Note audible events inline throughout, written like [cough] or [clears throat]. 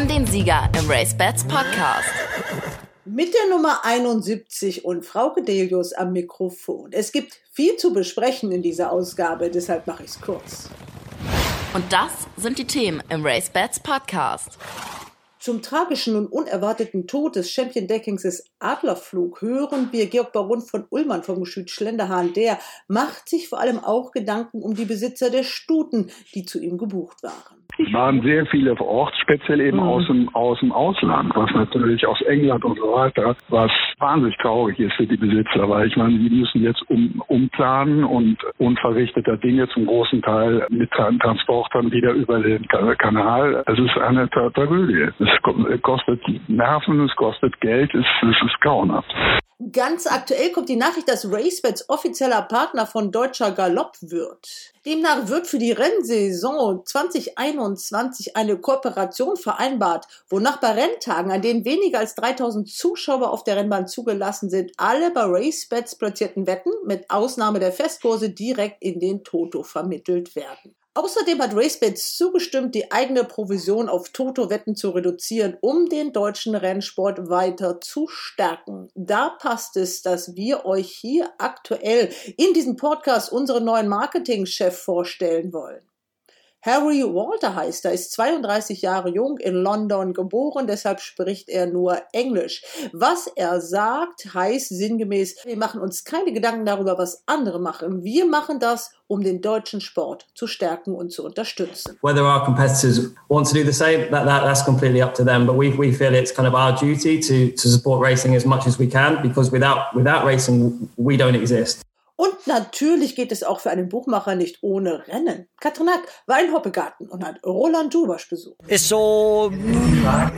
haben den Sieger im Race Bats Podcast. Mit der Nummer 71 und Frau Gedelius am Mikrofon. Es gibt viel zu besprechen in dieser Ausgabe, deshalb mache ich es kurz. Und das sind die Themen im Race Bats Podcast. Zum tragischen und unerwarteten Tod des Champion Deckings Adlerflug hören wir Georg Baron von Ullmann vom Geschütz Schlenderhahn. Der macht sich vor allem auch Gedanken um die Besitzer der Stuten, die zu ihm gebucht waren. Es waren sehr viele vor Ort, speziell eben mhm. aus, dem, aus dem Ausland, was natürlich aus England und so weiter, was wahnsinnig traurig ist für die Besitzer, weil ich meine, die müssen jetzt um, umplanen und unverrichteter Dinge zum großen Teil mit Transportern wieder über den Kanal. Es ist eine Tragödie. Es kostet Nerven, es kostet Geld, es, es ist grauenhaft. Ganz aktuell kommt die Nachricht, dass RaceBets offizieller Partner von Deutscher Galopp wird. Demnach wird für die Rennsaison 2021 eine Kooperation vereinbart, wonach bei Renntagen, an denen weniger als 3000 Zuschauer auf der Rennbahn zugelassen sind, alle bei RaceBets platzierten Wetten mit Ausnahme der Festkurse direkt in den Toto vermittelt werden. Außerdem hat RaceBets zugestimmt, die eigene Provision auf Toto-Wetten zu reduzieren, um den deutschen Rennsport weiter zu stärken. Da passt es, dass wir euch hier aktuell in diesem Podcast unseren neuen Marketingchef vorstellen wollen. Harry Walter heißt er, ist 32 Jahre jung, in London geboren, deshalb spricht er nur Englisch. Was er sagt, heißt sinngemäß, wir machen uns keine Gedanken darüber, was andere machen. Wir machen das, um den deutschen Sport zu stärken und zu unterstützen. Whether our competitors want to do the same, that, that, that's completely up to them. But we, we feel it's kind of our duty to, to support racing as much as we can because without, without racing, we don't exist. Und natürlich geht es auch für einen Buchmacher nicht ohne Rennen. Katrinak war in Hoppegarten und hat Roland Dubasch besucht. Ist so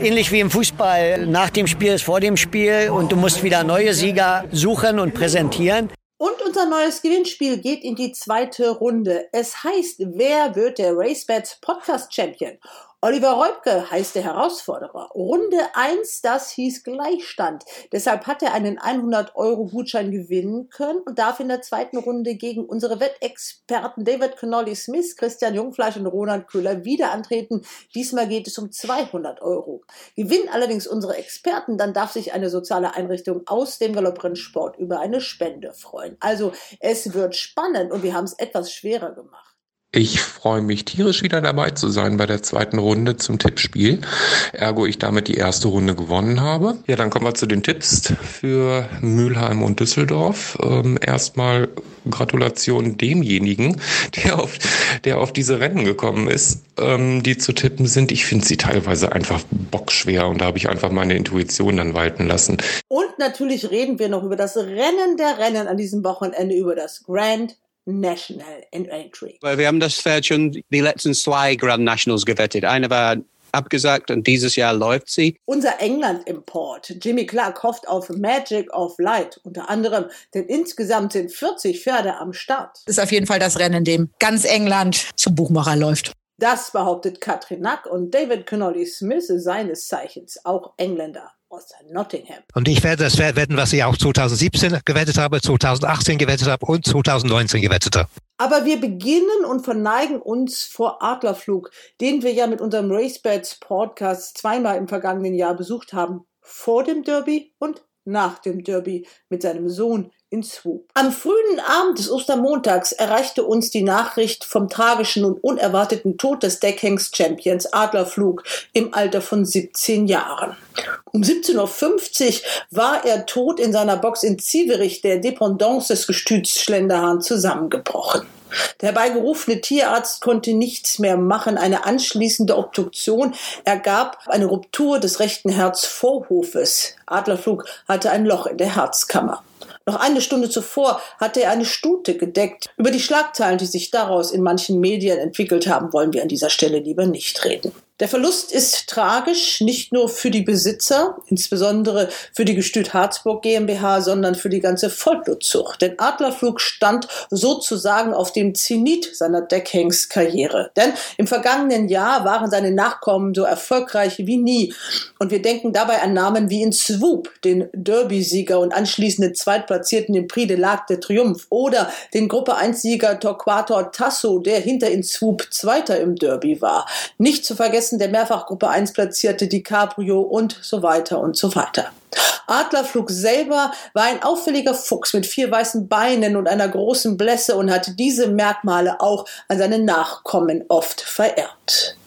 ähnlich wie im Fußball. Nach dem Spiel ist vor dem Spiel und du musst wieder neue Sieger suchen und präsentieren. Und unser neues Gewinnspiel geht in die zweite Runde. Es heißt, wer wird der RaceBets Podcast Champion? Oliver Reubke heißt der Herausforderer. Runde 1, das hieß Gleichstand. Deshalb hat er einen 100-Euro-Gutschein gewinnen können und darf in der zweiten Runde gegen unsere Wettexperten David Connolly Smith, Christian Jungfleisch und Roland Köhler wieder antreten. Diesmal geht es um 200 Euro. Gewinnen allerdings unsere Experten, dann darf sich eine soziale Einrichtung aus dem Galopprennsport über eine Spende freuen. Also es wird spannend und wir haben es etwas schwerer gemacht. Ich freue mich tierisch wieder dabei zu sein bei der zweiten Runde zum Tippspiel. Ergo ich damit die erste Runde gewonnen habe. Ja, dann kommen wir zu den Tipps für Mülheim und Düsseldorf. Ähm, erstmal Gratulation demjenigen, [laughs] der auf, der auf diese Rennen gekommen ist, ähm, die zu tippen sind. Ich finde sie teilweise einfach bockschwer und da habe ich einfach meine Intuition dann walten lassen. Und natürlich reden wir noch über das Rennen der Rennen an diesem Wochenende, über das Grand National Entry. Wir haben das Pferd schon die letzten zwei Grand Nationals gewettet. Eine war abgesagt und dieses Jahr läuft sie. Unser England-Import. Jimmy Clark hofft auf Magic of Light unter anderem, denn insgesamt sind 40 Pferde am Start. Das ist auf jeden Fall das Rennen, in dem ganz England zum Buchmacher läuft. Das behauptet Katrin Nack und David Connolly Smith, seines Zeichens auch Engländer aus Nottingham. Und ich werde das wetten, was ich auch 2017 gewettet habe, 2018 gewettet habe und 2019 gewettet habe. Aber wir beginnen und verneigen uns vor Adlerflug, den wir ja mit unserem RaceBets Podcast zweimal im vergangenen Jahr besucht haben. Vor dem Derby und nach dem Derby mit seinem Sohn in Swoop. Am frühen Abend des Ostermontags erreichte uns die Nachricht vom tragischen und unerwarteten Tod des Deckhengst Champions Adlerflug im Alter von 17 Jahren. Um 17.50 Uhr war er tot in seiner Box in Zieverich, der Dependance des Gestüts Schlenderhahn, zusammengebrochen. Der herbeigerufene Tierarzt konnte nichts mehr machen. Eine anschließende Obduktion ergab eine Ruptur des rechten Herzvorhofes. Adlerflug hatte ein Loch in der Herzkammer. Noch eine Stunde zuvor hatte er eine Stute gedeckt. Über die Schlagzeilen, die sich daraus in manchen Medien entwickelt haben, wollen wir an dieser Stelle lieber nicht reden. Der Verlust ist tragisch, nicht nur für die Besitzer, insbesondere für die Gestüt Harzburg GmbH, sondern für die ganze Vollblutzucht. Denn Adlerflug stand sozusagen auf dem Zenit seiner Deckhengstkarriere. Denn im vergangenen Jahr waren seine Nachkommen so erfolgreich wie nie. Und wir denken dabei an Namen wie in Swoop, den Derby-Sieger und anschließende Zweitplatzierten im Prix de l'Arc de Triomphe oder den Gruppe 1-Sieger Torquator Tasso, der hinter in Swoop Zweiter im Derby war. Nicht zu vergessen vergessen der Mehrfachgruppe 1 platzierte DiCaprio und so weiter und so weiter. Adlerflug selber war ein auffälliger Fuchs mit vier weißen Beinen und einer großen Blässe und hatte diese Merkmale auch an seine Nachkommen oft vererbt.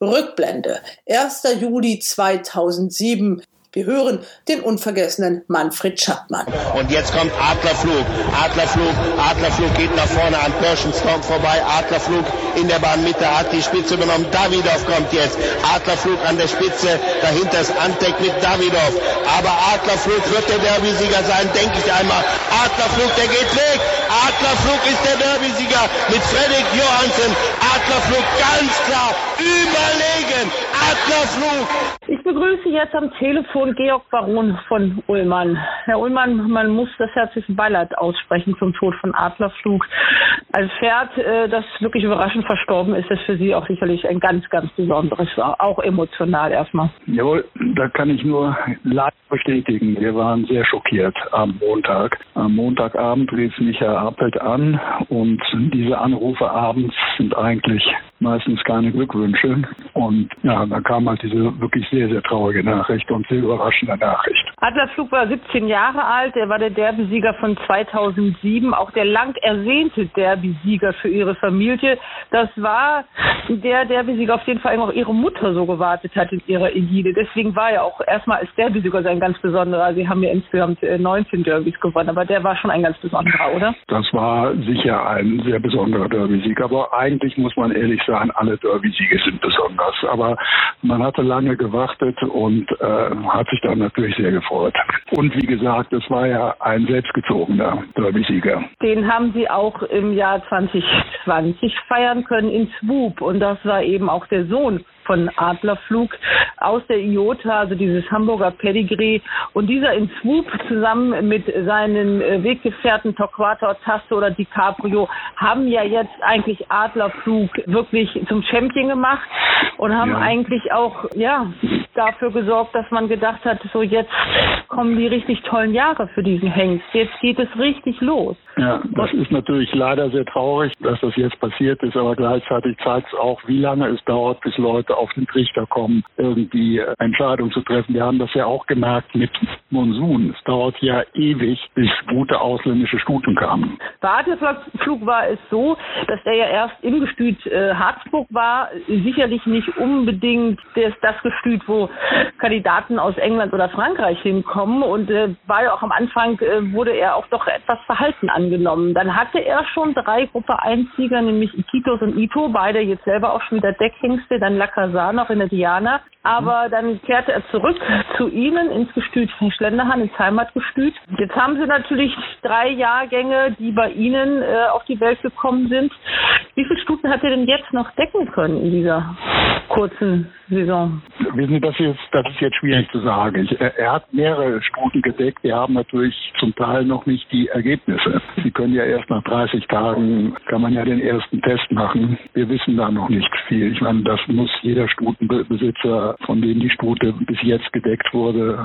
Rückblende. 1. Juli 2007. Wir hören den unvergessenen Manfred Schappmann. Und jetzt kommt Adlerflug. Adlerflug, Adlerflug geht nach vorne an Birschenstorm vorbei. Adlerflug in der Bahnmitte hat die Spitze übernommen. Davidov kommt jetzt. Adlerflug an der Spitze. Dahinter ist Antek mit Davidov. Aber Adlerflug wird der Derby-Sieger sein, denke ich einmal. Adlerflug, der geht weg. Adlerflug ist der Derby-Sieger mit Fredrik Johansen. Adlerflug ganz klar überlegen. Adlerflug. Ich begrüße jetzt am Telefon Georg Baron von Ullmann. Herr Ullmann, man muss das herzliche Beileid aussprechen zum Tod von Adlerflug. Als Pferd, äh, das wirklich überraschend verstorben ist, ist für Sie auch sicherlich ein ganz, ganz besonderes, auch emotional erstmal. Jawohl, da kann ich nur live bestätigen. Wir waren sehr schockiert am Montag. Am Montagabend rief Michael Appelt an und diese Anrufe abends sind eigentlich meistens keine Glückwünsche. Und ja, da kam halt diese wirklich sehr, sehr traurige Nachricht und sehr überraschende Nachricht. Adlerflug war 17 Jahre alt, er war der Derbysieger von 2007, auch der lang ersehnte Derbysieger für ihre Familie. Das war der Derbysieger, auf den vor allem auch ihre Mutter so gewartet hat in ihrer Ägide. Deswegen war er auch erstmal als Derbysieger sein ganz besonderer. Sie haben ja insgesamt 19 äh, Derbys gewonnen, aber der war schon ein ganz besonderer, oder? Das war sicher ein sehr besonderer Derby-Sieg, aber eigentlich muss man ehrlich sagen, alle Derby-Siege sind besonders. Aber man hatte lange gewartet und äh, hat sich dann natürlich sehr gefreut. Und wie gesagt, es war ja ein selbstgezogener Derby-Sieger. Den haben Sie auch im Jahr 2020 feiern können in Swoop und das war eben auch der Sohn von Adlerflug aus der IOTA, also dieses Hamburger Pedigree. Und dieser in Swoop zusammen mit seinen äh, Weggefährten Torquato, Tasso oder DiCaprio haben ja jetzt eigentlich Adlerflug wirklich zum Champion gemacht und haben ja. eigentlich auch, ja, dafür gesorgt, dass man gedacht hat, so jetzt kommen die richtig tollen Jahre für diesen Hengst. Jetzt geht es richtig los. Ja, das ist natürlich leider sehr traurig, dass das jetzt passiert ist, aber gleichzeitig zeigt es auch, wie lange es dauert, bis Leute auf den Trichter kommen, irgendwie Entscheidungen zu treffen. Wir haben das ja auch gemerkt mit Monsun. Es dauert ja ewig, bis gute ausländische Stuten kamen. Bei Adlerflug war es so, dass er ja erst im Gestüt äh, Harzburg war, sicherlich nicht unbedingt das, das Gestüt, wo Kandidaten aus England oder Frankreich hinkommen und äh, war ja auch am Anfang, äh, wurde er auch doch etwas verhalten angenommen. Dann hatte er schon drei Gruppe 1 Sieger, nämlich Iquitos und Ito, beide jetzt selber auch schon wieder Deckhengste, dann Lacazar noch in der Diana. Aber dann kehrte er zurück [laughs] zu ihnen ins Gestüt von Schlenderhahn, ins Heimatgestüt. Jetzt haben sie natürlich drei Jahrgänge, die bei ihnen äh, auf die Welt gekommen sind. Wie viele Stuten hat er denn jetzt noch decken können in dieser kurzen Saison? Wissen Sie, das ist, das ist jetzt schwierig zu sagen. Ich, er hat mehrere Stuten gedeckt. Wir haben natürlich zum Teil noch nicht die Ergebnisse. Sie können ja erst nach 30 Tagen, kann man ja den ersten Test machen. Wir wissen da noch nicht viel. Ich meine, das muss jeder Stutenbesitzer, von dem die Stute bis jetzt gedeckt wurde,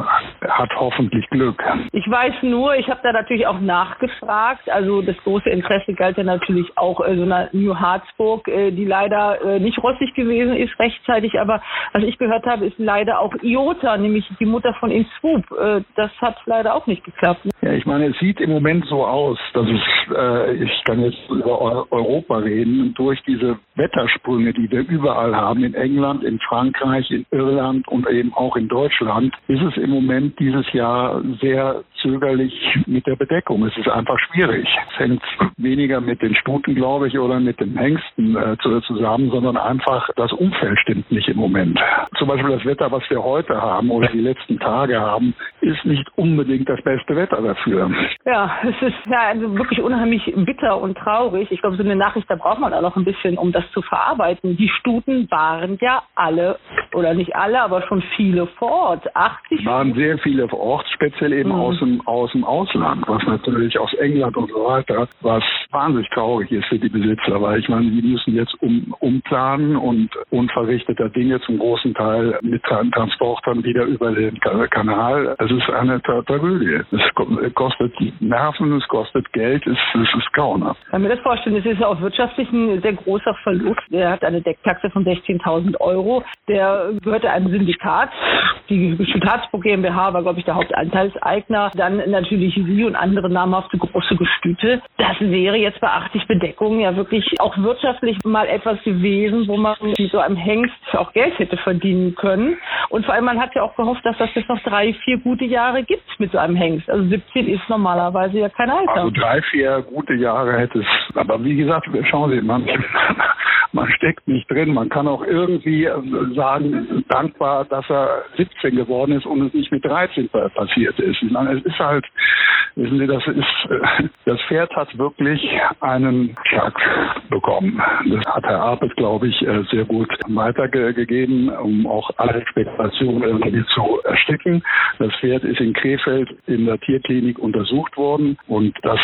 hat hoffentlich Glück. Ich weiß nur, ich habe da natürlich auch nachgefragt. Also das große Interesse galt ja natürlich auch äh, so einer New Harzburg, äh, die leider äh, nicht rossig gewesen ist rechtzeitig. Aber was ich gehört habe, ist leider auch Iota, nämlich die Mutter von Inswoop. Äh, das hat leider auch nicht geklappt. Ja, ich meine, es sieht im Moment so aus, dass es, äh, ich kann jetzt über Europa reden, durch diese Wettersprünge, die wir überall haben, in England, in Frankreich, in Irland und eben auch in Deutschland, ist es im Moment dieses Jahr sehr zögerlich mit der Bedeckung. Es ist einfach schwierig. Es hängt weniger mit den Stuten, glaube ich, oder mit den Hengsten äh, zusammen, sondern einfach das Umfeld stimmt nicht im Moment. Zum Beispiel das Wetter, was wir heute haben oder die letzten Tage haben, ist nicht unbedingt das beste Wetter dafür. Ja, es ist ja also wirklich unheimlich bitter und traurig. Ich glaube, so eine Nachricht, da braucht man auch noch ein bisschen, um das zu verarbeiten. Die Stuten waren ja alle, oder nicht alle, aber schon viele vor Ort. 80 waren sehr viele vor Ort, speziell eben mhm. aus dem aus dem Ausland, was natürlich aus England und so weiter, was wahnsinnig traurig ist für die Besitzer, weil ich meine, die müssen jetzt um, umplanen und unverrichteter Dinge zum großen Teil mit Transportern wieder über den Kanal. Es ist eine Tra Tragödie. Es kostet Nerven, es kostet Geld, es, es ist grauenhaft. Kann mir das vorstellen, es ist auch wirtschaftlich ein sehr großer Verlust. Der hat eine Decktaxe von 16.000 Euro. Der gehörte einem Syndikat. Die Staatsburg GmbH war, glaube ich, der Hauptanteilseigner. Dann natürlich Sie und andere namhafte große Gestüte. Das wäre jetzt bei 80 Bedeckungen ja wirklich auch wirtschaftlich mal etwas gewesen, wo man mit so einem Hengst auch Geld hätte verdienen können. Und vor allem, man hat ja auch gehofft, dass das jetzt noch drei, vier gute Jahre gibt mit so einem Hengst. Also 17 ist normalerweise ja kein Alter. Also drei, vier gute Jahre hätte es. Aber wie gesagt, schauen Sie, man, [laughs] man steckt nicht drin. Man kann auch irgendwie sagen, dankbar, dass er 17 geworden ist und es nicht mit 13 passiert ist. Ich meine, ist halt, wissen Sie, das ist, das Pferd hat wirklich einen Schlag bekommen. Das hat Herr Apelt, glaube ich, sehr gut weitergegeben, um auch alle Spekulationen irgendwie zu ersticken. Das Pferd ist in Krefeld in der Tierklinik untersucht worden und das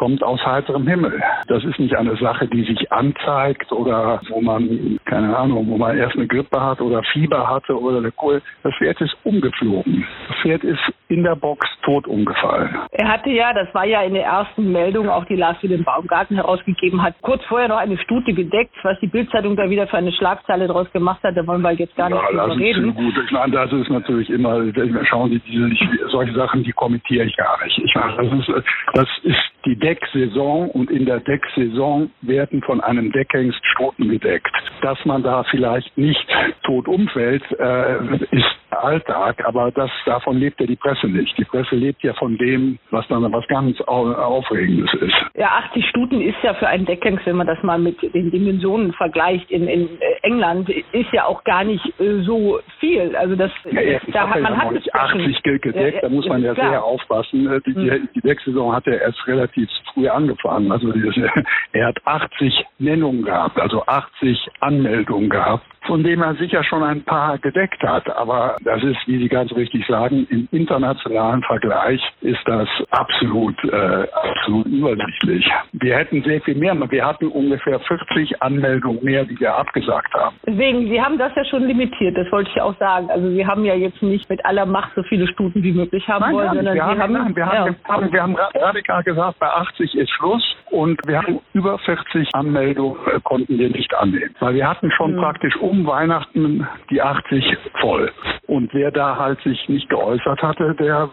kommt aus heiterem Himmel. Das ist nicht eine Sache, die sich anzeigt oder wo man, keine Ahnung, wo man erst eine Grippe hat oder Fieber hatte oder eine Kohl. Das Pferd ist umgeflogen. Das Pferd ist in der Box tot umgefallen. Er hatte ja, das war ja in der ersten Meldung, auch die Lars für den Baumgarten herausgegeben hat, kurz vorher noch eine Stute gedeckt, was die Bildzeitung da wieder für eine Schlagzeile draus gemacht hat. Da wollen wir jetzt gar nicht ja, drüber reden. Gut. Ich meine, das ist natürlich immer, schauen Sie, diese, solche Sachen, die kommentiere ich gar nicht. Ich meine, das ist, das ist die Decksaison und in der Decksaison werden von einem Deckhengst Stuten gedeckt. Dass man da vielleicht nicht tot umfällt, äh, ist Alltag, aber das, davon lebt ja die Presse nicht. Die Presse lebt ja von dem, was dann was ganz Aufregendes ist. Ja, 80 Stuten ist ja für einen Deckhengst, wenn man das mal mit den Dimensionen vergleicht, in, in England, ist ja auch gar nicht äh, so viel. Also das, ja, da hat man hat nicht 80 gedeckt, ja, da muss man ja sehr aufpassen. Äh, die, die, die Decksaison hat ja erst relativ früh angefangen. Also [laughs] er hat 80 Nennungen gehabt, also 80 Anmeldungen gehabt von dem er sicher schon ein paar gedeckt hat. Aber das ist, wie Sie ganz richtig sagen, im internationalen Vergleich ist das absolut, äh, absolut übersichtlich. Wir hätten sehr viel mehr, wir hatten ungefähr 40 Anmeldungen mehr, die wir abgesagt haben. Deswegen, Sie haben das ja schon limitiert, das wollte ich auch sagen. Also Sie haben ja jetzt nicht mit aller Macht so viele Stuten wie möglich haben nein, wollen, nein, sondern wir Sie haben, haben, nein, wir, ja. haben, wir, haben, wir haben radikal gesagt, bei 80 ist Schluss und wir haben über 40 Anmeldungen äh, konnten wir nicht annehmen. Weil wir hatten schon Mhm. praktisch um Weihnachten die 80 voll. Und wer da halt sich nicht geäußert hatte, der,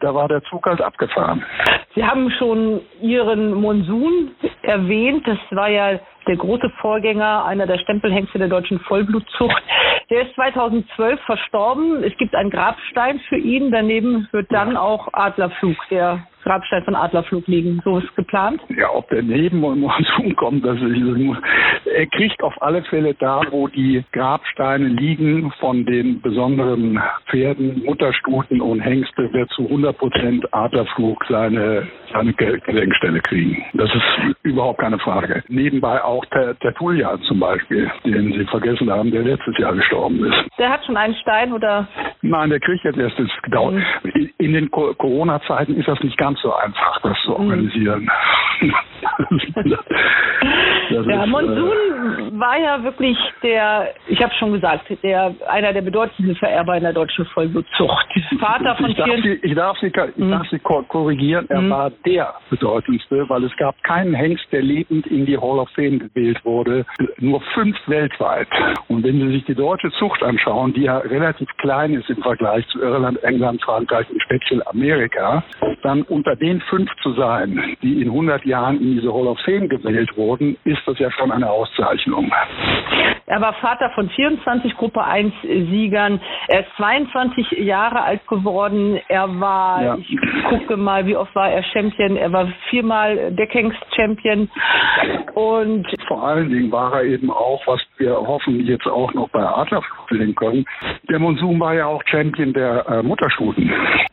da war der Zug halt abgefahren. Sie haben schon Ihren Monsun erwähnt. Das war ja der große Vorgänger einer der Stempelhengste der deutschen Vollblutzucht. Der ist 2012 verstorben. Es gibt einen Grabstein für ihn. Daneben wird dann auch Adlerflug, der Grabstein von Adlerflug liegen. So ist geplant. Ja, ob der neben Monsun [laughs] kommt, das ist, er kriegt auf alle Fälle da, wo die Grabsteine liegen von den besonderen Pferden, Mutterstuten und Hengste, wird zu 100 Prozent Adlerflug seine, seine Ge- Gedenkstelle kriegen. Das ist überhaupt keine Frage. Nebenbei auch der, der Tullian zum Beispiel, den Sie vergessen haben, der letztes Jahr gestorben ist. Der hat schon einen Stein oder Nein, der kriegt jetzt erst gedauert. Mhm. In den Co- Corona-Zeiten ist das nicht ganz so einfach, das zu organisieren. [laughs] Das Ja, ist, äh, Monsun war ja wirklich der, ich habe schon gesagt, der einer der bedeutendsten Vererber in der deutschen Vollblutzucht. [laughs] Vater von ich darf, vielen. Sie, ich darf Sie, ich darf Sie kor- korrigieren, er war der bedeutendste, weil es gab keinen Hengst, der lebend in die Hall of Fame gewählt wurde, nur fünf weltweit. Und wenn Sie sich die deutsche Zucht anschauen, die ja relativ klein ist im Vergleich zu Irland, England, Frankreich und speziell Amerika, dann unter den fünf zu sein, die in 100 Jahren in diese Hall of Fame gewählt wurden, ist das ja schon eine Auszeichnung. Er war Vater von 24 Gruppe 1 Siegern. Er ist 22 Jahre alt geworden. Er war, Ja. ich gucke mal, wie oft war er Champion? Er war viermal Deckhengst-Champion. Und Vor allen Dingen war er eben auch, was wir hoffen jetzt auch noch bei Adlerflug sehen können, der Monsun war ja auch Champion der äh, Mutterstuten.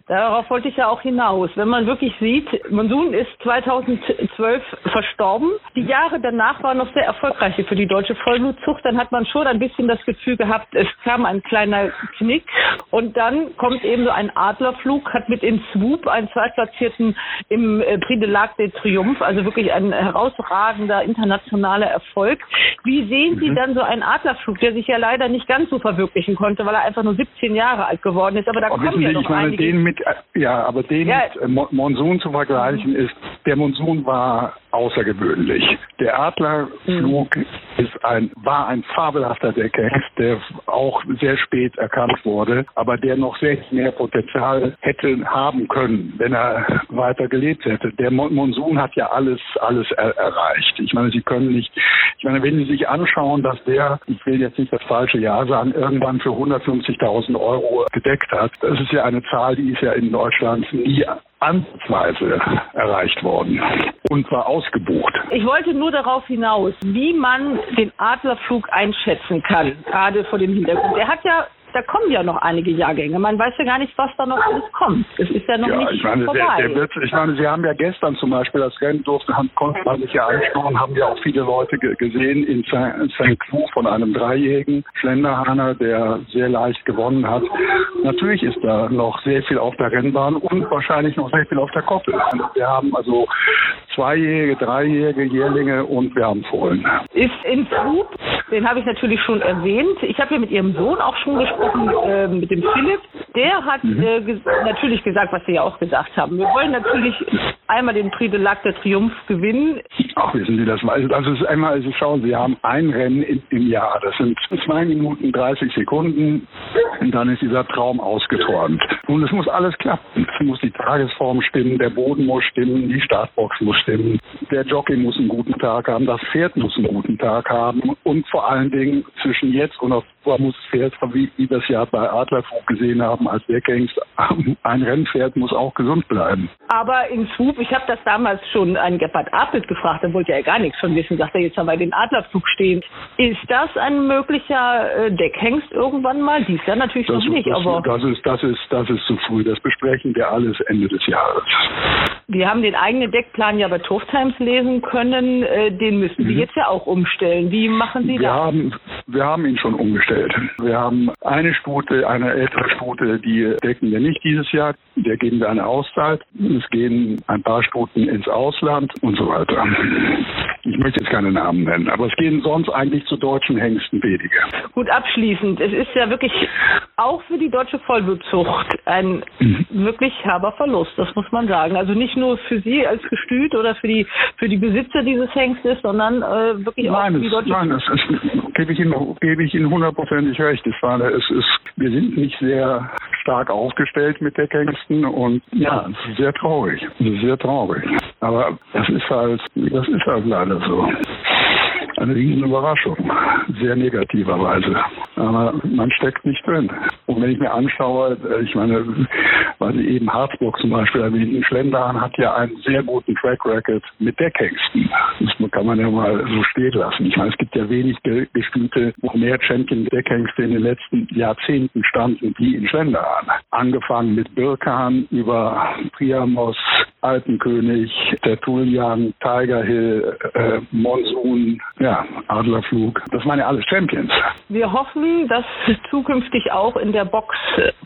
Darauf wollte ich ja auch hinaus. Wenn man wirklich sieht, Monsun ist 2012 verstorben. Die Jahre danach waren noch sehr erfolgreiche für die deutsche Vollblutzucht. Dann hat man schon ein bisschen das Gefühl gehabt, es kam ein kleiner Knick und dann kommt eben so ein Adlerflug, hat mit in Swoop Swoop einen Zweitplatzierten im äh, Prix de l'Arc de Triomphe, also wirklich ein herausragender internationaler Erfolg. Wie sehen Sie mhm. dann so einen Adlerflug, der sich ja leider nicht ganz so verwirklichen konnte, weil er einfach nur 17 Jahre alt geworden ist, aber da aber kommen ja noch ich meine, einige. Den mit, ja, aber den ja. mit äh, Monsun zu vergleichen mhm. ist, der Monsun war außergewöhnlich. Der Adlerflug mhm. ist ein, war ein fabelhafter Deckhengst, der auch sehr spät erkannt wurde, aber der noch sehr viel mehr Potenzial hätte haben können, wenn er weiter gelebt hätte. Der Monsun hat ja alles, alles er erreicht. Ich meine, Sie können nicht, ich meine, wenn Sie sich anschauen, dass der, ich will jetzt nicht das falsche Jahr sagen, irgendwann für 150.000 Euro gedeckt hat, das ist ja eine Zahl, die ist ja in Deutschland nie ansatzweise erreicht worden und war ausgebucht. Ich wollte nur darauf hinaus, wie man den Adlerflug einschätzen kann, gerade vor dem Hintergrund. Er hat ja da kommen ja noch einige Jahrgänge. Man weiß ja gar nicht, was da noch alles kommt. Es ist ja noch ja, nicht ich meine, vorbei. Der, der wird, ich meine, Sie haben ja gestern zum Beispiel das Rennen durften, haben, konnte man sich ja anschauen, haben ja auch viele Leute gesehen in St. Cloud von einem dreijährigen Schlenderhahner, der sehr leicht gewonnen hat. Natürlich ist da noch sehr viel auf der Rennbahn und wahrscheinlich noch sehr viel auf der Koppel. Wir haben also zweijährige, dreijährige Jährlinge und wir haben Fohlen. Ist in Flug, den habe ich natürlich schon erwähnt. Ich habe ja mit Ihrem Sohn auch schon gesprochen äh, mit dem Philipp. Der hat mhm. äh, ges natürlich gesagt, was Sie ja auch gesagt haben. Wir wollen natürlich einmal den Prix de l'Arc der Triumph gewinnen. Ach, wissen Sie das mal? Also, ist einmal, also schauen Sie, haben ein Rennen im, im Jahr. Das sind zwei Minuten 30 Sekunden und dann ist dieser Traum ausgeträumt. Und es muss alles klappen. Es muss die Tagesform stimmen, der Boden muss stimmen, die Startbox muss stimmen, der Jockey muss einen guten Tag haben, das Pferd muss einen guten Tag haben und vor allen Dingen zwischen jetzt und auf muss das Pferd, wie, wir es ja bei Adlerfug gesehen haben, als Deckhengst, [laughs] ein Rennpferd muss auch gesund bleiben. Aber in Swoop, ich habe das damals schon einen Gepard Apelt gefragt, da wollte er ja gar nichts von wissen, sagt er, jetzt haben wir den Adlerflug stehen. Ist das ein möglicher äh, Deckhengst irgendwann mal? Dies ja natürlich das, noch nicht, das, aber... Das ist, das, ist, das ist zu früh, das besprechen wir alles Ende des Jahres. Wir haben den eigenen Deckplan ja Turf Times lesen können, äh, den müssen mhm. Sie jetzt ja auch umstellen. Wie machen Sie wir das? Haben, wir haben ihn schon umgestellt. Wir haben eine Stute, eine ältere Stute, die decken wir nicht dieses Jahr. Der geben wir eine Auszeit. Es gehen ein paar Stuten ins Ausland und so weiter. Ich möchte jetzt keine Namen nennen, aber es gehen sonst eigentlich zu deutschen Hengsten wenige. Gut, abschließend. Es ist ja wirklich auch für die deutsche Vollblutzucht ein mhm. wirklich herber Verlust, das muss man sagen. Also nicht nur für Sie als Gestüt oder für die, für die Besitzer dieses Hengstes, sondern äh, wirklich nein, auch für die deutsche Nein, das ist, gebe ich Ihnen, gebe ich Ihnen hundertprozentig recht. Es war, es ist, wir sind nicht sehr stark aufgestellt mit Deckhengsten und ja, es ist sehr traurig. Es ist sehr traurig. Aber das ist halt, das ist halt leider so eine riesen Überraschung, sehr negativerweise. Aber man steckt nicht drin. Und wenn ich mir anschaue, äh, ich meine, weil Sie eben Harzburg zum Beispiel erwähnten, Schlendern hat ja einen sehr guten Track Record mit Deckhengsten. Das kann man ja mal so stehen lassen. Ich meine, es gibt ja wenig Gestüte, wo mehr Champion Deckhengste in den letzten Jahrzehnten standen, wie in Schlendern. Angefangen mit Birkan über Priamos, Alpenkönig, Tertullian, Tiger Hill, äh, Monsun, ja, Adlerflug. Das waren ja alles Champions. Wir hoffen, dass zukünftig auch in der Box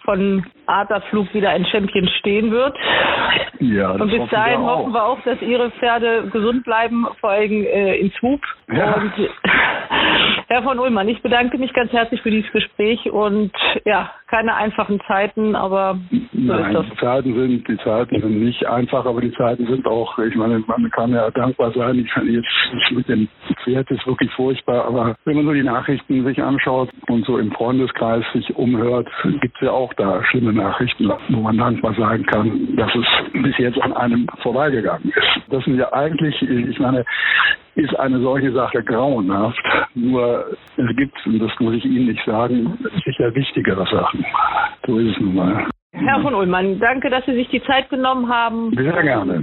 von Adlerflug wieder ein Champion stehen wird. Ja, das Und bis dahin wir hoffen wir auch, dass Ihre Pferde gesund bleiben, vor allem äh, in Swoop. Ja. Und Herr von Ullmann, ich bedanke mich ganz herzlich für dieses Gespräch und ja, keine einfachen Zeiten, aber so Nein, ist das. Die Zeiten sind, die Zeiten sind nicht einfach, aber die Zeiten sind auch, ich meine, man kann ja dankbar sein. Ich kann jetzt mit dem Pferd ist wirklich furchtbar, aber wenn man so die Nachrichten sich anschaut und so im Freundeskreis sich umhört, gibt es ja auch da schlimme Nachrichten, wo man dankbar sagen kann, dass es bis jetzt an einem vorbeigegangen ist. Das sind ja eigentlich, ich meine, ist eine solche Sache grauenhaft. Nur es gibt, und das muss ich Ihnen nicht sagen, sicher wichtigere Sachen. So ist es nun mal. Herr von Ullmann, danke, dass Sie sich die Zeit genommen haben. Sehr gerne.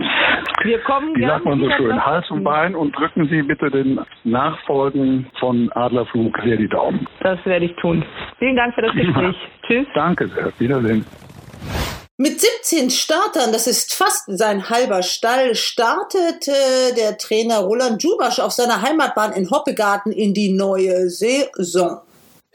Wir kommen Wie sagt man so schön, Hals und Bein und drücken Sie bitte den Nachfolgen von Adlerflug sehr die Daumen. Das werde ich tun. Vielen Dank für das Gespräch. Tschüss. Danke sehr. Wiedersehen. Mit 17 Startern, das ist fast sein halber Stall, startete der Trainer Roland Jubasch auf seiner Heimatbahn in Hoppegarten in die neue Saison.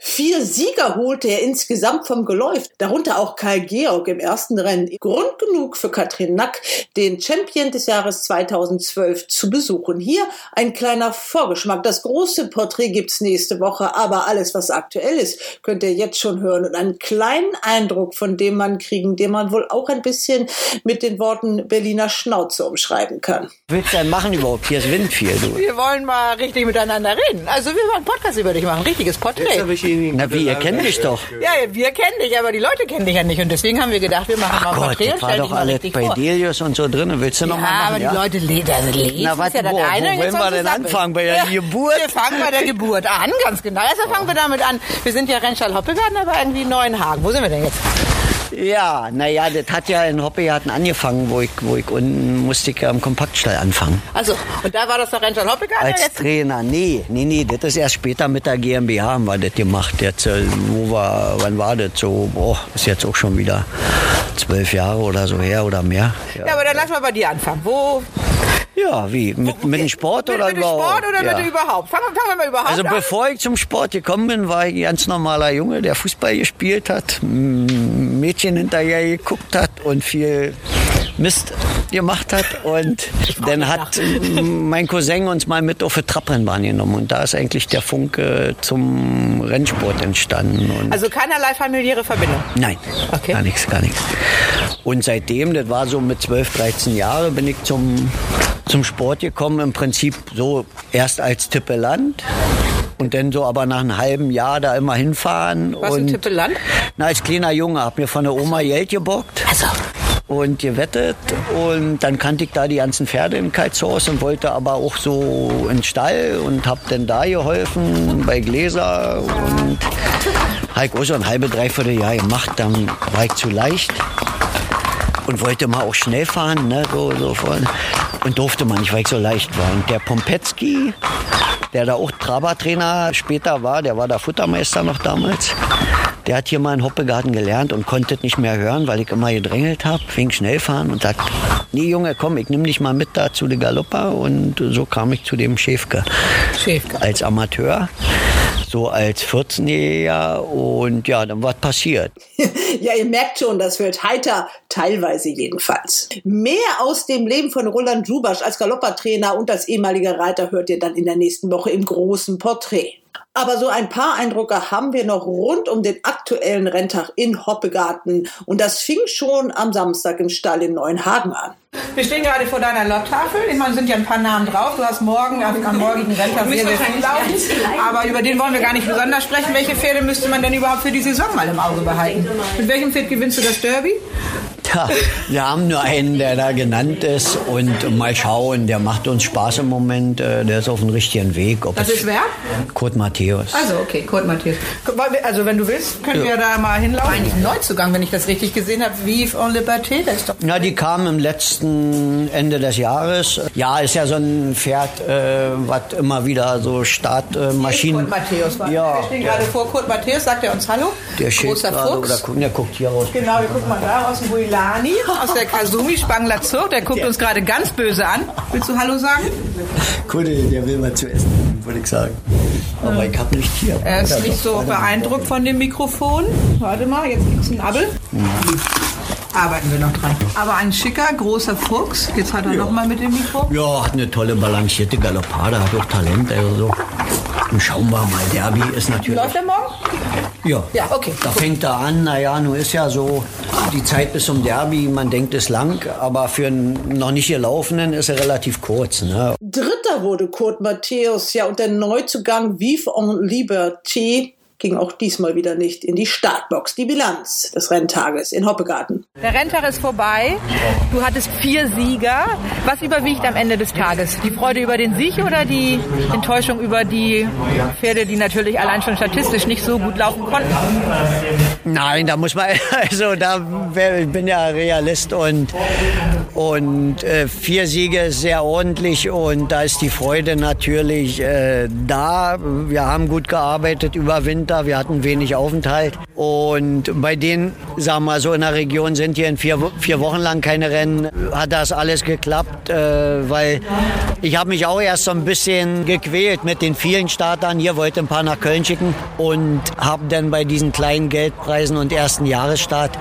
Vier Sieger holte er insgesamt vom Geläuf, darunter auch Karl Georg im ersten Rennen. Grund genug für Katrin Nack, den Champion des Jahres 2012 zu besuchen. Hier ein kleiner Vorgeschmack. Das große Porträt gibt's nächste Woche, aber alles, was aktuell ist, könnt ihr jetzt schon hören und einen kleinen Eindruck von dem Mann kriegen, den man wohl auch ein bisschen mit den Worten Berliner Schnauze umschreiben kann. Was willst du denn machen überhaupt? Hier ist Wind viel, du. Wir wollen mal richtig miteinander reden. Also wir wollen einen Podcast über dich machen, richtiges Porträt. Na wie, ihr kennt mich doch. Ja, wir kennen dich, aber die Leute kennen dich ja nicht. Und deswegen haben wir gedacht, wir machen Ach mal ein Gott, Porträt und stellen doch dich mal alle richtig bei vor. Delius und so drin. Willst du noch Ja, mal machen? aber die Leute le also lesen Na, warte, ja das wo- wo eine. wollen wir denn anfangen? Bei der Ja, Geburt? Wir fangen bei der Geburt an, ganz genau. Erstmal fangen wir damit an. Wir sind ja Rennstall-Hoppegarten, aber irgendwie Neuenhagen. Wo sind wir denn jetzt? Ja, naja, das hat ja in Hoppegarten angefangen, wo ich, wo ich unten musste ich ja am Kompaktstall anfangen. Also, und da war das der Rennstall-Hoppegarten. Als jetzt Trainer, nee, nee, nee, das ist erst später mit der GmbH haben wir das gemacht. Jetzt, äh, wo war, wann war das so? Boah, ist jetzt auch schon wieder zwölf Jahre oder so her oder mehr. Ja, aber dann lass mal bei dir anfangen. Wo? Ja, wie? Mit, mit dem Sport Mit, oder mit dem überhaupt? Sport oder ja. mit überhaupt? Fangen, fangen wir mal überhaupt Also an. bevor ich zum Sport gekommen bin, war ich ein ganz normaler Junge, der Fußball gespielt hat, Mädchen hinterher geguckt hat und viel Mist gemacht hat. Und dann hat mein Cousin uns mal mit auf eine Trabrennbahn genommen. Und da ist eigentlich der Funke zum Rennsport entstanden. Und Also keinerlei familiäre Verbindung. Nein, gar nichts, gar nichts. Und seitdem, das war so mit 12, 13 Jahren, bin ich zum, zum Sport gekommen. Im Prinzip so erst als Tippeland. Und dann so aber nach einem halben Jahr da immer hinfahren. Was und ein Tippeland? Na, als kleiner Junge hab mir von der Oma Geld gebockt. Also. Und gewettet. Und dann kannte ich da die ganzen Pferde im Kites und wollte aber auch so in den Stall und hab dann da geholfen bei Gläser und hab ich auch so ein halbe, dreiviertel Jahr gemacht. Dann war ich zu leicht und wollte mal auch schnell fahren, ne, so, so und durfte man nicht, weil ich so leicht war. Und der Pompetzky, der da auch Trabertrainer später war, der war da Futtermeister noch damals. Der hat hier mal in Hoppegarten gelernt und konnte nicht mehr hören, weil ich immer gedrängelt habe, wegen Schnellfahren und sagt, nee Junge, komm, ich nimm dich mal mit da zu der Galoppa und so kam ich zu dem Schäfke. Schäfke. Als Amateur, so als 14-Jähriger und ja, dann was passiert. [laughs] Ja, ihr merkt schon, das wird heiter, teilweise jedenfalls. Mehr aus dem Leben von Roland Jubasch als Galoppertrainer und als ehemaliger Reiter hört ihr dann in der nächsten Woche im großen Porträt. Aber so ein paar Eindrücke haben wir noch rund um den aktuellen Renntag in Hoppegarten. Und das fing schon am Samstag im Stall in Neuenhagen an. Wir stehen gerade vor deiner Lottafel. Ich meine, sind ja ein paar Namen drauf. Du hast morgen am, am morgigen Renntag sehr, sehr viel laufen. Aber über den wollen wir gar nicht besonders sprechen. Welche Pferde müsste man denn überhaupt für die Saison mal im Auge behalten? Mit welchem Pferd gewinnst du das Derby? Ja, wir haben nur einen, der da genannt ist und mal schauen, der macht uns Spaß im Moment, äh, der ist auf dem richtigen Weg. Ob Das ist wer? Kurt Matthäus. Also, okay, Kurt Matthias. Also, wenn du willst, können wir da mal hinlaufen. Eigentlich ein Neuzugang, wenn ich das richtig gesehen habe. Vive en Liberté, der ist doch. Na, die kam im letzten Ende des Jahres. Ja, ist ja so ein Pferd, äh, was immer wieder so Startmaschinen. Kurt Matthäus war. Ja, wir stehen gerade vor Kurt Matthäus, sagt er uns Hallo. der Großer Fuchs. oder guck, der guckt hier raus. Genau, wir gucken mal da aus dem Builani, aus der Kasumi Spangler Zug. Der guckt uns gerade ganz böse an. Willst du Hallo sagen? Kuddel, der will mal zu essen, würde ich sagen. Aber ich hab nicht hier. Er ist Ja, nicht so beeindruckt von dem Mikrofon. Warte mal, jetzt gibt's einen Abel. Arbeiten wir noch dran. Aber ein schicker, großer Fuchs. Jetzt hat er noch mal mit dem Mikro. Ja, hat eine tolle balancierte Galopade, hat auch Talent. Also so. Und schauen wir mal, Derby ist natürlich. Läuft er morgen? Ja. Ja, okay. Da fängt er an, naja, nun ist ja so, die Zeit bis zum Derby, man denkt es lang, aber für einen noch nicht gelaufenen ist er relativ kurz. Ne? Dritter wurde Kurt Matthäus, ja, und der Neuzugang Vive en Liberté ging auch diesmal wieder nicht in die Startbox. Die Bilanz des Renntages in Hoppegarten. Der Renntag ist vorbei. Du hattest vier Sieger. Was überwiegt am Ende des Tages? Die Freude über den Sieg oder die Enttäuschung über die Pferde, die natürlich allein schon statistisch nicht so gut laufen konnten? Nein, da muss man, [laughs] also da ich bin ja Realist und, und äh, vier Siege sehr ordentlich und da ist die Freude natürlich äh, da. Wir haben gut gearbeitet über Winter, wir hatten wenig Aufenthalt Und bei denen, sagen wir mal so, in der Region sind hier in vier, vier Wochen lang keine Rennen, hat das alles geklappt, äh, weil ich habe mich auch erst so ein bisschen gequält mit den vielen Startern. Hier wollte ein paar nach Köln schicken und habe dann bei diesen kleinen Geldpreisen und ersten Jahresstart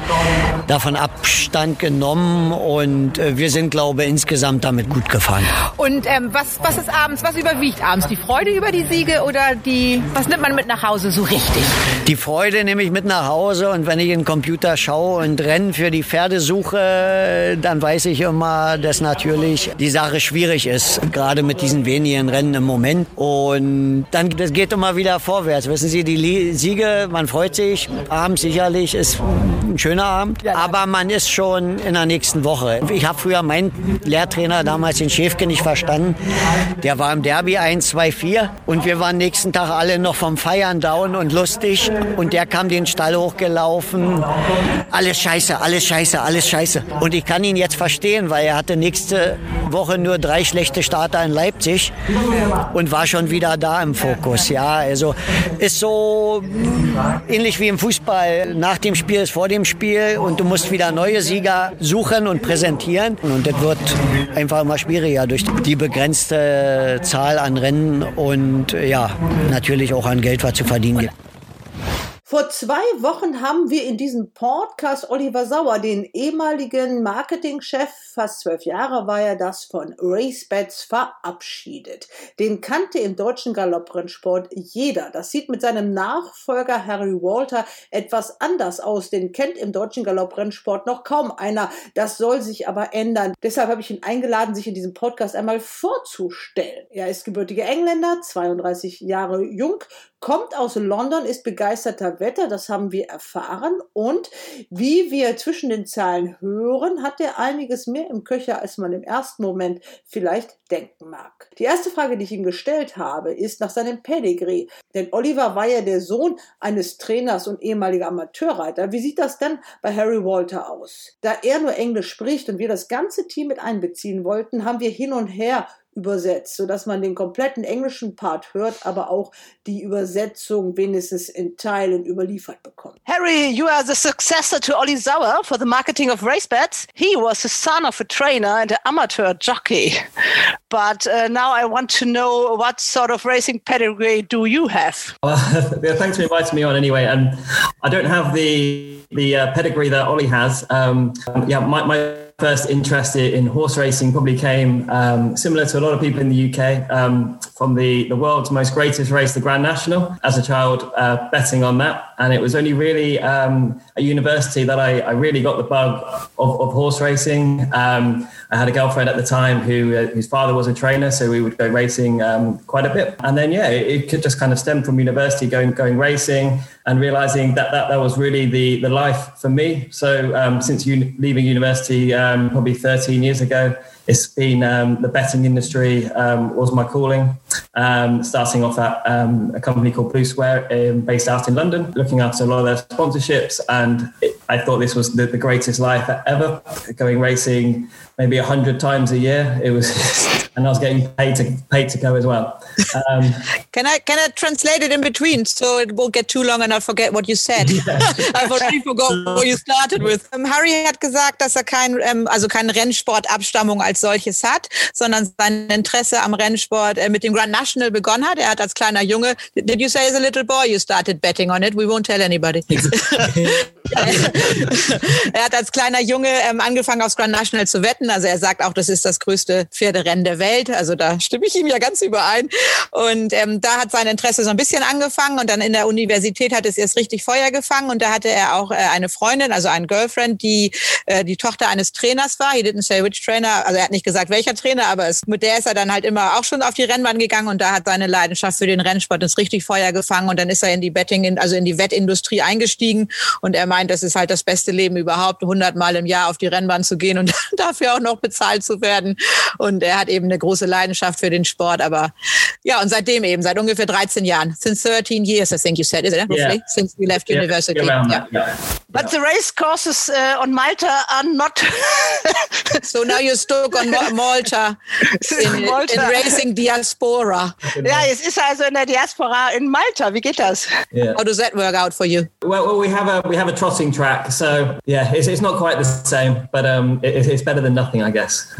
davon Abstand genommen und äh, wir sind, glaube ich, insgesamt damit gut gefahren. Und ähm, was, was ist abends, was überwiegt abends? Die Freude über die Siege oder die, was nimmt man mit nach Hause so richtig? Die Freude nehme ich mit nach Hause und wenn ich in den Computer schaue und Rennen für die Pferde suche, dann weiß ich immer, dass natürlich die Sache schwierig ist, gerade mit diesen wenigen Rennen im Moment. Und dann das geht immer wieder vorwärts. Wissen Sie, die Siege, man freut sich, abends sicherlich ist ein schöner Abend, aber man ist schon in der nächsten Woche. Ich habe früher meinen Lehrtrainer damals den Schäfke nicht verstanden. Der war im Derby 1, 2, 4 und wir waren nächsten Tag alle noch vom Feiern down und lustig und der kam den Stall hochgelaufen. Alles scheiße, alles scheiße, alles scheiße. Und ich kann ihn jetzt verstehen, weil er hatte nächste Woche nur drei schlechte Starter in Leipzig und war schon wieder da im Fokus. Ja, also ist so ähnlich wie im Fußball. Nach dem Spiel ist vor dem Spiel und du musst wieder neue Sieger suchen und präsentieren. Und das wird einfach immer schwieriger durch die begrenzte Zahl an Rennen und ja, natürlich auch an Geld, was zu verdienen gibt. Vor zwei Wochen haben wir in diesem Podcast Oliver Sauer, den ehemaligen Marketingchef, fast zwölf Jahre war er das, von RaceBets verabschiedet. Den kannte im deutschen Galopprennsport jeder. Das sieht mit seinem Nachfolger Harry Walter etwas anders aus. Den kennt im deutschen Galopprennsport noch kaum einer. Das soll sich aber ändern. Deshalb habe ich ihn eingeladen, sich in diesem Podcast einmal vorzustellen. Er ist gebürtiger Engländer, 32 Jahre jung, kommt aus London, ist begeisterter Wetter, das haben wir erfahren. Und wie wir zwischen den Zahlen hören, hat er einiges mehr im Köcher, als man im ersten Moment vielleicht denken mag. Die erste Frage, die ich ihm gestellt habe, ist nach seinem Pedigree. Denn Oliver war ja der Sohn eines Trainers und ehemaliger Amateurreiter. Wie sieht das denn bei Harry Walter aus? Da er nur Englisch spricht und wir das ganze Team mit einbeziehen wollten, haben wir hin und her übersetzt, sodass man den kompletten englischen Part hört, aber auch die Übersetzung wenigstens in Teilen überliefert bekommt. Harry, you are the successor to Olli Sauer for the marketing of race bets. He was the son of a trainer and an amateur jockey. But uh, now I want to know what sort of racing pedigree do you have? [laughs] Well, yeah, thanks for inviting me on anyway. And I don't have the the uh, pedigree that Ollie has. Um, yeah, my, my first interest in horse racing probably came um, similar to a lot of people in the UK um, from the, the world's most greatest race, the Grand National, as a child, uh, betting on that. And it was only really um, at university that I, I, really got the bug of, of horse racing. Um, I had a girlfriend at the time who uh, whose father was a trainer, so we would go racing um, quite a bit. And then, yeah, it, it could just kind of stem from university, going going racing and realizing that that, that was really the, the life for me. So um, since leaving university, um, probably 13 years ago, it's been um, the betting industry um, was my calling. Um, starting off at um, a company called Blue Square, based out in London, looking after a lot of their sponsorships, and it, I thought this was the, the greatest life ever. Going racing maybe a hundred times a year. It was, [laughs] and I was getting paid to paid to go as well. Um, [laughs] can I can I translate it in between so it won't get too long and I'll forget what you said? [laughs] I've already forgotten what you started with. Um, Harry hat gesagt, dass er kein ähm, also keine Rennsportabstammung als solches hat, sondern sein Interesse am Rennsport äh, mit dem Grand National begonnen hat. Er hat als kleiner Junge, did you say as a little boy you started betting on it? We won't tell anybody. er hat als kleiner Junge ähm, angefangen aufs Grand National zu wetten also er sagt auch, das ist das größte Pferderennen der Welt. Also da stimme ich ihm ja ganz überein. Und ähm, da hat sein Interesse so ein bisschen angefangen und dann in der Universität hat es erst richtig Feuer gefangen und da hatte er auch äh, eine Freundin, also einen Girlfriend, die äh, die Tochter eines Trainers war. He didn't say which trainer, also er hat nicht gesagt welcher Trainer, aber es, mit der ist er dann halt immer auch schon auf die Rennbahn gegangen und da hat seine Leidenschaft für den Rennsport ist richtig Feuer gefangen und dann ist er in die Betting, also in die Wettindustrie eingestiegen und er meint, das ist halt das beste Leben überhaupt, 100 Mal im Jahr auf die Rennbahn zu gehen und [laughs] dafür auch auch noch bezahlt zu werden. Und er hat eben eine große Leidenschaft für den Sport. Aber ja, und seitdem eben, seit ungefähr 13 Jahren. Since 13 years, I think you said, is it? Yeah. Since we left yeah. university. Yeah. yeah. But the race courses uh, on Malta are not [laughs] So now you're stuck on Malta [laughs] in, Malta. in racing diaspora. Ja, jetzt ist also in der Diaspora in Malta. Wie geht das? Yeah. How does that work out for you? Well, well, we have a we have a trotting track, so yeah, it's, it's not quite the same, but um, it, it's better than nothing, I guess. [laughs]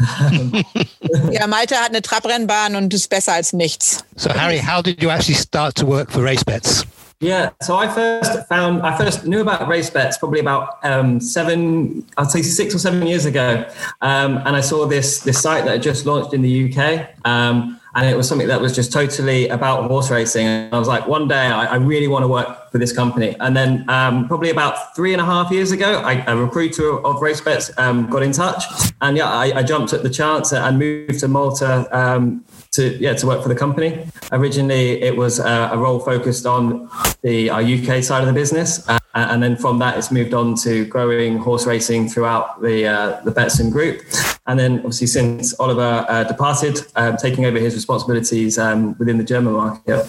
Ja, Malta hat eine Trabrennbahn und ist besser als nichts. So, Harry, how did you actually start to work for race bets? Yeah, so I first found I first knew about race bets probably about um, seven, I'd say six or seven years ago, um, and I saw this this site that had just launched in the UK, um, and it was something that was just totally about horse racing. And I was like, one day I, I really want to work for this company. And then um, probably about three and a half years ago, I, a recruiter of race bets um, got in touch, and yeah, I, I jumped at the chance and moved to Malta um, to yeah to work for the company. Originally, it was uh, a role focused on the our UK side of the business, uh, and then from that, it's moved on to growing horse racing throughout the uh, the Betson group. And then, obviously, since Oliver uh, departed, um, taking over his responsibilities um, within the German market.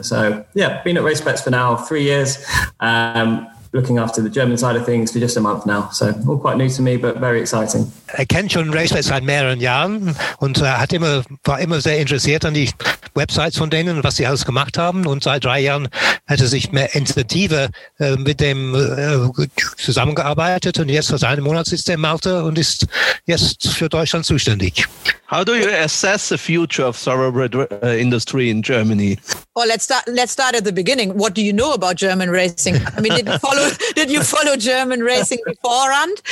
So yeah, been at Race Bets for now three years. Um, looking after the German side of things for just a month now. So all quite new to me, but very exciting. Er kennt schon RaceBets seit mehreren Jahren und äh, hat immer, war immer sehr interessiert an die Websites von denen was sie alles gemacht haben. Und seit drei Jahren hat er sich mehr intensiver äh, mit dem äh, zusammengearbeitet und jetzt sitzt er in Malta und ist jetzt für Deutschland zuständig. How do you assess the future of thoroughbred uh, industry in Germany? Well, let's start. Let's start at the beginning. What do you know about German racing? I mean, did you follow? [laughs] [laughs] did you follow German racing beforehand?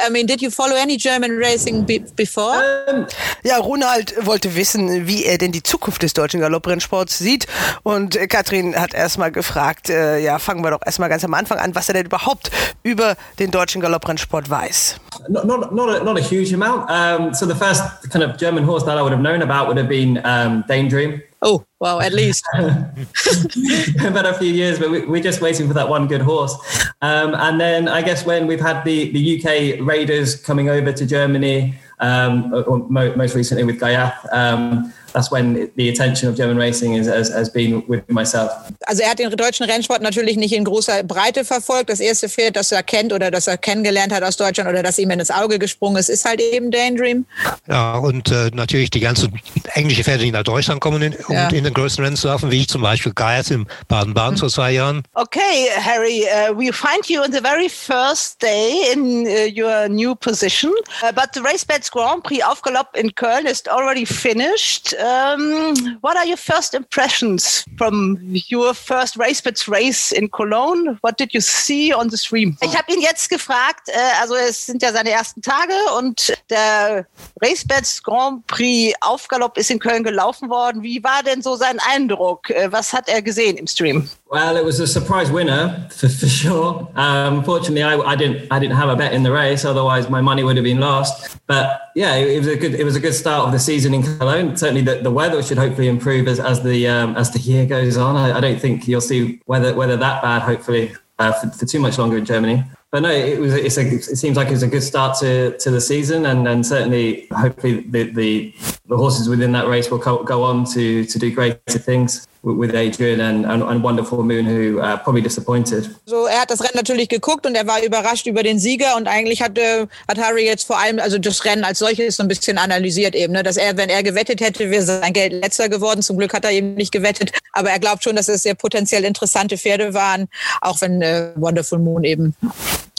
I mean, did you follow any German racing be before? Ja, Ronald wollte wissen, wie er denn die Zukunft des deutschen Galopprennsports sieht. Und äh, Katrin hat erstmal gefragt, äh, ja, fangen wir doch erstmal ganz am Anfang an, was er denn überhaupt über den deutschen Galopprennsport weiß. Not, not, not, a, not a huge amount. Um, so the first kind of German horse that I would have known about would have been um, Dame Dream. Oh, well, at least. [laughs] About a few years, but we, we're just waiting for that one good horse. Um, and then I guess when we've had the, the UK Raiders coming over to Germany, um, mo- most recently with Gaiath, um, that's when the attention of German racing is, has, has been with myself. Also er hat den deutschen Rennsport natürlich nicht in großer Breite verfolgt. Das erste Pferd, das er kennt oder das er kennengelernt hat aus Deutschland oder das ihm ins Auge gesprungen ist, ist halt eben Daydream. Ja, und äh, natürlich die ganzen englische Pferde, die nach Deutschland kommen in, Ja. und in den größten Rennen laufen, wie ich zum Beispiel Gaius im Baden-Baden vor zwei Jahren. Okay, Harry, uh, we find you on the very first day in uh, your new position, uh, but the Race Bets Grand Prix Aufgalopp in Köln is already finished. Um, what are your first impressions from your first Race Bets race in Cologne? What did you see on the stream? Ich habe ihn jetzt gefragt, äh, also es sind ja seine ersten Tage und der Race Bets Grand Prix Aufgalopp ist in Köln gelaufen worden. Wie war denn so sein Eindruck? Äh, Was hat er gesehen im Stream? Well, it was a surprise winner for, for sure. Um, unfortunately, I, I didn't I didn't have a bet in the race, otherwise my money would have been lost. But yeah, it, it was a good it was a good start of the season in Cologne. Certainly, the, the weather should hopefully improve as, as the um, as the year goes on. I, I don't think you'll see weather weather that bad. Hopefully, uh, for, for too much longer in Germany. But no, it was. It's a, it seems like it's a good start to, to the season, and, and certainly, hopefully, the, the the horses within that race will go, go on to to do greater things with, Adrian and, and, and Wonderful Moon, who uh, probably disappointed. So, er hat das Rennen natürlich geguckt und er war überrascht über den Sieger und eigentlich hatte, hat Harry jetzt vor allem also das Rennen als solches so ein bisschen analysiert eben, ne? dass er, wenn er gewettet hätte, wäre sein Geld letzter geworden. Zum Glück hat er eben nicht gewettet, aber er glaubt schon, dass es sehr potenziell interessante Pferde waren, auch wenn äh, Wonderful Moon eben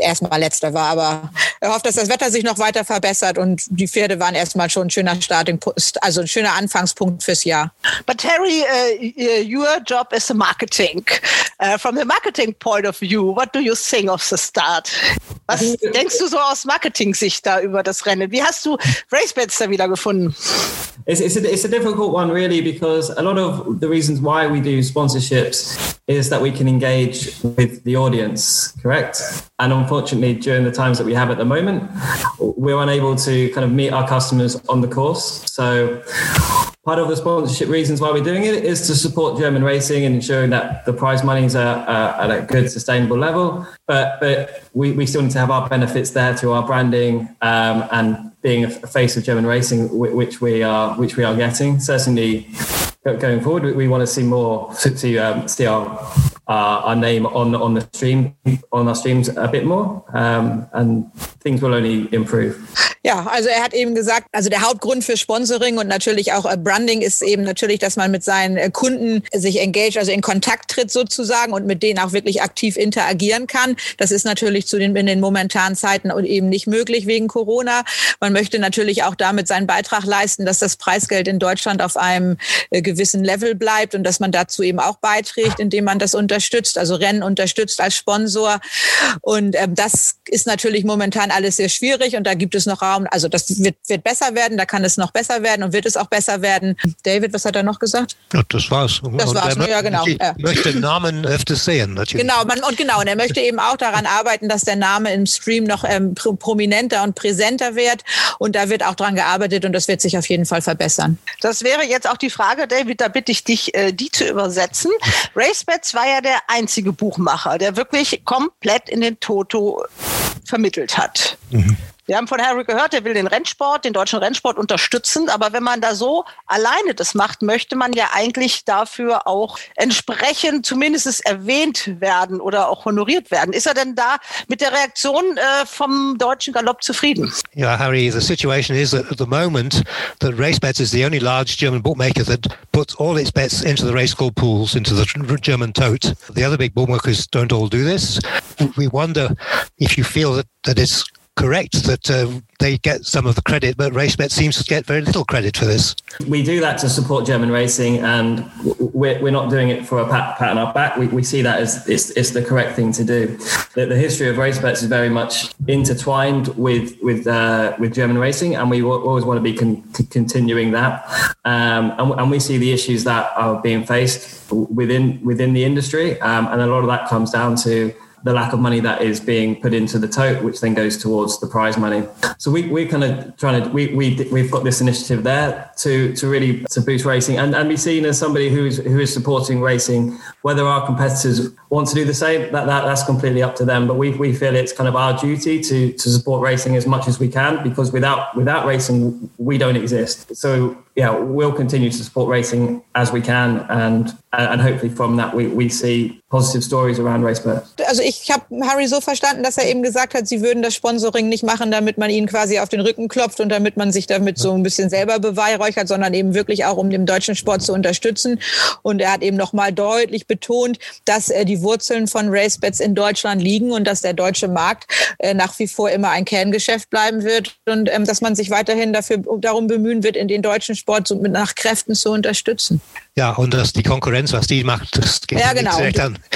erstmal letzter war. Aber er hofft, dass das Wetter sich noch weiter verbessert und die Pferde waren erstmal schon ein schöner Starting, also ein schöner Anfangspunkt fürs Jahr. But Terry, uh, your job is marketing. Uh, from the marketing point of view, what do you think of the start? Was denkst du so aus Marketing-Sicht da über das Rennen? Wie hast du Racebets da wieder gefunden? It's, it's, a, it's a difficult one, really, because a lot of the reasons why we do sponsorships is that we can engage with the audience, correct? And unfortunately, during the times that we have at the moment, we're unable to kind of meet our customers on the course. So, part of the sponsorship reasons why we're doing it is to support German racing and ensuring that the prize monies are, at a good, sustainable level. But but we, we still need to have our benefits there to our branding um, and being a face of German racing, which we are which we are getting. Certainly, going forward, we, we want to see more to, to um, see our uh, our name on on the stream on our streams a bit more, um, and things will only improve. Ja, also er hat eben gesagt, also der Hauptgrund für Sponsoring und natürlich auch äh, Branding ist eben natürlich, dass man mit seinen äh, Kunden sich engage, also in Kontakt tritt sozusagen und mit denen auch wirklich aktiv interagieren kann. Das ist natürlich zu den, in den momentanen Zeiten eben nicht möglich wegen Corona. Man möchte natürlich auch damit seinen Beitrag leisten, dass das Preisgeld in Deutschland auf einem äh, gewissen Level bleibt und dass man dazu eben auch beiträgt, indem man das unterstützt, also Rennen unterstützt als Sponsor. Und ähm, das ist natürlich momentan alles sehr schwierig und da gibt es noch Raum. Also das wird, wird besser werden, da kann es noch besser werden und wird es auch besser werden. David, was hat er noch gesagt? Ja, das war's. Das war's, ja genau. Ich Ja. [laughs] möchte den Namen öfters sehen, natürlich. Genau, man, und genau, und er möchte eben auch daran arbeiten, dass der Name im Stream noch ähm, pro- prominenter und präsenter wird. Und da wird auch dran gearbeitet und das wird sich auf jeden Fall verbessern. Das wäre jetzt auch die Frage, David, da bitte ich dich, äh, die zu übersetzen. RaceBets war ja der einzige Buchmacher, der wirklich komplett in den Toto vermittelt hat. Wir haben von Harry gehört, er will den Rennsport, den deutschen Rennsport unterstützen. Aber wenn man da so alleine das macht, möchte man ja eigentlich dafür auch entsprechend zumindest erwähnt werden oder auch honoriert werden. Ist er denn da mit der Reaktion äh, vom deutschen Galopp zufrieden? Yeah, Harry, the situation is that at the moment, that RaceBets is the only large German bookmaker that puts all its bets into the race call pools, into the German tote. The other big bookmakers don't all do this. We wonder if you feel that, that it's correct that uh, they get some of the credit, but RaceBet seems to get very little credit for this. we do that to support German racing, and we're, we're not doing it for a pat, pat on our back. We, we see that as it's, it's the correct thing to do. The, the history of race bets is very much intertwined with with uh, with German racing, and we wa- always want to be con- continuing that. Um, and, and we see the issues that are being faced within within the industry, um, and a lot of that comes down to the lack of money that is being put into the tote, which then goes towards the prize money. So we, we're kind of trying to, we, we, we've got this initiative there to, to really to boost racing and, and be seen as somebody who's, who is supporting racing. Whether our competitors want to do the same, that, that that's completely up to them. But we, we feel it's kind of our duty to, to support racing as much as we can because without, without racing, we don't exist. So yeah, we'll continue to support racing as we can, and and hopefully from that we, we see positive stories around race bets. Also ich habe Harry so verstanden, dass er eben gesagt hat, sie würden das Sponsoring nicht machen, damit man ihnen quasi auf den Rücken klopft und damit man sich damit so ein bisschen selber beweihräuchert, sondern eben wirklich auch, um den deutschen Sport zu unterstützen. Und er hat eben nochmal deutlich betont, dass äh, die Wurzeln von RaceBets in Deutschland liegen und dass der deutsche Markt äh, nach wie vor immer ein Kerngeschäft bleiben wird und ähm, dass man sich weiterhin dafür darum bemühen wird, in den deutschen Sport so mit nach Kräften zu unterstützen. Ja, und dass die Konkurrenz, was die macht, das geht Ja, genau. direkt an. [laughs]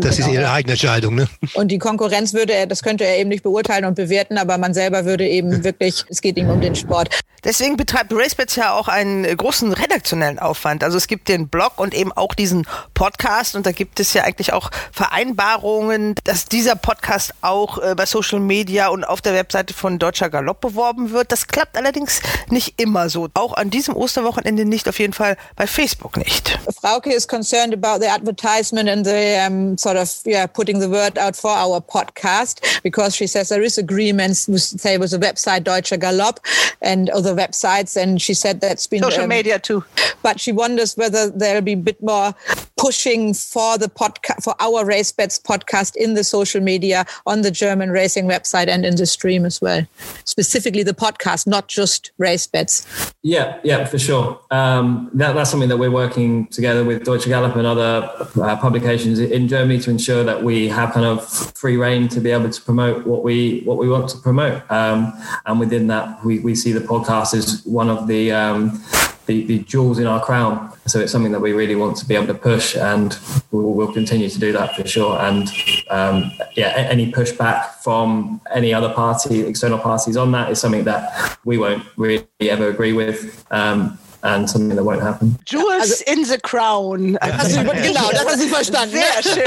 Das ist ihre eigene Entscheidung. Ne? Und die Konkurrenz würde er, das könnte er eben nicht beurteilen und bewerten, aber man selber würde eben [laughs] wirklich, es geht ihm um den Sport. Deswegen betreibt RaceBets ja auch einen großen redaktionellen Aufwand. Also es gibt den Blog und eben auch diesen Podcast und da gibt es ja eigentlich auch Vereinbarungen, dass dieser Podcast auch äh, bei Social Media und auf der Webseite von Deutscher Galopp beworben wird. Das klappt allerdings nicht immer so. Auch an diesem Osterwochenende nicht, auf jeden Fall bei Facebook nicht. Frauke is concerned about the advertisement and the um, sort of yeah putting the word out for our podcast because she says there is agreements with say with the website Deutsche Galopp and other websites and she said that's been Social um, media too. but she wonders whether there'll be a bit more pushing for the podcast for our race bets podcast in the social media on the German racing website and in the stream as well specifically the podcast not just race bets Yeah, yeah, for sure. Um, that, that's something that we're working together with Deutsche Gallop and other uh, publications in Germany to ensure that we have kind of free reign to be able to promote what we what we want to promote. Um, and within that, we, we see the podcast as one of the, um, the the jewels in our crown. So it's something that we really want to be able to push, and we'll, we'll continue to do that for sure. And um, yeah, any pushback from any other party, external parties on that is something that we won't really ever agree with. Um, and something that won't happen. Jewels in the Crown. Also, genau, das hat sie verstanden. Sehr schön.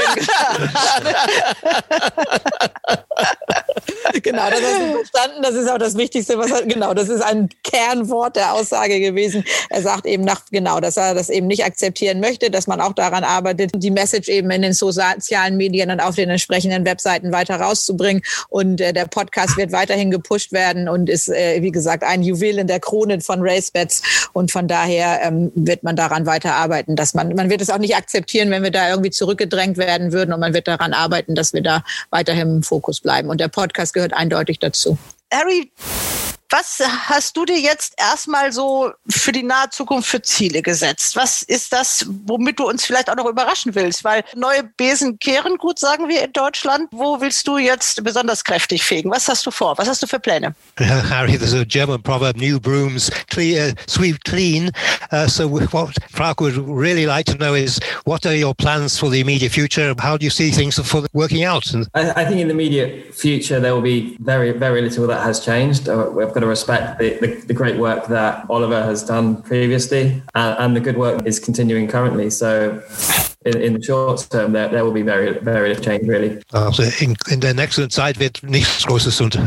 Genau, das hast du verstanden. Das ist auch das Wichtigste, was er, genau, das ist ein Kernwort der Aussage gewesen. Er sagt eben nach, genau, dass er das eben nicht akzeptieren möchte, dass man auch daran arbeitet, die Message eben in den sozialen Medien und auf den entsprechenden Webseiten weiter rauszubringen. Und äh, der Podcast wird weiterhin gepusht werden und ist, äh, wie gesagt, ein Juwel in der Krone von RaceBets. Und von daher ähm, wird man daran weiterarbeiten, dass man, man wird es auch nicht akzeptieren, wenn wir da irgendwie zurückgedrängt werden würden und man wird daran arbeiten, dass wir da weiterhin im Fokus bleiben. Und der Podcast gehört eindeutig dazu. Harry, was hast du dir jetzt erstmal so für die nahe Zukunft für Ziele gesetzt? Was ist das, womit du uns vielleicht auch noch überraschen willst? Weil neue Besen kehren gut, sagen wir in Deutschland. Wo willst du jetzt besonders kräftig fegen? Was hast du vor? Was hast du für Pläne? [laughs] Harry, there's a German proverb, new brooms clear, sweep clean. Uh, so what Frau would really like to know is what are your plans for the immediate future? How do you see things for working out? I, I think in the immediate future, there will be very, very little that has changed. Uh, we've got to respect the, the, the great work that Oliver has done previously and, and the good work is continuing currently. So in, in the short term, there, there will be very, very little change, really. Also in, in der nächsten Zeit wird nichts Großes und,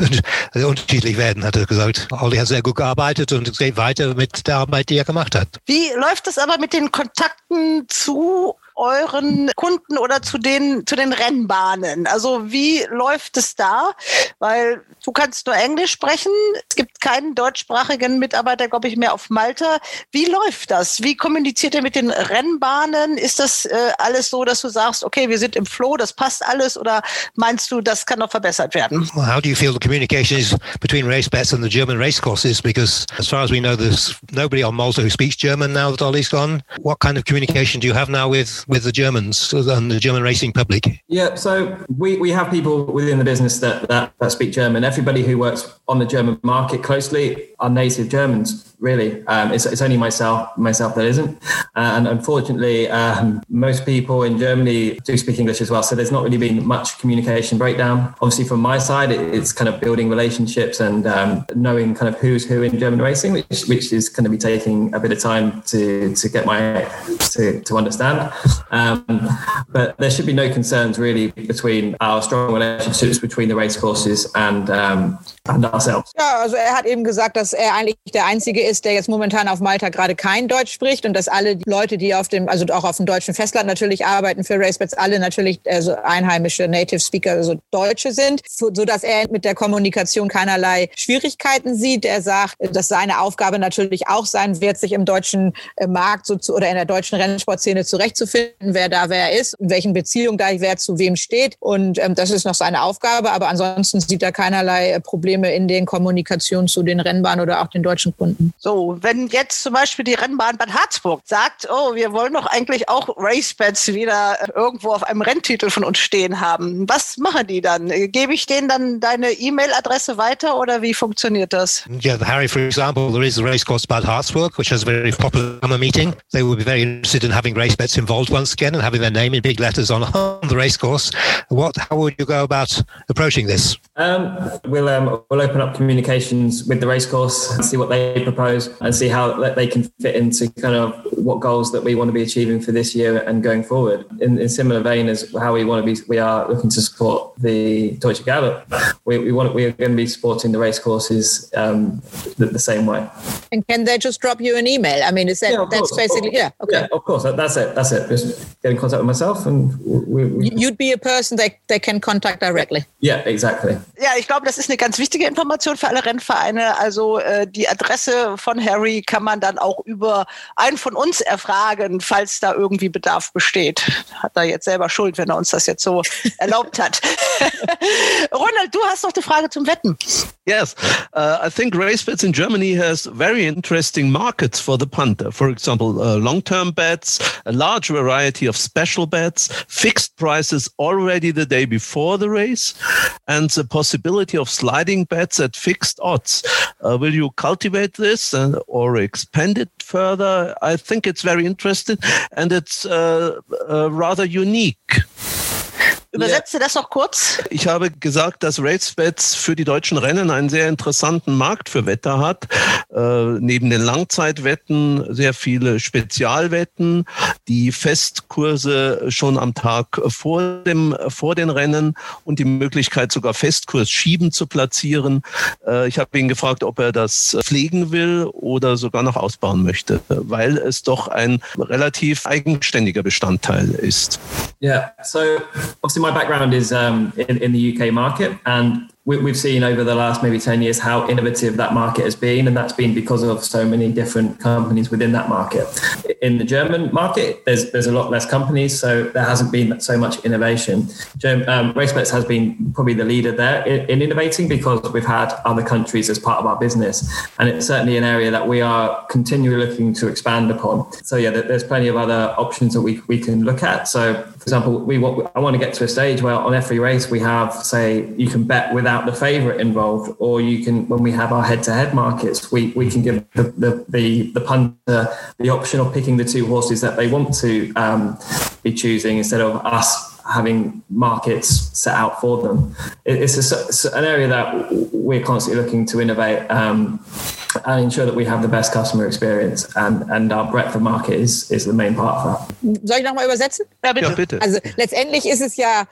unterschiedlich werden, hat er gesagt. Olli hat sehr gut gearbeitet und es geht weiter mit der Arbeit, die er gemacht hat. Wie läuft es aber mit den Kontakten zu euren Kunden oder zu den, zu den Rennbahnen? Also wie läuft es da? Weil du kannst nur Englisch sprechen. Es gibt keinen deutschsprachigen Mitarbeiter, glaube ich, mehr auf Malta. Wie läuft das? Wie kommuniziert ihr mit den Rennbahnen? Ist das äh, alles so, dass du sagst, okay, wir sind im Flow, das passt alles? Oder meinst du, das kann noch verbessert werden? Well, how do you feel the communication is between race bets and the German race courses? Because as far as we know, there's nobody on Malta who speaks German now that Ollie's gone. What kind of communication do you have now with with the Germans and the German racing public? Yeah, so we, we have people within the business that, that, that speak German. Everybody who works on the German market closely are native Germans really. Um, it's, it's only myself myself that isn't. Uh, and unfortunately, um, most people in Germany do speak English as well. So there's not really been much communication breakdown. Obviously, from my side, it, it's kind of building relationships and um, knowing kind of who's who in German racing, which, which is going to be taking a bit of time to, to get my to, to understand. Um, but there should be no concerns really between our strong relationships between the race courses and, um, and ourselves. Ja, also er hat eben gesagt, dass er eigentlich der einzige ist, der jetzt momentan auf Malta gerade kein Deutsch spricht und dass alle Leute, die auf dem, also auch auf dem deutschen Festland natürlich arbeiten für RaceBets, alle natürlich also einheimische Native Speaker, also Deutsche sind, so, dass er mit der Kommunikation keinerlei Schwierigkeiten sieht. Er sagt, dass seine Aufgabe natürlich auch sein wird, sich im deutschen äh, Markt so zu, oder in der deutschen Rennsportszene zurechtzufinden, wer da wer ist, in welchen Beziehungen da wer zu wem steht. Und ähm, das ist noch seine Aufgabe, aber ansonsten sieht er keinerlei äh, Probleme in den Kommunikationen zu den Rennbahnen oder auch den deutschen Kunden. So, wenn jetzt zum Beispiel die Rennbahn Bad Harzburg sagt, oh, wir wollen doch eigentlich auch Racebets wieder irgendwo auf einem Renntitel von uns stehen haben, was machen die dann? Gebe ich denen dann deine E-Mail-Adresse weiter oder wie funktioniert das? Yeah, Harry, for example, there is a racecourse Bad Harzburg, which has a very popular summer meeting. They would be very interested in having race bets involved once again and having their name in big letters on, [laughs] on the racecourse. What, how would you go about approaching this? Um, we'll um, we'll open up communications with the racecourse and see what they propose and see how they can fit into kind of what goals that we want to be achieving for this year and going forward. In, in similar vein as how we want to be, we are looking to support the Deutsche Gallop. We, we want we are going to be supporting the racecourses um, the, the, same way. And can they just drop you an email? I mean, is that yeah, that's course, basically yeah okay yeah, of course that's it that's it just get in contact with myself and we, we, you'd be a person they they can contact directly. Yeah, exactly. Yeah, ich glaube, das ist eine ganz wichtige Information für alle Rennvereine. Also äh, die Adresse von Harry kann man dann auch über einen von uns erfragen, falls da irgendwie Bedarf besteht. Hat er jetzt selber Schuld, wenn er uns das jetzt so [laughs] erlaubt hat. [laughs] Ronald, du hast noch eine Frage zum Wetten. Yes, uh, I think RaceBets in Germany has very interesting markets for the punter. For example, uh, long-term bets, a large variety of special bets, fixed prices already the day before the race, and the possibility of sliding bets at fixed odds. Uh, will you cultivate this and, or expand it further? I think it's very interesting and it's uh, uh, rather unique. Übersetze das noch kurz. Ich habe gesagt, dass RaceBets für die deutschen Rennen einen sehr interessanten Markt für Wetter hat. Äh, neben den Langzeitwetten sehr viele Spezialwetten, die Festkurse schon am Tag vor, dem, vor den Rennen und die Möglichkeit sogar Festkurs schieben zu platzieren. Äh, ich habe ihn gefragt, ob er das pflegen will oder sogar noch ausbauen möchte, weil es doch ein relativ eigenständiger Bestandteil ist. Yeah, so obviously my background is um, in, in, the UK market, and we, have seen over the last maybe 10 years how innovative that market has been. And that's been because of so many different companies within that market. In the German market, there's, there's a lot less companies, so there hasn't been so much innovation. Um, RaceBets has been probably the leader there in, in innovating because we've had other countries as part of our business. And it's certainly an area that we are continually looking to expand upon. So yeah, there's plenty of other options that we, we can look at. So example, we want, I want to get to a stage where on every race we have, say, you can bet without the favorite involved, or you can, when we have our head-to-head markets, we, we can give the, the, the, the punter the option of picking the two horses that they want to um, be choosing instead of us having markets set out for them. It's, a, it's an area that we're constantly looking to innovate um, and ensure that we have the best customer experience and, and our breadth of market is, is the main part of that. Soll ich nochmal übersetzen? Ja bitte. ja, bitte. Also letztendlich ist es ja,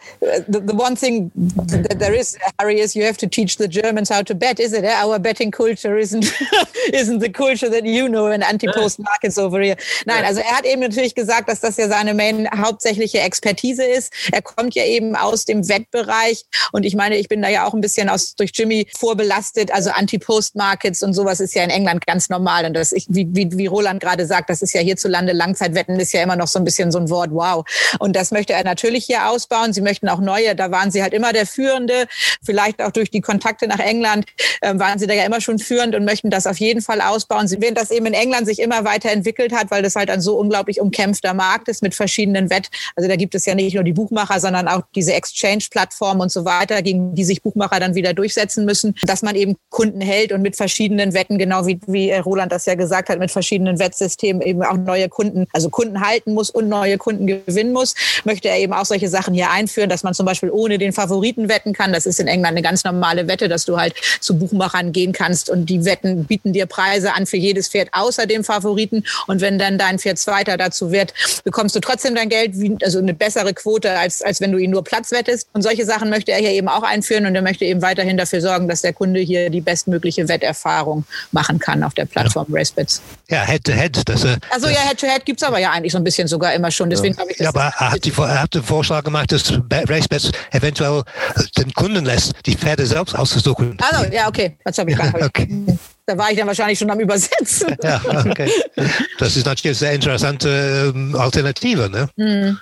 the, the one thing that there is, Harry, is you have to teach the Germans how to bet, is it? Our betting culture isn't, [laughs] isn't the culture that you know in anti-post markets over here. Nein, also er hat eben natürlich gesagt, dass das ja seine main hauptsächliche Expertise ist. Er kommt ja eben aus dem Wettbereich und ich meine, ich bin da ja auch ein bisschen aus, durch Jimmy vorbelastet. Also Anti-Post-Markets und sowas ist ja in England ganz normal. Und das, ich, wie, wie, wie Roland gerade sagt, das ist ja hierzulande Langzeitwetten ist ja immer noch so ein bisschen so ein Wort, wow. Und das möchte er natürlich hier ausbauen. Sie möchten auch neue, da waren sie halt immer der Führende. Vielleicht auch durch die Kontakte nach England äh, waren sie da ja immer schon führend und möchten das auf jeden Fall ausbauen. Sie werden das eben in England sich immer weiterentwickelt hat, weil das halt ein so unglaublich umkämpfter Markt ist mit verschiedenen Wett. Also da gibt es ja nicht nur die Buchmacher, sondern auch diese Exchange-Plattformen und so weiter, gegen die sich Buchmacher dann wieder durchsetzen müssen, dass man eben Kunden hält und mit verschiedenen Wetten, genau wie, wie Roland das ja gesagt hat, mit verschiedenen Wettsystemen eben auch neue Kunden, also Kunden halten muss und neue Kunden gewinnen muss, möchte er eben auch solche Sachen hier einführen, dass man zum Beispiel ohne den Favoriten wetten kann. Das ist in England eine ganz normale Wette, dass du halt zu Buchmachern gehen kannst und die Wetten bieten dir Preise an für jedes Pferd außer dem Favoriten. Und wenn dann dein Pferd Zweiter dazu wird, bekommst du trotzdem dein Geld, also eine bessere Quote als, als wenn du ihn nur Platz wettest. Und solche Sachen möchte er hier eben auch einführen und er möchte eben weiterhin dafür sorgen, dass der Kunde hier die bestmögliche Wetterfahrung machen kann auf der Plattform ja. RaceBets. Ja, Head-to-Head. Das, äh, also ja, Head-to-Head gibt es aber ja eigentlich so ein bisschen sogar immer schon. Deswegen ja. ich das. Ja, aber er hat, die, er hat den Vorschlag gemacht, dass RaceBets eventuell äh, den Kunden lässt, die Pferde selbst auszusuchen. Also, ja, okay. Das habe ich gar nicht. [laughs] okay. Da war ich dann wahrscheinlich schon am Übersetzen. Ja, okay. [laughs] Das ist natürlich eine sehr interessante ähm, Alternative. Ne? Mhm.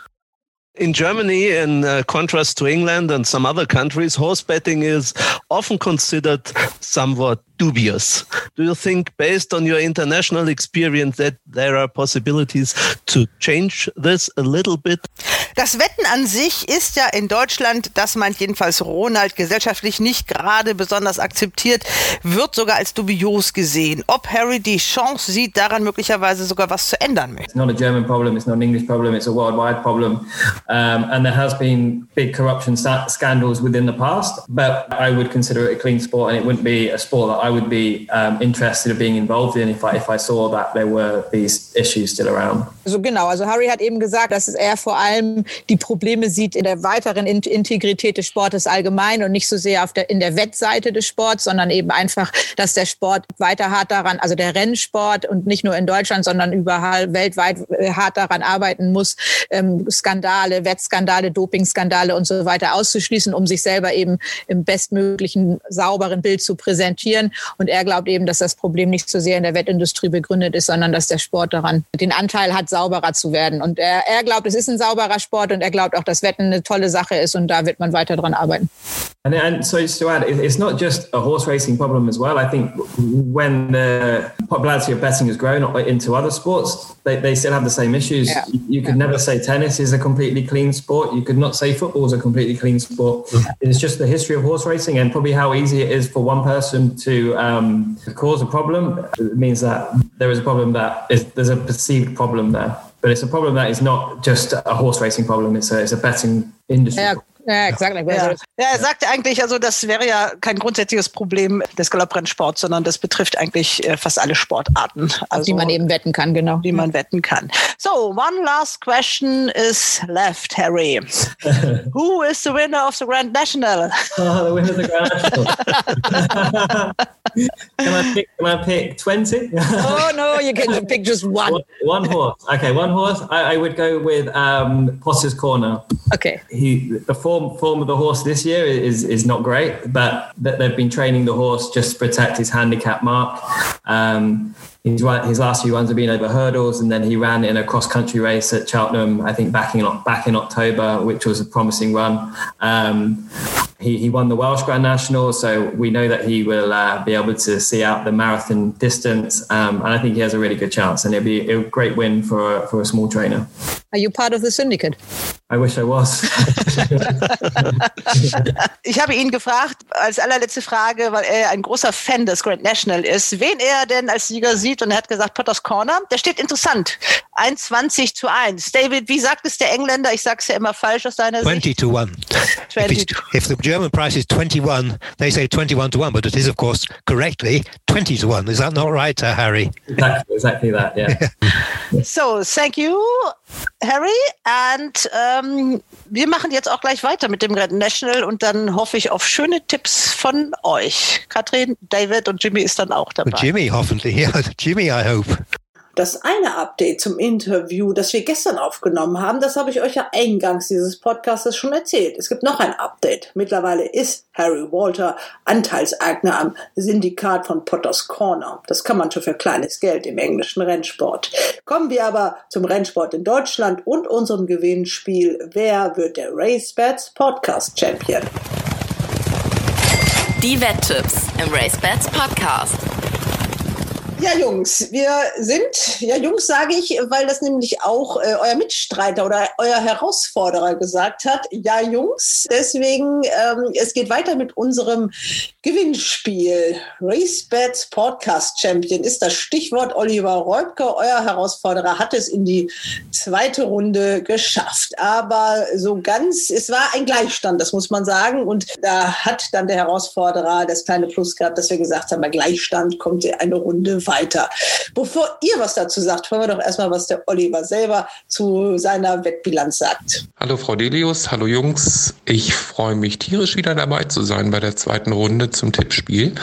In Germany, in uh, contrast to England and some other countries, horse betting is often considered somewhat dubious. Do you think, based on your international experience, that there are possibilities to change this a little bit? Das Wetten an sich ist ja in Deutschland, das meint jedenfalls Ronald, gesellschaftlich nicht gerade besonders akzeptiert, wird sogar als dubios gesehen. Ob Harry die Chance sieht, daran möglicherweise sogar was zu ändern It's not a German problem, it's not an English problem, it's a worldwide problem. Um, and there has been big corruption scandals within the past, but I would consider it a clean sport and it wouldn't be a sport that I would be um, interested in being involved in if I, if I saw that there were these issues still around. So genau, also Harry hat eben gesagt, dass er vor allem die Probleme sieht in der weiteren Integrität des Sportes allgemein und nicht so sehr auf der, in der Wettseite des Sports, sondern eben einfach, dass der Sport weiter hart daran, also der Rennsport und nicht nur in Deutschland, sondern überall weltweit äh, hart daran arbeiten muss, ähm, Skandale, Wettskandale, Dopingskandale und so weiter auszuschließen, um sich selber eben im bestmöglichen sauberen Bild zu präsentieren. Und er glaubt eben, dass das Problem nicht so sehr in der Wettindustrie begründet ist, sondern dass der Sport daran den Anteil hat, sauberer zu werden. Und er, er glaubt, es ist ein sauberer Sport und er glaubt auch, dass Wetten eine tolle Sache ist und da wird man weiter dran arbeiten. And, and so to add, it's not just a horse racing problem as well. I think when the popularity of betting has grown into other sports, they, they still have the same issues. Yeah. You, you could yeah. never say tennis is a completely clean sport. You could not say football is a completely clean sport. It's just the history of horse racing and probably how easy it is for one person to um, cause a problem. It means that there is a problem that is, there's a perceived problem there. But it's a problem that is not just a horse racing problem. It's a, it's a betting industry. Yeah. Ja, exactly. ja. ja, er sagt eigentlich, also das wäre ja kein grundsätzliches Problem des Galopprennsports, sondern das betrifft eigentlich äh, fast alle Sportarten. Also, die man eben wetten kann, genau. Die man wetten kann. So, one last question is left, Harry. [laughs] Who is the winner of the Grand National? Oh, [laughs] the winner of the Grand National. [laughs] can, I pick, can I pick 20? oh, no, you can pick just one. One, one horse. Okay, one horse. I, I would go with um, Potter's Corner. Okay. He, the four form form of the horse this year is is not great, but they've been training the horse just to protect his handicap mark. Um, his, his last few runs have been over hurdles, and then he ran in a cross country race at Cheltenham, I think back in back in October, which was a promising run. Um, he, he won the Welsh Grand National, so we know that he will uh, be able to see out the marathon distance, um, and I think he has a really good chance, and it'll be a great win for for a small trainer. Are you part of the syndicate? I wish I was. [laughs] ich habe ihn gefragt, als allerletzte Frage, weil er ein großer Fan des Grand National ist, wen er denn als Sieger sieht. Und er hat gesagt, Potters Corner. Der steht interessant. 21 zu 1. David, wie sagt es der Engländer? Ich sage es ja immer falsch aus seiner 20 Sicht. to 1. 20 [laughs] if, if the German price is 21, they say 21 to 1, but it is, of course, correctly 20 to 1. Is that not right, uh, Harry? Exactly, exactly that, yeah. [laughs] so, thank you, Harry. Und ähm, wir machen jetzt auch gleich weiter mit dem Grand National und dann hoffe ich auf schöne Tipps von euch. Katrin, David und Jimmy ist dann auch dabei. Jimmy, hoffentlich. [laughs] Ja, Jimmy, I hope. Das eine Update zum Interview, das wir gestern aufgenommen haben, das habe ich euch ja eingangs dieses Podcasts schon erzählt. Es gibt noch ein Update. Mittlerweile ist Harry Walter Anteilseigner am Syndikat von Potters Corner. Das kann man schon für kleines Geld im englischen Rennsport. Kommen wir aber zum Rennsport in Deutschland und unserem Gewinnspiel. Wer wird der RaceBets Podcast Champion? Die Wetttipps im RaceBets Podcast. Ja, Jungs, wir sind, ja, Jungs sage ich, weil das nämlich auch äh, euer Mitstreiter oder euer Herausforderer gesagt hat. Ja, Jungs, deswegen, ähm, es geht weiter mit unserem Gewinnspiel. RaceBets Podcast Champion ist das Stichwort. Oliver Reubke, euer Herausforderer, hat es in die zweite Runde geschafft. Aber so ganz, es war ein Gleichstand, das muss man sagen. Und da hat dann der Herausforderer das kleine Plus gehabt, dass wir gesagt haben, bei Gleichstand kommt eine Runde weiter weiter. Bevor ihr was dazu sagt, hören wir doch erstmal, was der Oliver selber zu seiner Wettbilanz sagt. Hallo Frau Delius, hallo Jungs. Ich freue mich tierisch wieder dabei zu sein bei der zweiten Runde zum Tippspiel.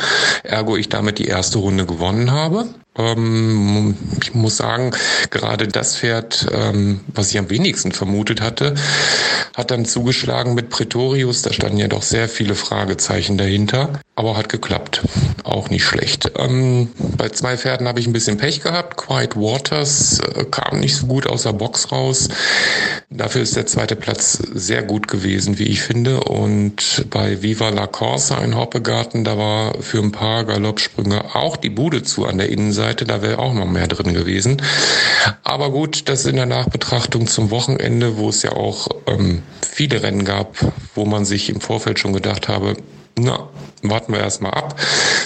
Ergo ich damit die erste Runde gewonnen habe. Ähm, ich muss sagen, gerade das Pferd, ähm, was ich am wenigsten vermutet hatte, hat dann zugeschlagen mit Pretorius. Da standen ja doch sehr viele Fragezeichen dahinter, aber hat geklappt. Auch nicht schlecht. Ähm, bei zwei Pferden habe ich ein bisschen Pech gehabt. Quiet Waters äh, kam nicht so gut aus der Box raus. Dafür ist der zweite Platz sehr gut gewesen, wie ich finde. Und bei Viva la Corsa in Hoppegarten, da war für ein paar Galoppsprünge auch die Bude zu an der Innenseite. Seite, da wäre auch noch mehr drin gewesen. Aber gut, das in der Nachbetrachtung zum Wochenende, wo es ja auch ähm, viele Rennen gab, wo man sich im Vorfeld schon gedacht habe, na, warten wir erstmal ab.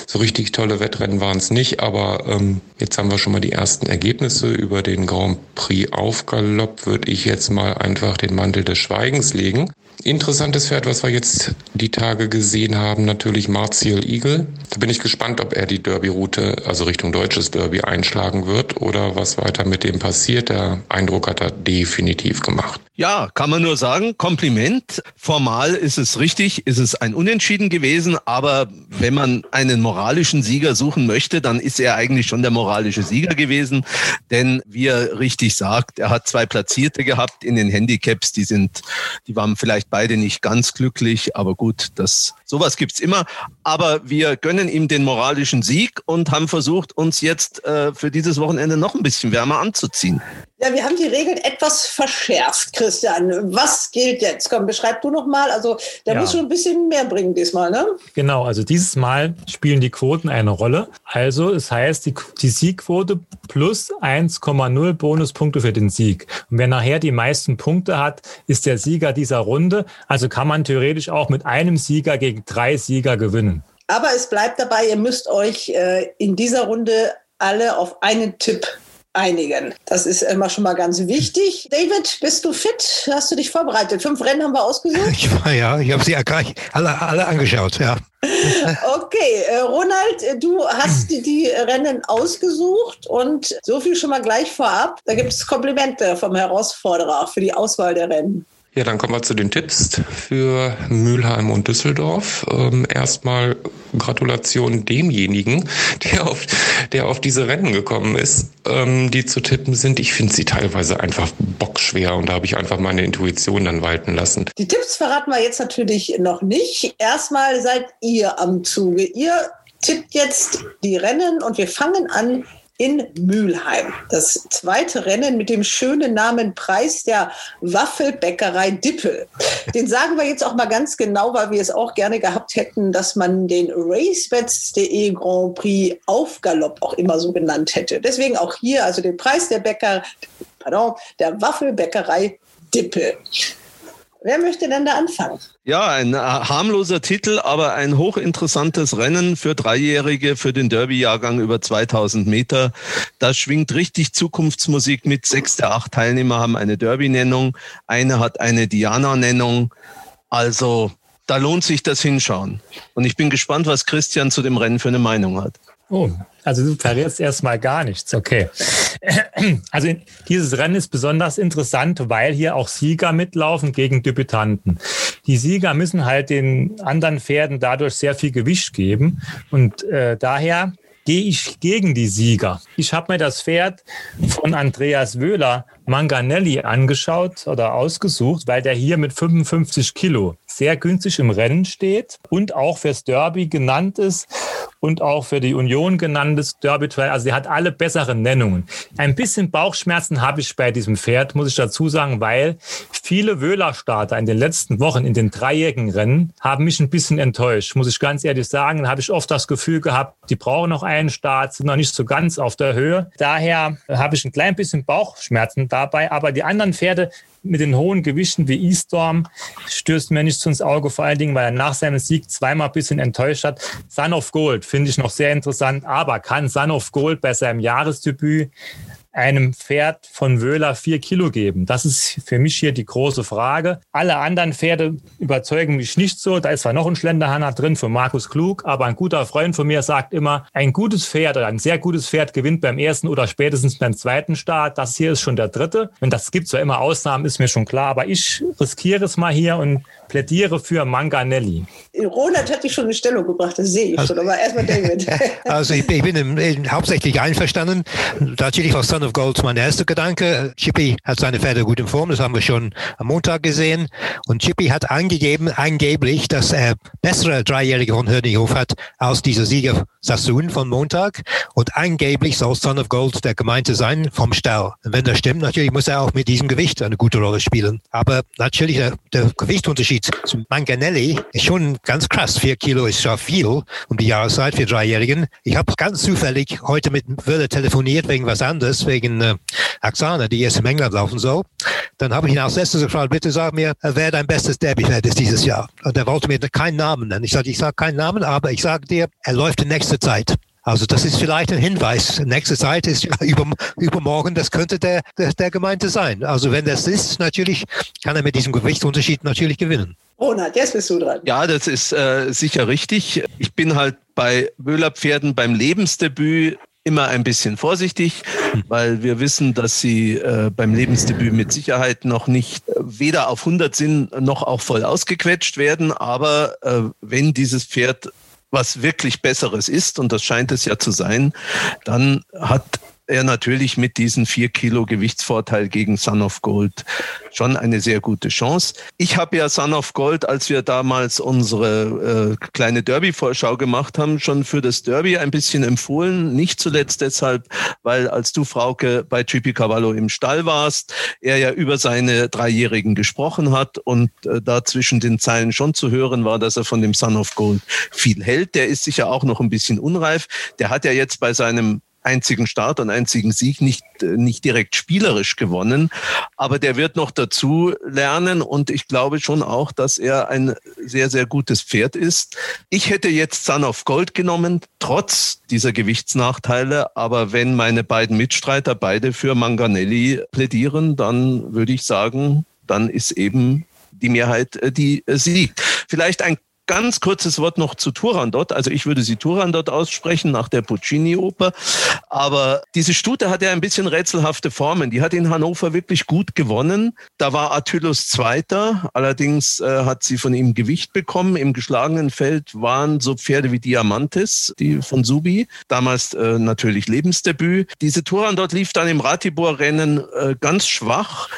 So richtig tolle Wettrennen waren es nicht, aber ähm, jetzt haben wir schon mal die ersten Ergebnisse über den Grand Prix Aufgalopp. Würde ich jetzt mal einfach den Mantel des Schweigens legen. Interessantes Pferd, was wir jetzt die Tage gesehen haben, natürlich Martial Eagle. Da bin ich gespannt, ob er die Derby-Route, also Richtung deutsches Derby, einschlagen wird oder was weiter mit dem passiert. Der Eindruck hat er definitiv gemacht. Ja, kann man nur sagen, Kompliment. Formal ist es richtig, ist es ein Unentschieden gewesen, aber wenn man einen moralischen Sieger suchen möchte, dann ist er eigentlich schon der moralische Sieger gewesen, denn wie er richtig sagt, er hat zwei Platzierte gehabt in den Handicaps, die sind, die waren vielleicht beide nicht ganz glücklich, aber gut, das sowas gibt's immer. Aber wir gönnen ihm den moralischen Sieg und haben versucht, uns jetzt äh, für dieses Wochenende noch ein bisschen wärmer anzuziehen. Ja, wir haben die Regeln etwas verschärft, Christian. Was gilt jetzt? Komm, beschreib du noch mal. Also, der Ja. muss schon ein bisschen mehr bringen diesmal, ne? Genau, also dieses Mal spielen die Quoten eine Rolle. Also es heißt, die, die Siegquote plus 1,0 Bonuspunkte für den Sieg. Und wer nachher die meisten Punkte hat, ist der Sieger dieser Runde. Also kann man theoretisch auch mit einem Sieger gegen drei Sieger gewinnen. Aber es bleibt dabei, ihr müsst euch äh, in dieser Runde alle auf einen Tipp einigen. Das ist immer schon mal ganz wichtig. [laughs] David, bist du fit? Hast du dich vorbereitet? Fünf Rennen haben wir ausgesucht? [laughs] Ich war ja, ich habe sie ja gleich alle, alle angeschaut, ja. [laughs] Okay, äh, Ronald, äh, du hast die, die Rennen ausgesucht und so viel schon mal gleich vorab. Da gibt es Komplimente vom Herausforderer auch für die Auswahl der Rennen. Ja, dann kommen wir zu den Tipps für Mülheim und Düsseldorf. Ähm, erstmal Gratulation demjenigen, [laughs] der auf, der auf diese Rennen gekommen ist, ähm, die zu tippen sind. Ich finde sie teilweise einfach bockschwer und da habe ich einfach meine Intuition dann walten lassen. Die Tipps verraten wir jetzt natürlich noch nicht. Erstmal seid ihr am Zuge. Ihr tippt jetzt die Rennen und wir fangen an in Mülheim. Das zweite Rennen mit dem schönen Namen Preis der Waffelbäckerei Dippel. Den sagen wir jetzt auch mal ganz genau, weil wir es auch gerne gehabt hätten, dass man den racebets.de Grand Prix auf Galopp auch immer so genannt hätte. Deswegen auch hier, also den Preis der Bäcker, pardon, der Waffelbäckerei Dippel. Wer möchte denn da anfangen? Ja, ein äh, harmloser Titel, aber ein hochinteressantes Rennen für Dreijährige für den Derby-Jahrgang über 2000 Meter. Da schwingt richtig Zukunftsmusik mit. Sechs der acht Teilnehmer haben eine Derby-Nennung. Eine hat eine Diana-Nennung. Also da lohnt sich das Hinschauen. Und ich bin gespannt, was Christian zu dem Rennen für eine Meinung hat. Oh, also du verrätst erstmal gar nichts. Okay. [clears throat] Also dieses Rennen ist besonders interessant, weil hier auch Sieger mitlaufen gegen Debütanten. Die Sieger müssen halt den anderen Pferden dadurch sehr viel Gewicht geben und äh, daher gehe ich gegen die Sieger. Ich habe mir das Pferd von Andreas Wöhler Manganelli angeschaut oder ausgesucht, weil der hier mit 55 Kilo sehr günstig im Rennen steht und auch fürs Derby genannt ist und auch für die Union genanntes Derby Trail. Also er hat alle besseren Nennungen. Ein bisschen Bauchschmerzen habe ich bei diesem Pferd, muss ich dazu sagen, weil viele Wöhler-Starter in den letzten Wochen in den dreijährigen Rennen haben mich ein bisschen enttäuscht, muss ich ganz ehrlich sagen. Da habe ich oft das Gefühl gehabt, die brauchen noch einen Start, sind noch nicht so ganz auf der Höhe. Daher habe ich ein klein bisschen Bauchschmerzen dabei, aber die anderen Pferde mit den hohen Gewichten wie E-Storm stößt mir nicht ins Auge, vor allen Dingen, weil er nach seinem Sieg zweimal ein bisschen enttäuscht hat. Son of Gold finde ich noch sehr interessant, aber kann Son of Gold bei seinem Jahresdebüt einem Pferd von Wöhler vier Kilo geben? Das ist für mich hier die große Frage. Alle anderen Pferde überzeugen mich nicht so. Da ist zwar noch ein Schlenderhanner drin von Markus Klug, aber ein guter Freund von mir sagt immer, ein gutes Pferd oder ein sehr gutes Pferd gewinnt beim ersten oder spätestens beim zweiten Start. Das hier ist schon der dritte. Und das gibt zwar immer Ausnahmen, ist mir schon klar, aber ich riskiere es mal hier und plädiere für Manganelli. Ronald hat dich schon in Stellung gebracht, das sehe ich also, schon, aber erstmal David. [laughs] Also ich, ich bin im, in, hauptsächlich einverstanden. Natürlich war Son of Gold mein erster Gedanke. Chippy hat seine Pferde gut in Form, das haben wir schon am Montag gesehen. Und Chippy hat angegeben, angeblich, dass er bessere dreijährige von Hörninghof hat als dieser Sieger Sassoon von Montag. Und angeblich soll Son of Gold der gemeinte sein vom Stall. Und wenn das stimmt, natürlich muss er auch mit diesem Gewicht eine gute Rolle spielen. Aber natürlich der, der Gewichtunterschied zu Manganelli ist schon ganz krass. Vier Kilo ist schon viel um die Jahreszeit für Dreijährigen. Ich habe ganz zufällig heute mit Würde telefoniert wegen was anderes, wegen äh, Axana, die jetzt in England laufen soll. Dann habe ich ihn als letztes gefragt, bitte sag mir, wer dein bestes Derby-Pferd ist dieses Jahr. Und er wollte mir keinen Namen nennen. Ich sagte, ich sage keinen Namen, aber ich sage dir, er läuft in nächster Zeit. Also das ist vielleicht ein Hinweis. Nächste Zeit ist ja [laughs] über, übermorgen, das könnte der, der, der gemeinte sein. Also wenn das ist, natürlich kann er mit diesem Gewichtsunterschied natürlich gewinnen. Ronald, jetzt bist du dran. Ja, das ist äh, sicher richtig. Ich bin halt bei Böhlerpferden beim Lebensdebüt immer ein bisschen vorsichtig, weil wir wissen, dass sie äh, beim Lebensdebüt mit Sicherheit noch nicht äh, weder auf 100 sind noch auch voll ausgequetscht werden. Aber äh, wenn dieses Pferd was wirklich Besseres ist, und das scheint es ja zu sein, dann hat er natürlich mit diesem vier Kilo Gewichtsvorteil gegen Son of Gold schon eine sehr gute Chance. Ich habe ja Son of Gold, als wir damals unsere äh, kleine Derby-Vorschau gemacht haben, schon für das Derby ein bisschen empfohlen. Nicht zuletzt deshalb, weil als du, Frauke, bei Chippy Cavallo im Stall warst, er ja über seine Dreijährigen gesprochen hat und äh, da zwischen den Zeilen schon zu hören war, dass er von dem Son of Gold viel hält. Der ist sicher auch noch ein bisschen unreif. Der hat ja jetzt bei seinem einzigen Start und einzigen Sieg nicht, äh, nicht direkt spielerisch gewonnen. Aber der wird noch dazu lernen und ich glaube schon auch, dass er ein sehr, sehr gutes Pferd ist. Ich hätte jetzt Son of Gold genommen, trotz dieser Gewichtsnachteile. Aber wenn meine beiden Mitstreiter beide für Manganelli plädieren, dann würde ich sagen, dann ist eben die Mehrheit, äh, die siegt. Vielleicht ein ganz kurzes Wort noch zu Turandot. Also ich würde sie Turandot aussprechen nach der Puccini-Oper. Aber diese Stute hat ja ein bisschen rätselhafte Formen. Die hat in Hannover wirklich gut gewonnen. Da war Atylus Zweiter. Allerdings äh, hat sie von ihm Gewicht bekommen. Im geschlagenen Feld waren so Pferde wie Diamantis, die von Subi. Damals äh, natürlich Lebensdebüt. Diese Turandot lief dann im Ratibor-Rennen äh, ganz schwach.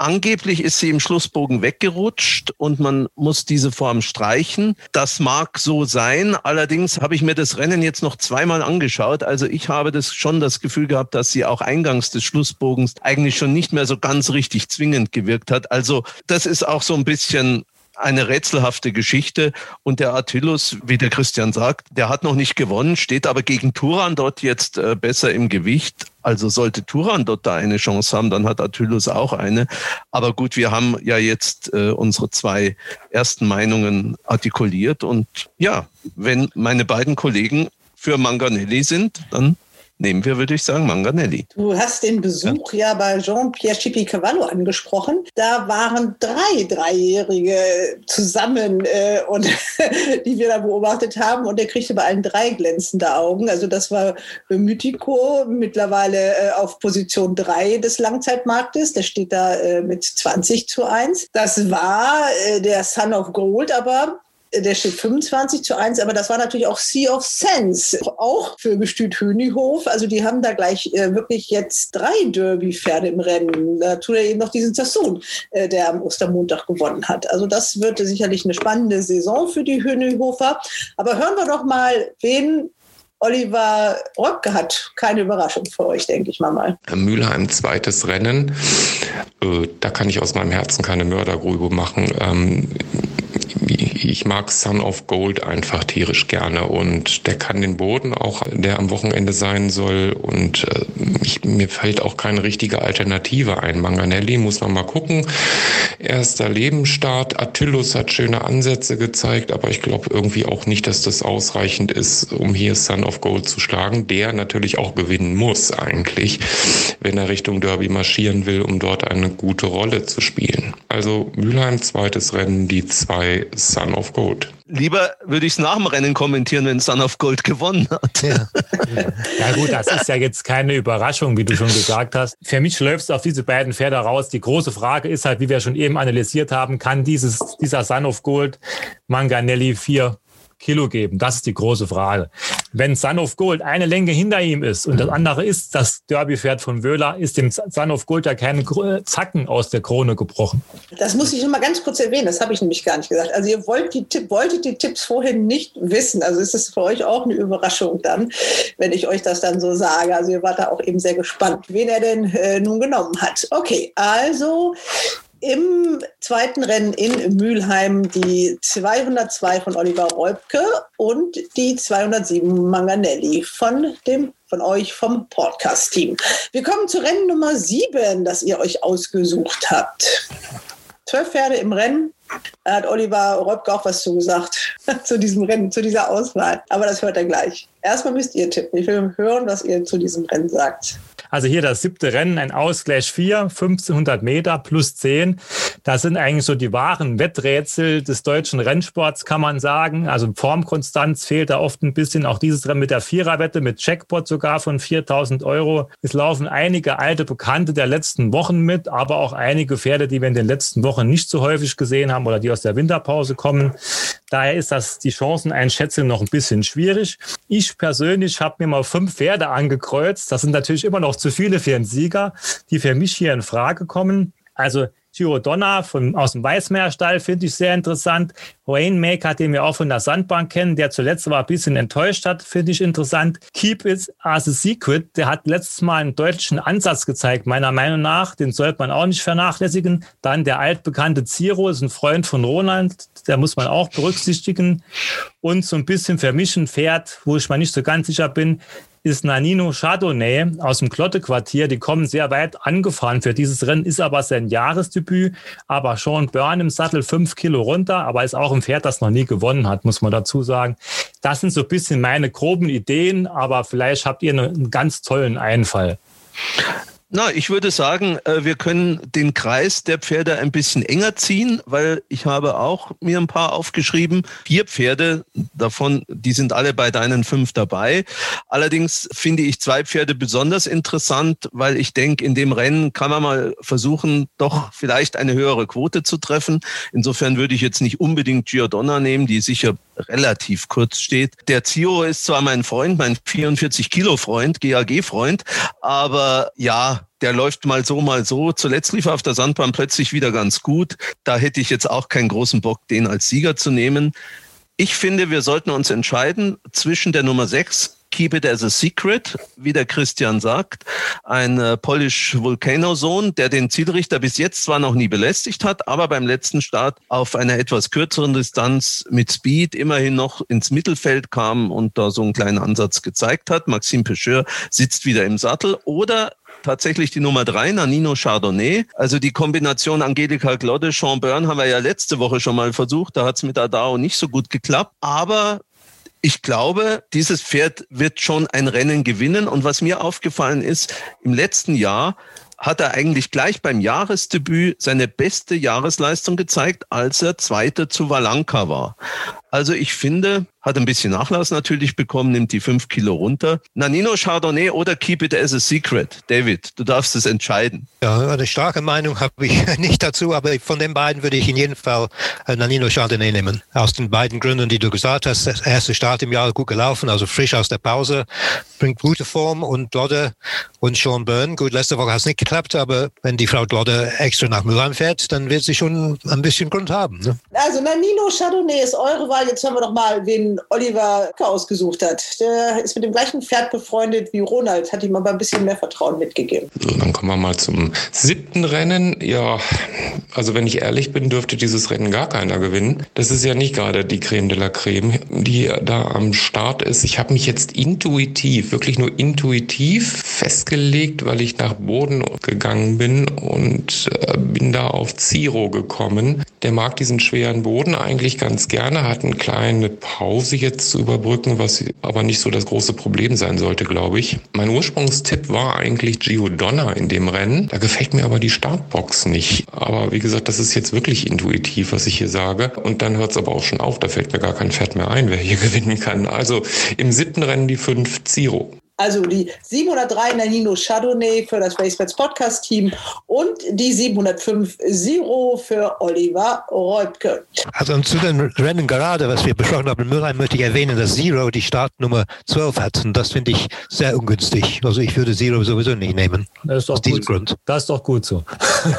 Angeblich ist sie im Schlussbogen weggerutscht und man muss diese Form streichen. Das mag so sein. Allerdings habe ich mir das Rennen jetzt noch zweimal angeschaut. Also ich habe das schon das Gefühl gehabt, dass sie auch eingangs des Schlussbogens eigentlich schon nicht mehr so ganz richtig zwingend gewirkt hat. Also das ist auch so ein bisschen eine rätselhafte Geschichte. Und der Attillus, wie der Christian sagt, der hat noch nicht gewonnen, steht aber gegen Turan dort jetzt äh, besser im Gewicht. Also sollte Turan dort da eine Chance haben, dann hat Attillus auch eine. Aber gut, wir haben ja jetzt äh, unsere zwei ersten Meinungen artikuliert. Und ja, wenn meine beiden Kollegen für Manganelli sind, dann nehmen wir, würde ich sagen, Manganelli. Du hast den Besuch ja, ja bei Jean-Pierre Chipi-Cavallo angesprochen. Da waren drei Dreijährige zusammen äh, und [laughs] die wir da beobachtet haben und der kriegte bei allen drei glänzende Augen. Also das war Mythico, mittlerweile äh, auf Position drei des Langzeitmarktes. Der steht da äh, mit 20 zu 1. Das war äh, der Son of Gold, aber der steht 25 zu 1, aber das war natürlich auch Sea of Sense, auch für Gestüt Hönihof. Also die haben da gleich äh, wirklich jetzt drei Derby-Pferde im Rennen. Da tut er eben noch diesen Sassoon, äh, der am Ostermontag gewonnen hat. Also das wird sicherlich eine spannende Saison für die Hönihofer. Aber hören wir doch mal, wen Oliver Röpke hat keine Überraschung für euch, denke ich mal. mal. Mülheim, zweites Rennen. Äh, da kann ich aus meinem Herzen keine Mördergrube machen. Ich mag Son of Gold einfach tierisch gerne und der kann den Boden auch, der am Wochenende sein soll und äh, ich, mir fällt auch keine richtige Alternative ein. Manganelli muss man mal gucken. Erster Lebensstart. Attillus hat schöne Ansätze gezeigt, aber ich glaube irgendwie auch nicht, dass das ausreichend ist, um hier Son of Gold zu schlagen, der natürlich auch gewinnen muss eigentlich, wenn er Richtung Derby marschieren will, um dort eine gute Rolle zu spielen. Also Mülheim zweites Rennen, die zwei Son of Gold. Lieber würde ich es nach dem Rennen kommentieren, wenn Son of Gold gewonnen hat. Ja. ja gut, das ist ja jetzt keine Überraschung, wie du schon gesagt hast. Für mich läuft es auf diese beiden Pferde raus. Die große Frage ist halt, wie wir schon eben analysiert haben, kann dieses, dieser Son of Gold Manganelli 4 Kilo geben? Das ist die große Frage. Wenn Sun of Gold eine Länge hinter ihm ist und das andere ist das Derby-Pferd von Wöhler, ist dem Sun of Gold ja kein Zacken aus der Krone gebrochen. Das muss ich noch mal ganz kurz erwähnen, das habe ich nämlich gar nicht gesagt. Also ihr wollt die, wolltet die Tipps vorhin nicht wissen. Also ist es für euch auch eine Überraschung dann, wenn ich euch das dann so sage. Also ihr wart da auch eben sehr gespannt, wen er denn äh, nun genommen hat. Okay, also im zweiten Rennen in Mülheim die 202 von Oliver Reubke und die 207 Manganelli von dem von euch vom Podcast-Team. Wir kommen zu Rennen Nummer 7, das ihr euch ausgesucht habt. Zwölf Pferde im Rennen. Da hat Oliver Reubke auch was zugesagt [laughs] zu diesem Rennen, zu dieser Auswahl. Aber das hört er gleich. Erstmal müsst ihr tippen. Ich will hören, was ihr zu diesem Rennen sagt. Also hier das siebte Rennen, ein Ausgleich 4, 1500 Meter plus 10. Das sind eigentlich so die wahren Wetträtsel des deutschen Rennsports, kann man sagen. Also Formkonstanz fehlt da oft ein bisschen. Auch dieses Rennen mit der Viererwette, mit Checkpot sogar von 4000 Euro. Es laufen einige alte Bekannte der letzten Wochen mit, aber auch einige Pferde, die wir in den letzten Wochen nicht so häufig gesehen haben oder die aus der Winterpause kommen. Daher ist das die Chanceneinschätzung noch ein bisschen schwierig. Ich persönlich habe mir mal fünf Pferde angekreuzt. Das sind natürlich immer noch zu viele für einen Sieger, die für mich hier in Frage kommen. Also Giro Donna von, aus dem Weißmeerstall finde ich sehr interessant. Rainmaker, den wir auch von der Sandbank kennen, der zuletzt war ein bisschen enttäuscht hat, finde ich interessant. Keep It as a Secret, der hat letztes Mal einen deutschen Ansatz gezeigt, meiner Meinung nach. Den sollte man auch nicht vernachlässigen. Dann der altbekannte Ziro ist ein Freund von Ronald, der muss man auch berücksichtigen. Und so ein bisschen ein Pferd, wo ich mir nicht so ganz sicher bin, ist Nanino Chardonnay aus dem Klotte-Quartier. Die kommen sehr weit angefahren für dieses Rennen, ist aber sein Jahresdebüt. Aber Sean Byrne im Sattel fünf Kilo runter, aber ist auch ein Pferd, das noch nie gewonnen hat, muss man dazu sagen. Das sind so ein bisschen meine groben Ideen, aber vielleicht habt ihr einen ganz tollen Einfall. Na, ich würde sagen, äh, wir können den Kreis der Pferde ein bisschen enger ziehen, weil ich habe auch mir ein paar aufgeschrieben. Vier Pferde, davon, die sind alle bei deinen fünf dabei. Allerdings finde ich zwei Pferde besonders interessant, weil ich denke, in dem Rennen kann man mal versuchen, doch vielleicht eine höhere Quote zu treffen. Insofern würde ich jetzt nicht unbedingt Giordonna nehmen, die sicher relativ kurz steht. Der Zio ist zwar mein Freund, mein 44 Kilo Freund, GAG Freund, aber ja, der läuft mal so, mal so. Zuletzt lief er auf der Sandbahn plötzlich wieder ganz gut. Da hätte ich jetzt auch keinen großen Bock, den als Sieger zu nehmen. Ich finde, wir sollten uns entscheiden zwischen der Nummer 6 Keep It as a Secret, wie der Christian sagt. Ein äh, Polish Volcano-Sohn, der den Zielrichter bis jetzt zwar noch nie belästigt hat, aber beim letzten Start auf einer etwas kürzeren Distanz mit Speed immerhin noch ins Mittelfeld kam und da so einen kleinen Ansatz gezeigt hat. Maxime Pecheur sitzt wieder im Sattel. Oder tatsächlich die Nummer drei, Nanino Chardonnay. Also die Kombination Angelika Glodde, Sean Byrne haben wir ja letzte Woche schon mal versucht. Da hat es mit Adao nicht so gut geklappt. Aber ich glaube, dieses Pferd wird schon ein Rennen gewinnen. Und was mir aufgefallen ist, im letzten Jahr hat er eigentlich gleich beim Jahresdebüt seine beste Jahresleistung gezeigt, als er Zweiter zu Valanka war. Also ich finde, hat ein bisschen Nachlass natürlich bekommen, nimmt die fünf Kilo runter. Nanino Chardonnay oder Keep It as a Secret. David, du darfst es entscheiden. Ja, eine starke Meinung [laughs] habe ich nicht dazu, aber von den beiden würde ich in jedem Fall äh, Nanino Chardonnay nehmen. Aus den beiden Gründen, die du gesagt hast. Der erste Start im Jahr gut gelaufen, also frisch aus der Pause, bringt gute Form und Dodde und Sean Byrne. Gut, letzte Woche hat es nicht geklappt, aber wenn die Frau Dodde extra nach Mülheim fährt, dann wird sie schon ein bisschen Grund haben. Ne? Also Nanino Chardonnay ist eure Wahl. Jetzt hören wir doch mal, wen Oliver ausgesucht hat. Der ist mit dem gleichen Pferd befreundet wie Ronald, hat ihm aber ein bisschen mehr Vertrauen mitgegeben. So, dann kommen wir mal zum siebten Rennen. Ja, also wenn ich ehrlich bin, dürfte dieses Rennen gar keiner gewinnen. Das ist ja nicht gerade die Creme de la Creme, die da am Start ist. Ich habe mich jetzt intuitiv, wirklich nur intuitiv festgelegt, weil ich nach Boden gegangen bin und äh, bin da auf Ziro gekommen. Der mag diesen schweren Boden eigentlich ganz gerne, hat eine kleine Pause jetzt zu überbrücken, was aber nicht so das große Problem sein sollte, glaube ich. Mein Ursprungstipp war eigentlich Gio Donna in dem Rennen. Da gefällt mir aber die Startbox nicht. Aber wie gesagt, das ist jetzt wirklich intuitiv, was ich hier sage. Und dann hört es aber auch schon auf. Da fällt mir gar kein Pferd mehr ein, wer hier [laughs] gewinnen kann. Also im siebten Rennen die fünf Ziro. Also die 703 Nanino Chardonnay für das Racebets Podcast Team und die 705 Zero für Oliver Reubke. Also zu den Rennen gerade, was wir besprochen haben in Mülheim, möchte ich erwähnen, dass Zero die Startnummer 12 hat und das finde ich sehr ungünstig. Also ich würde Zero sowieso nicht nehmen. Das ist doch, aus diesem gut, Grund. Das ist doch gut so. [laughs]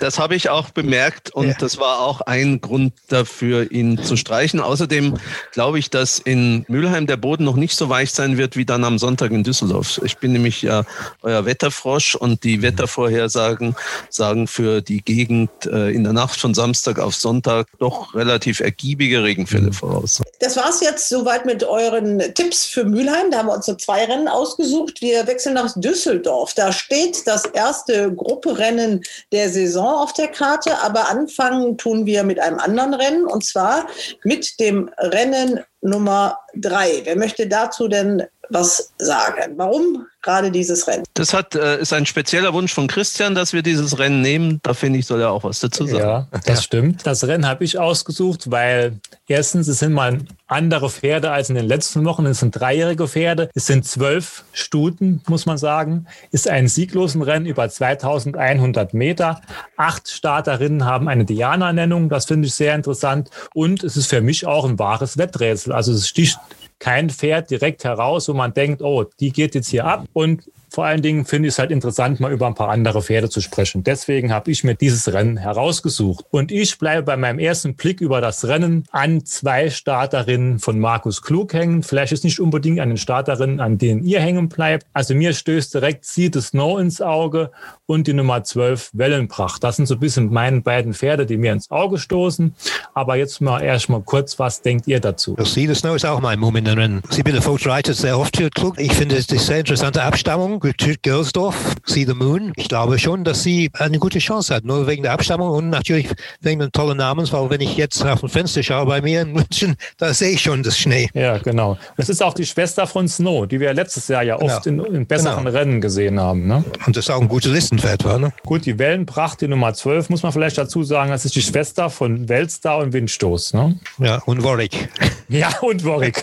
das habe ich auch bemerkt und ja. das war auch ein Grund dafür, ihn zu streichen. Außerdem glaube ich, dass in Mülheim der Boden noch nicht so weich sein wird wie dann am Sonntag in Düsseldorf. Ich bin nämlich ja euer Wetterfrosch und die Wettervorhersagen sagen für die Gegend äh, in der Nacht von Samstag auf Sonntag doch relativ ergiebige Regenfälle voraus. Das war es jetzt soweit mit euren Tipps für Mülheim. Da haben wir uns noch zwei Rennen ausgesucht. Wir wechseln nach Düsseldorf. Da steht das erste Grupperennen der Saison auf der Karte, aber anfangen tun wir mit einem anderen Rennen und zwar mit dem Rennen Nummer drei. Wer möchte dazu denn was sagen? Warum gerade dieses Rennen? Das hat, äh, ist ein spezieller Wunsch von Christian, dass wir dieses Rennen nehmen. Da finde ich, soll er auch was dazu sagen. Ja, das ja. stimmt. Das Rennen habe ich ausgesucht, weil erstens, es sind mal andere Pferde als in den letzten Wochen. Es sind dreijährige Pferde. Es sind zwölf Stuten, muss man sagen. Es ist ein sieglosen Rennen über 2100 Meter. Acht Starterinnen haben eine Diana-Nennung. Das finde ich sehr interessant. Und es ist für mich auch ein wahres Wetträtsel. Also es sticht kein Pferd direkt heraus, wo man denkt, oh, die geht jetzt hier ab. Und vor allen Dingen finde ich es halt interessant, mal über ein paar andere Pferde zu sprechen. Deswegen habe ich mir dieses Rennen herausgesucht. Und ich bleibe bei meinem ersten Blick über das Rennen an zwei Starterinnen von Markus Klug hängen. Vielleicht ist nicht unbedingt an den Starterinnen, an denen ihr hängen bleibt. Also mir stößt direkt See the Snow ins Auge und die Nummer 12 Wellenpracht. Das sind so ein bisschen meine beiden Pferde, die mir ins Auge stoßen. Aber jetzt mal erst mal kurz, was denkt ihr dazu? See the Snow ist auch mein Moment. Sie bin der Folks reitet sehr oft für Klug. Ich finde es eine sehr interessante Abstammung Saison, Gelsdorf, See the Moon. Ich glaube schon, dass sie eine gute Chance hat. Nur wegen der Abstammung und natürlich wegen des tollen Namens, weil wenn ich jetzt auf dem Fenster schaue bei mir in München, da sehe ich schon das Schnee. Ja, genau. Das ist auch die Schwester von Snow, die wir letztes Jahr ja oft genau. in, in, besseren genau. Rennen gesehen haben. Ne? Und das auch ein gutes Listenpferd war. Ne? Gut, die Wellenpracht, die Nummer 12, muss man vielleicht dazu sagen, das ist die Schwester von Weltstar und Windstoß. Ne? Ja, und Warwick. Ja, und Warwick.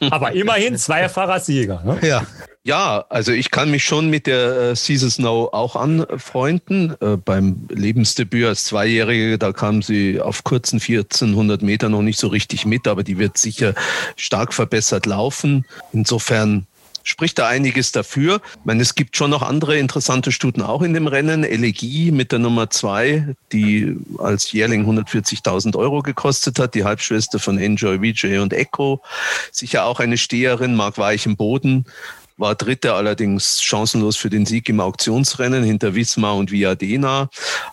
[laughs] Aber immerhin zweifacher Sieger. Ne? Ja. Ja, also ich kann mich schon mit der äh, Caesar Snow auch anfreunden. Äh, beim Lebensdebüt als Zweijährige, da kam sie auf kurzen 1400 Meter noch nicht so richtig mit, aber die wird sicher stark verbessert laufen. Insofern spricht da einiges dafür. Ich meine, es gibt schon noch andere interessante Stuten auch in dem Rennen. Elegie mit der Nummer zwei, die als Jährling 140.000 Euro gekostet hat, die Halbschwester von Enjoy, Vijay und Echo. Sicher auch eine Steherin, mag weichen Boden war Dritter allerdings chancenlos für den Sieg im Auktionsrennen hinter Wismar und Viadena.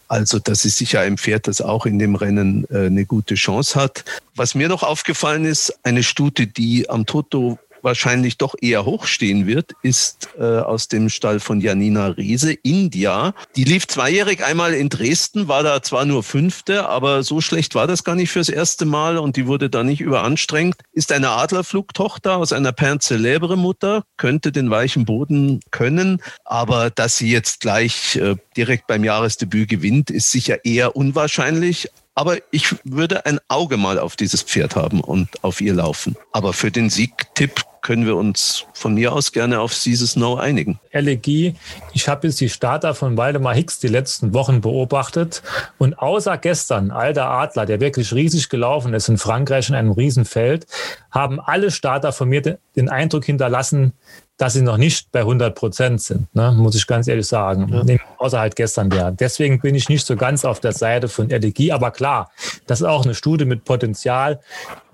Also das ist sicher ein Pferd, das auch in dem Rennen äh, eine gute Chance hat. Was mir noch aufgefallen ist, eine Stute, die am Toto wahrscheinlich doch eher hochstehen wird, ist äh, aus dem Stall von Janina Riese, India. Die lief zweijährig einmal in Dresden, war da zwar nur Fünfte, aber so schlecht war das gar nicht fürs erste Mal und die wurde da nicht überanstrengt. Ist eine Adlerflugtochter aus einer Pern Celebre Mutter, könnte den weichen Boden können, aber dass sie jetzt gleich äh, direkt beim Jahresdebüt gewinnt, ist sicher eher unwahrscheinlich. Aber ich würde ein Auge mal auf dieses Pferd haben und auf ihr laufen. Aber für den Siegtipp können wir uns von mir aus gerne auf dieses No einigen. Elegie, ich habe jetzt die Starter von Waldemar Hicks die letzten Wochen beobachtet und außer gestern, alter Adler, der wirklich riesig gelaufen ist in Frankreich in einem Riesenfeld, haben alle Starter von mir den Eindruck hinterlassen, dass sie noch nicht bei 100 Prozent sind, ne? muss ich ganz ehrlich sagen. Ja. Außer halt gestern der. Deswegen bin ich nicht so ganz auf der Seite von Elegie. Aber klar, das ist auch eine Studie mit Potenzial.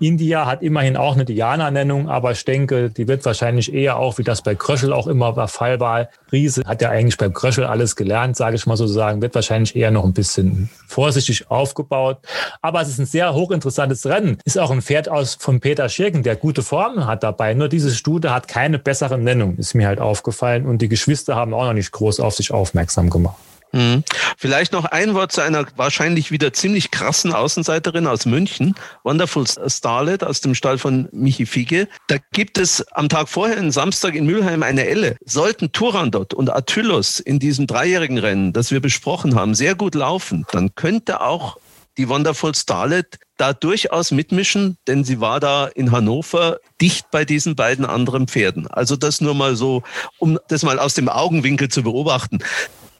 India hat immerhin auch eine Diana-Nennung, aber ich denke, die wird wahrscheinlich eher auch, wie das bei Kröschel auch immer der Fall war. Riese hat ja eigentlich beim Kröschel alles gelernt, sage ich mal so sagen, wird wahrscheinlich eher noch ein bisschen vorsichtig aufgebaut. Aber es ist ein sehr hochinteressantes Rennen. Ist auch ein Pferd aus von Peter Schirken, der gute Formen hat dabei. Nur diese Studie hat keine besseren Nennungen, ist mir halt aufgefallen. Und die Geschwister haben auch noch nicht groß auf sich aufmerksam gemacht. Mhm. Vielleicht noch ein Wort zu einer wahrscheinlich wieder ziemlich krassen Außenseiterin aus München, Wonderful Starlet aus dem Stall von Michi Fige. Da gibt es am Tag vorher, am Samstag in Mülheim, eine Elle. Sollten Turandot und Athylos in diesem dreijährigen Rennen, das wir besprochen haben, sehr gut laufen, dann könnte auch die Wonderful Starlet da durchaus mitmischen, denn sie war da in Hannover dicht bei diesen beiden anderen Pferden. Also das nur mal so, um das mal aus dem Augenwinkel zu beobachten.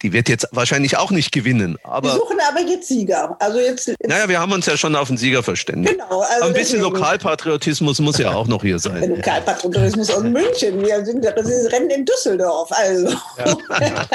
Die wird jetzt wahrscheinlich auch nicht gewinnen. Aber wir suchen aber jetzt Sieger. Also jetzt, jetzt naja, wir haben uns ja schon auf den Sieger verständigt. Genau. Also ein bisschen Lokalpatriotismus muss ja auch noch hier sein. Lokalpatriotismus aus München. Wir sind das Rennen in Düsseldorf. Also. Ja. [laughs] ja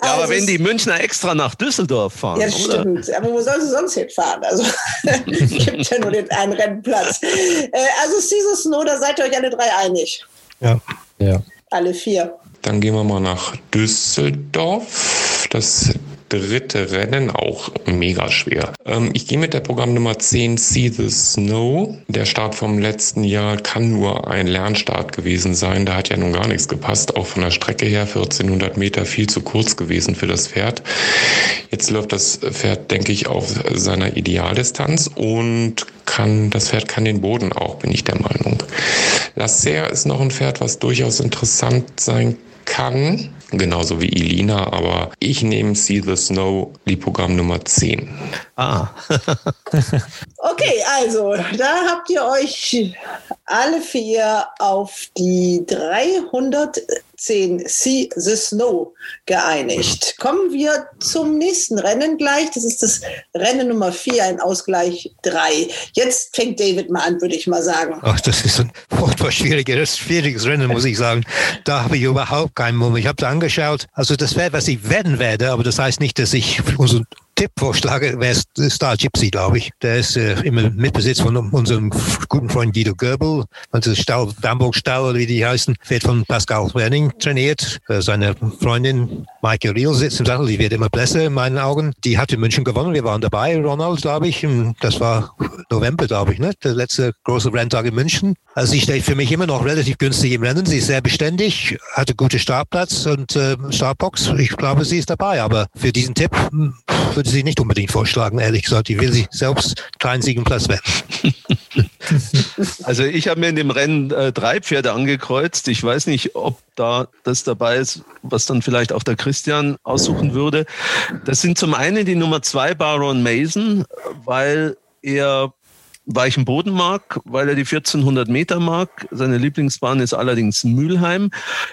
aber also wenn die Münchner extra nach Düsseldorf fahren. Ja, stimmt. Aber wo sollen sie sonst hinfahren? Also [laughs] gibt ja nur den einen Rennplatz. Äh, also Caesar Snow, da seid ihr euch alle drei einig. Ja. ja. Alle vier. Dann gehen wir mal nach Düsseldorf. Das dritte Rennen auch mega schwer. Ähm, ich gehe mit der Programmnummer 10 See the Snow. Der Start vom letzten Jahr kann nur ein Lernstart gewesen sein. Da hat ja nun gar nichts gepasst. Auch von der Strecke her 1400 Meter viel zu kurz gewesen für das Pferd. Jetzt läuft das Pferd, denke ich, auf seiner Idealdistanz und kann, das Pferd kann den Boden auch, bin ich der Meinung. Lasser ist noch ein Pferd, was durchaus interessant sein kann, genauso wie Elina, aber ich nehme See the Snow, Lipogramm Nummer 10. Ah. [laughs] [laughs] okay, also da habt ihr euch alle vier auf die 310 See the Snow geeinigt. Kommen wir zum nächsten Rennen gleich. Das ist das Rennen Nummer 4, ein Ausgleich 3. Jetzt fängt David mal an, würde ich mal sagen. Ach, das ist ein furchtbar schwieriges, schwieriges Rennen, muss ich sagen. Da habe ich überhaupt keinen Mumm. Ich habe es angeschaut. Also das wäre, was ich werden werde, aber das heißt nicht, dass ich unseren Tipp vorschlage, wäre Star Gypsy, glaube ich. Der ist äh, im Mitbesitz von unserem guten Freund Guido Goebel. Stall, Bamberg Stall, oder wie die heißen, wird von Pascal Werning trainiert. Äh, seine Freundin Maike Riel sitzt im Sattel, die wird immer besser in meinen Augen. Die hat in München gewonnen. Wir waren dabei, Ronald, glaube ich. Das war November, glaube ich, ne? der letzte große Renntag in München. Also sie steht für mich immer noch relativ günstig im Rennen. Sie ist sehr beständig, hatte gute Startplatz und äh, Startbox. Ich glaube, sie ist dabei. Aber für diesen Tipp hm, würde sie nicht unbedingt vorschlagen, ehrlich gesagt. Ich will sie selbst keinen Siegenplatz werden. [laughs] Also ich habe mir in dem Rennen äh, drei Pferde angekreuzt. Ich weiß nicht, ob da das dabei ist, was dann vielleicht auch der Christian aussuchen würde. Das sind zum einen die Nummer zwei Baron Mason, weil er weichen Boden mag, weil er die 1400 Meter mag. Seine Lieblingsbahn ist allerdings Mülheim.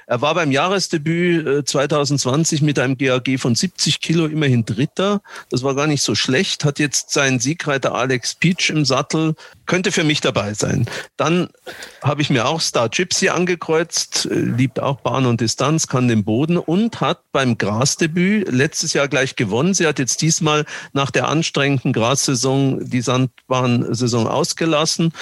Er war beim Jahresdebüt 2020 äh, mit einem GAG von 70 Kilo immerhin Dritter. Das war gar nicht so schlecht. Hat jetzt seinen Siegreiter Alex Peach im Sattel. Könnte für mich dabei sein. Dann habe ich mir auch Star Gypsy angekreuzt, äh, liebt auch Bahn und Distanz, kann den Boden und hat beim Grasdebüt letztes Jahr gleich gewonnen. Sie hat jetzt diesmal nach der anstrengenden Grassaison die Sandbahnsaison Saison ausgelassen,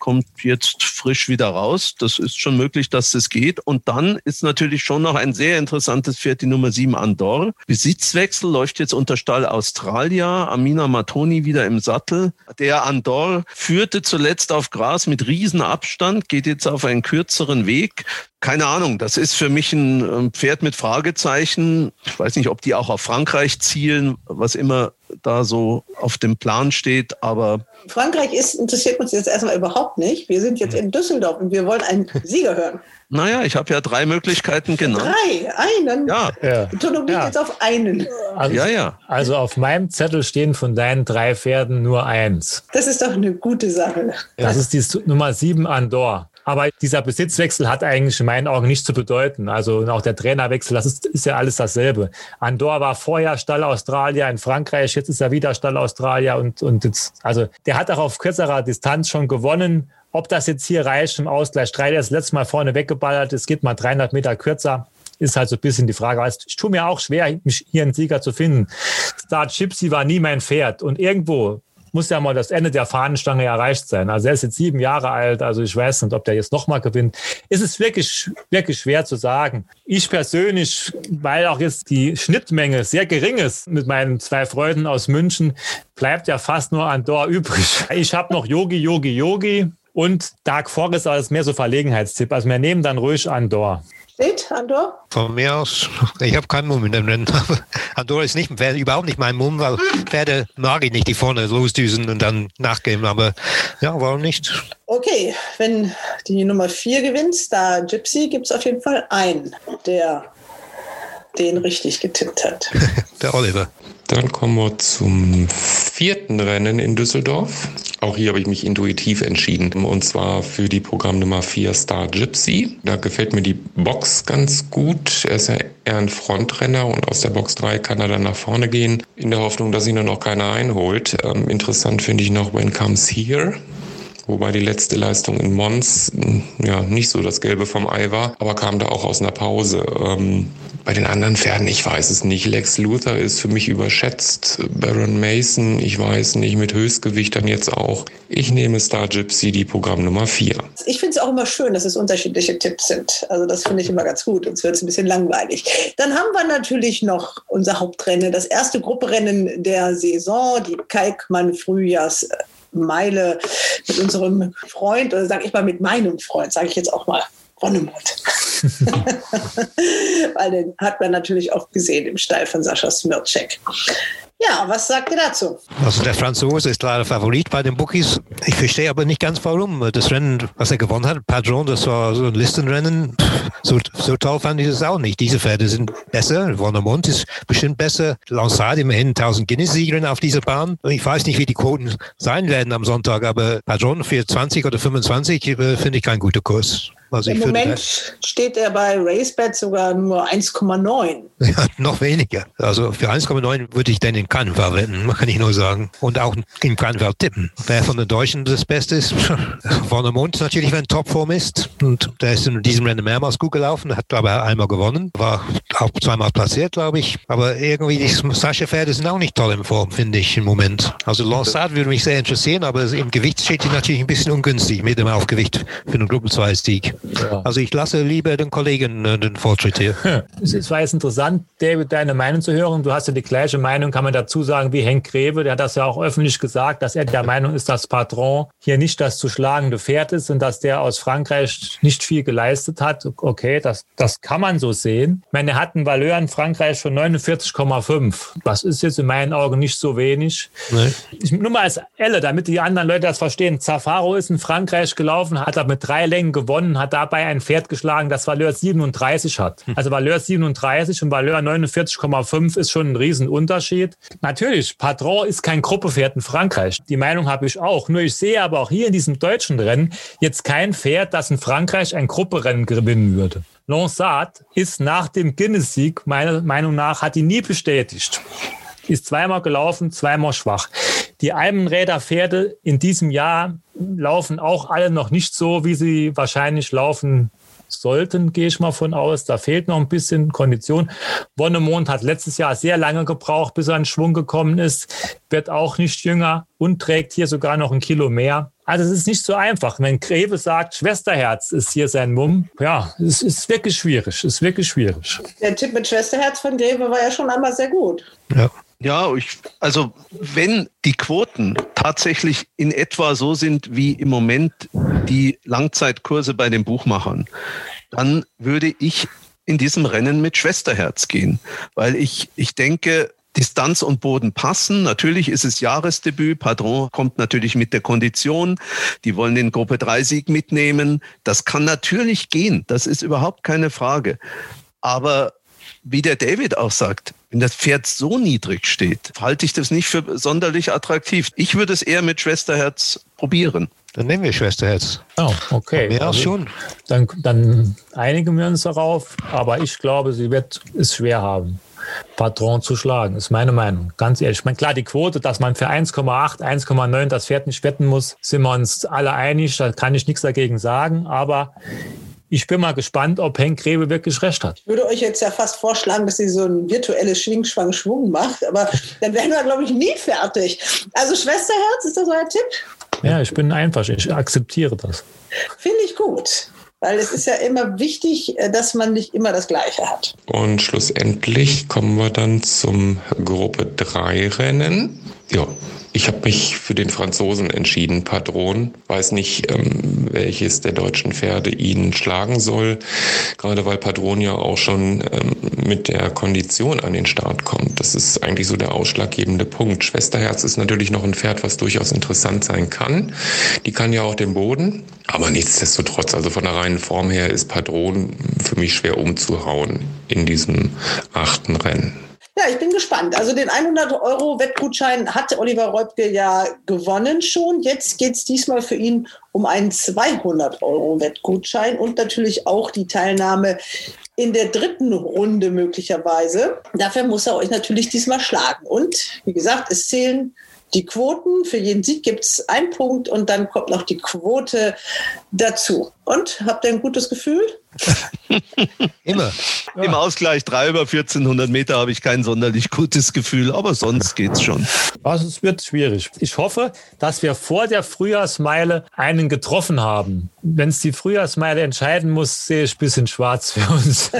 kommt jetzt frisch wieder raus. Das ist schon möglich, dass das geht. Und dann ist natürlich schon noch ein sehr interessantes Pferd, die Nummer 7 Andor. Besitzwechsel läuft jetzt unter Stall Australia. Amina Matoni wieder im Sattel. Der Andor führte zuletzt auf Gras mit Riesenabstand, geht jetzt auf einen kürzeren Weg. Keine Ahnung, das ist für mich ein Pferd mit Fragezeichen. Ich weiß nicht, ob die auch auf Frankreich zielen, was immer da so auf dem Plan steht, aber. Frankreich ist, interessiert uns jetzt erstmal überhaupt nicht. Wir sind jetzt in Düsseldorf und wir wollen einen [laughs] Sieger hören. Naja, ich habe ja drei Möglichkeiten genannt. Drei, einen? Ja. Ja. Liegt Ja. jetzt auf einen. Also, Ja, ja. Also auf meinem Zettel stehen von deinen drei Pferden nur eins. Das ist doch eine gute Sache. Das ist die Nummer sieben Andor. Aber dieser Besitzwechsel hat eigentlich in meinen Augen nichts zu bedeuten. Also auch der Trainerwechsel, das ist, ist ja alles dasselbe. Andor war vorher Stall Australia in Frankreich, jetzt ist er wieder Stall Australia und, und jetzt, also der hat auch auf kürzerer Distanz schon gewonnen. Ob das jetzt hier reicht im Ausgleich 3, der ist letztes Mal vorne weggeballert, es geht mal 300 Meter kürzer. Ist halt so ein bisschen die Frage. Also Ich tue mir auch schwer, mich hier einen Sieger zu finden. Star Gypsy war nie mein Pferd. Und irgendwo muss ja mal das Ende der Fahnenstange erreicht sein. Also er ist jetzt sieben Jahre alt, also ich weiß nicht, ob der jetzt nochmal gewinnt. Es ist wirklich, wirklich schwer zu sagen. Ich persönlich, weil auch jetzt die Schnittmenge sehr gering ist mit meinen zwei Freunden aus München, bleibt ja fast nur Andor übrig. Ich habe noch Yogi, Yogi, Yogi und Dark Forest, ist mehr so Verlegenheitstipp. Also wir nehmen dann ruhig Andor. Steht, Andor? Von mir aus, ich habe keinen Mumm in dem Rennen. [laughs] Andorra ist nicht, überhaupt nicht mein Mumm, weil Pferde mag ich nicht, die vorne losdüsen und dann nachgeben. Aber ja, warum nicht? Okay, wenn die Nummer vier gewinnt, Star Gypsy, gibt es auf jeden Fall einen, der den richtig getippt hat. [laughs] Der Oliver. Dann kommen wir zum vierten Rennen in Düsseldorf. Auch hier habe ich mich intuitiv entschieden. Und zwar für die Programmnummer 4 Star Gypsy. Da gefällt mir die Box ganz gut. Er ist ja eher ein Frontrenner und aus der Box 3 kann er dann nach vorne gehen. In der Hoffnung, dass ihn dann auch keiner einholt. Ähm, interessant finde ich noch When Comes Here. Wobei die letzte Leistung in Mons mh, ja nicht so das Gelbe vom Ei war, aber kam da auch aus einer Pause. Ähm, bei den anderen Pferden, ich weiß es nicht. Lex Luthor ist für mich überschätzt. Baron Mason, ich weiß nicht, mit Höchstgewicht dann jetzt auch. Ich nehme Star Gypsy, die Programmnummer 4. Ich finde es auch immer schön, dass es unterschiedliche Tipps sind. Also das finde ich immer ganz gut, sonst wird es ein bisschen langweilig. Dann haben wir natürlich noch unser Hauptrennen, das erste Grupperennen der Saison, die Kalkmann Frühjahrs. Meile mit unserem Freund, oder sage ich mal mit meinem Freund, sage ich jetzt auch mal, Ronnemund. [laughs] [laughs] Weil den hat man natürlich oft gesehen im Stall von Sascha Smircek. Ja, was sagt ihr dazu? Also der Franzose ist leider Favorit bei den Bookies. Ich verstehe aber nicht ganz warum. Das Rennen, was er gewonnen hat, Padron, das war so ein Listenrennen. So, so toll fand ich es auch nicht. Diese Pferde sind besser. Warnemont ist bestimmt besser. Lansard immerhin 1000 Guinness-Siegerin auf dieser Bahn. Ich weiß nicht, wie die Quoten sein werden am Sonntag, aber Padron für 20 oder 25 äh, finde ich kein guter Kurs. Also Im Moment steht er bei RaceBet sogar nur 1,9. [laughs] Ja, noch weniger. Also für 1,9 würde ich den in Canva wetten, [laughs] kann ich nur sagen. Und auch in Canva tippen. Wer von den Deutschen das Beste ist, [laughs] Warnemund natürlich, wenn Topform ist. Und der ist in diesem Rennen mehrmals gut gelaufen, hat aber einmal gewonnen, war auch zweimal platziert, glaube ich. Aber irgendwie die Sascha-Pferde sind auch nicht toll in Form, finde ich im Moment. Also Lansat würde mich sehr interessieren, aber im Gewicht steht die natürlich ein bisschen ungünstig mit dem Aufgewicht für den Gruppen 2 Sieg. Ja. Also ich lasse lieber den Kollegen äh, den Vortritt hier. [laughs] Es war jetzt interessant, David, deine Meinung zu hören. Du hast ja die gleiche Meinung, kann man dazu sagen, wie Henk Greve. Der hat das ja auch öffentlich gesagt, dass er der Meinung ist, dass Patron hier nicht das zu schlagende Pferd ist und dass der aus Frankreich nicht viel geleistet hat. Okay, das, das kann man so sehen. Ich meine, er hat einen Valeur in Frankreich von 49,5. Das ist jetzt in meinen Augen nicht so wenig. Nee. Ich, nur mal als Elle, damit die anderen Leute das verstehen. Zafaro ist in Frankreich gelaufen, hat er mit drei Längen gewonnen, hat dabei ein Pferd geschlagen, das Valeur 37 hat. Hm. Also Valeur 37 und Valeur 49,5 ist schon ein Riesenunterschied. Natürlich, Patron ist kein Gruppepferd in Frankreich. Die Meinung habe ich auch. Nur ich sehe aber auch hier in diesem deutschen Rennen jetzt kein Pferd, das in Frankreich ein Grupperennen gewinnen würde. Lansat ist nach dem Guinness-Sieg, meiner Meinung nach, hat ihn nie bestätigt. Ist zweimal gelaufen, zweimal schwach. Die Almenräder-Pferde in diesem Jahr laufen auch alle noch nicht so, wie sie wahrscheinlich laufen sollten, gehe ich mal von aus. Da fehlt noch ein bisschen Kondition. Wonnemond hat letztes Jahr sehr lange gebraucht, bis er in Schwung gekommen ist, wird auch nicht jünger und trägt hier sogar noch ein Kilo mehr. Also es ist nicht so einfach. Wenn Greve sagt, Schwesterherz ist hier sein Mumm, ja, es ist wirklich schwierig. Es ist wirklich schwierig. Der Tipp mit Schwesterherz von Greve war ja schon einmal sehr gut. Ja. Ja, ich, also wenn die Quoten tatsächlich in etwa so sind wie im Moment die Langzeitkurse bei den Buchmachern, dann würde ich in diesem Rennen mit Schwesterherz gehen, weil ich, ich denke, Distanz und Boden passen. Natürlich ist es Jahresdebüt. Padron kommt natürlich mit der Kondition. Die wollen den Gruppe 3 Sieg mitnehmen. Das kann natürlich gehen. Das ist überhaupt keine Frage. Aber wie der David auch sagt, wenn das Pferd so niedrig steht, halte ich das nicht für sonderlich attraktiv. Ich würde es eher mit Schwesterherz probieren. Dann nehmen wir Schwesterherz. Oh, okay. Ja, also, schon. Dann, dann einigen wir uns darauf. Aber ich glaube, sie wird es schwer haben. Patron zu schlagen, ist meine Meinung. Ganz ehrlich. Ich meine, klar, die Quote, dass man für 1,8, 1,9 das Pferd nicht wetten muss, sind wir uns alle einig. Da kann ich nichts dagegen sagen. Aber ich bin mal gespannt, ob Henk Grebe wirklich recht hat. Ich würde euch jetzt ja fast vorschlagen, dass sie so ein virtuelles Schwing, Schwang, Schwung macht, aber dann wären wir, glaube ich, nie fertig. Also Schwesterherz, ist das euer Tipp? Ja, ich bin einfach, ich akzeptiere das. Finde ich gut. Weil es ist ja immer wichtig, äh, dass man nicht immer das Gleiche hat. Und schlussendlich kommen wir dann zum Gruppe 3 Rennen. Ja, ich habe mich für den Franzosen entschieden, Patron. Weiß nicht, ähm, welches der deutschen Pferde ihn schlagen soll. Gerade weil Patron ja auch schon ähm, mit der Kondition an den Start kommt. Das ist eigentlich so der ausschlaggebende Punkt. Schwesterherz ist natürlich noch ein Pferd, was durchaus interessant sein kann. Die kann ja auch den Boden. Aber nichtsdestotrotz, also von der reinen Form her ist Patron für mich schwer umzuhauen in diesem achten Rennen. Ja, ich bin gespannt. Also den 100 Euro Wettgutschein hat Oliver Reubke ja gewonnen schon. Jetzt geht es diesmal für ihn um einen 200 Euro Wettgutschein und natürlich auch die Teilnahme in der dritten Runde möglicherweise. Dafür muss er euch natürlich diesmal schlagen. Und wie gesagt, es zählen die Quoten. Für jeden Sieg gibt es einen Punkt und dann kommt noch die Quote dazu. Und habt ihr ein gutes Gefühl? [laughs] Immer. Ja. Im Ausgleich 3 über 1400 Meter habe ich kein sonderlich gutes Gefühl, aber sonst geht's schon. Also es wird schwierig. Ich hoffe, dass wir vor der Frühjahrsmeile einen getroffen haben. Wenn es die Frühjahrsmeile entscheiden muss, sehe ich ein bisschen schwarz für uns.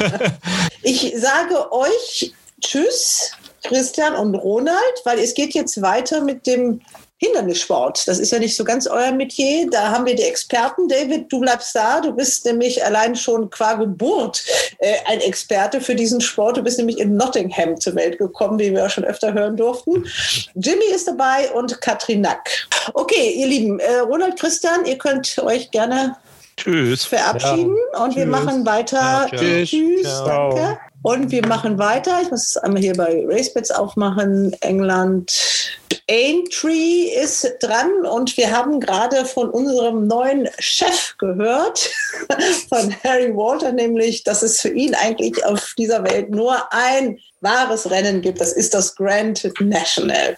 [laughs] ich sage euch Tschüss. Christian und Ronald, weil es geht jetzt weiter mit dem Hindernissport. Das ist ja nicht so ganz euer Metier. Da haben wir die Experten. David, du bleibst da. Du bist nämlich allein schon qua Geburt äh, ein Experte für diesen Sport. Du bist nämlich in Nottingham zur Welt gekommen, wie wir auch schon öfter hören durften. Jimmy ist dabei und Katrin Nack. Okay, ihr Lieben, äh, Ronald, Christian, ihr könnt euch gerne Tschüss. verabschieden ja. und Tschüss. wir machen weiter. Ja, Tschüss. Tschüss. Danke. Und wir machen weiter. Ich muss es einmal hier bei RaceBets aufmachen. England, Aintree ist dran und wir haben gerade von unserem neuen Chef gehört, [laughs] von Harry Walter, nämlich, dass es für ihn eigentlich auf dieser Welt nur ein wahres Rennen gibt, das ist das Grand National.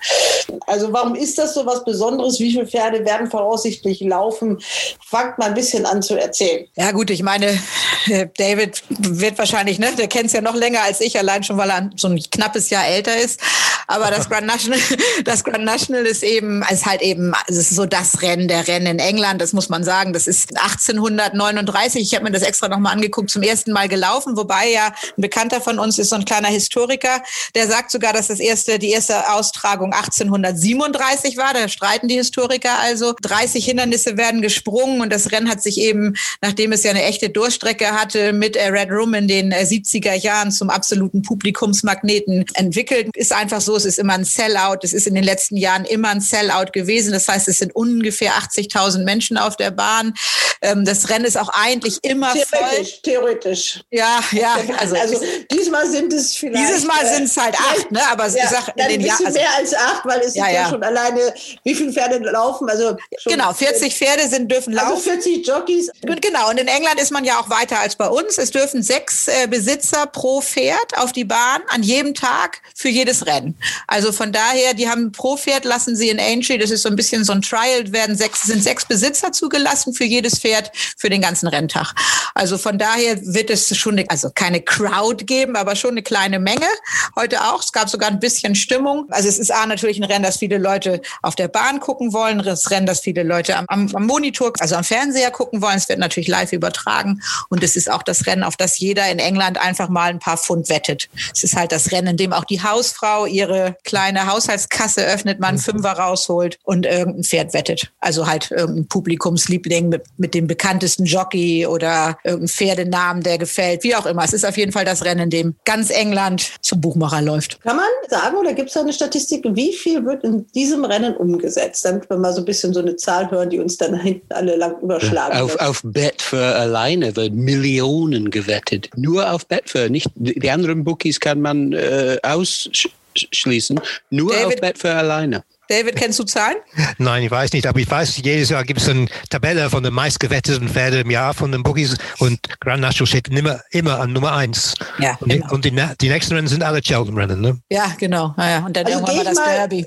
Also warum ist das so was Besonderes? Wie viele Pferde werden voraussichtlich laufen? Fangt mal ein bisschen an zu erzählen. Ja gut, ich meine, äh, David wird wahrscheinlich, ne, der kennt es ja noch länger als ich, allein schon, weil er so ein knappes Jahr älter ist. Aber das [laughs] Grand National, das Grand National ist eben, ist halt eben, es ist so das Rennen, der Rennen in England, das muss man sagen. Das ist 1839, ich habe mir das extra nochmal angeguckt, zum ersten Mal gelaufen, wobei ja ein Bekannter von uns ist so ein kleiner Historiker, der sagt sogar, dass das erste, die erste Austragung 1837 war. Da streiten die Historiker also. 30 Hindernisse werden gesprungen und das Rennen hat sich eben, nachdem es ja eine echte Durchstrecke hatte, mit Red Room in den 70er Jahren zum absoluten Publikumsmagneten entwickelt. Ist einfach so, es ist immer ein Sellout. Es ist in den letzten Jahren immer ein Sellout gewesen. Das heißt, es sind ungefähr 80.000 Menschen auf der Bahn. Ähm, das Rennen ist auch eigentlich immer theoretisch, voll. Theoretisch. Ja, ja. [laughs] Also, also diesmal sind es vielleicht. Dieses Mal sind es halt acht, ne? Aber ja, ich sag, in den ein bisschen. Also, mehr als acht, weil es Ja, ja, ja. schon alleine, wie viele Pferde laufen. Also schon Genau, 40 Pferde sind, dürfen Also laufen. 40 Jockeys. Genau, und in England ist man ja auch weiter als bei uns. Es dürfen sechs äh, Besitzer pro Pferd auf die Bahn an jedem Tag für jedes Rennen. Also von daher, die haben pro Pferd lassen sie in Aintree, das ist so ein bisschen so ein Trial, werden sechs, sind sechs Besitzer zugelassen für jedes Pferd für den ganzen Renntag. Also von daher wird es schon, eine, also keine Crowd geben, aber schon eine kleine Menge. Heute auch. Es gab sogar ein bisschen Stimmung. Also es ist A, natürlich ein Rennen, das viele Leute auf der Bahn gucken wollen, das Rennen, das viele Leute am, am, am Monitor, also am Fernseher gucken wollen. Es wird natürlich live übertragen und es ist auch das Rennen, auf das jeder in England einfach mal ein paar Pfund wettet. Es ist halt das Rennen, in dem auch die Hausfrau ihre kleine Haushaltskasse öffnet, mal einen Fünfer rausholt und irgendein Pferd wettet. Also halt irgendein Publikumsliebling mit, mit dem bekanntesten Jockey oder irgendein Pferdenamen, der gefällt, wie auch immer. Es ist auf jeden Fall das Rennen, in dem ganz England zum Buchmacher läuft. Kann man sagen oder gibt es da eine Statistik, wie viel wird in diesem Rennen umgesetzt? Damit wir mal so ein bisschen so eine Zahl hören, die uns dann hinten alle lang überschlagen. Auf, auf Betfair alleine wird Millionen gewettet. Nur auf Betfair. Nicht, die anderen Bookies kann man äh, ausschließen. Nur David- auf Betfair alleine. David, kennst du Zahlen? [laughs] Nein, ich weiß nicht, aber ich weiß, jedes Jahr gibt es eine Tabelle von den meistgewetteten Pferden im Jahr von den Bookies und Grand National steht immer, immer an Nummer eins. Ja, und die, und die, na- die nächsten Rennen sind alle Cheltenham-Rennen. Ne? Ja, genau. Ja, ja. Und dann Also irgendwann mal das mal- Derby.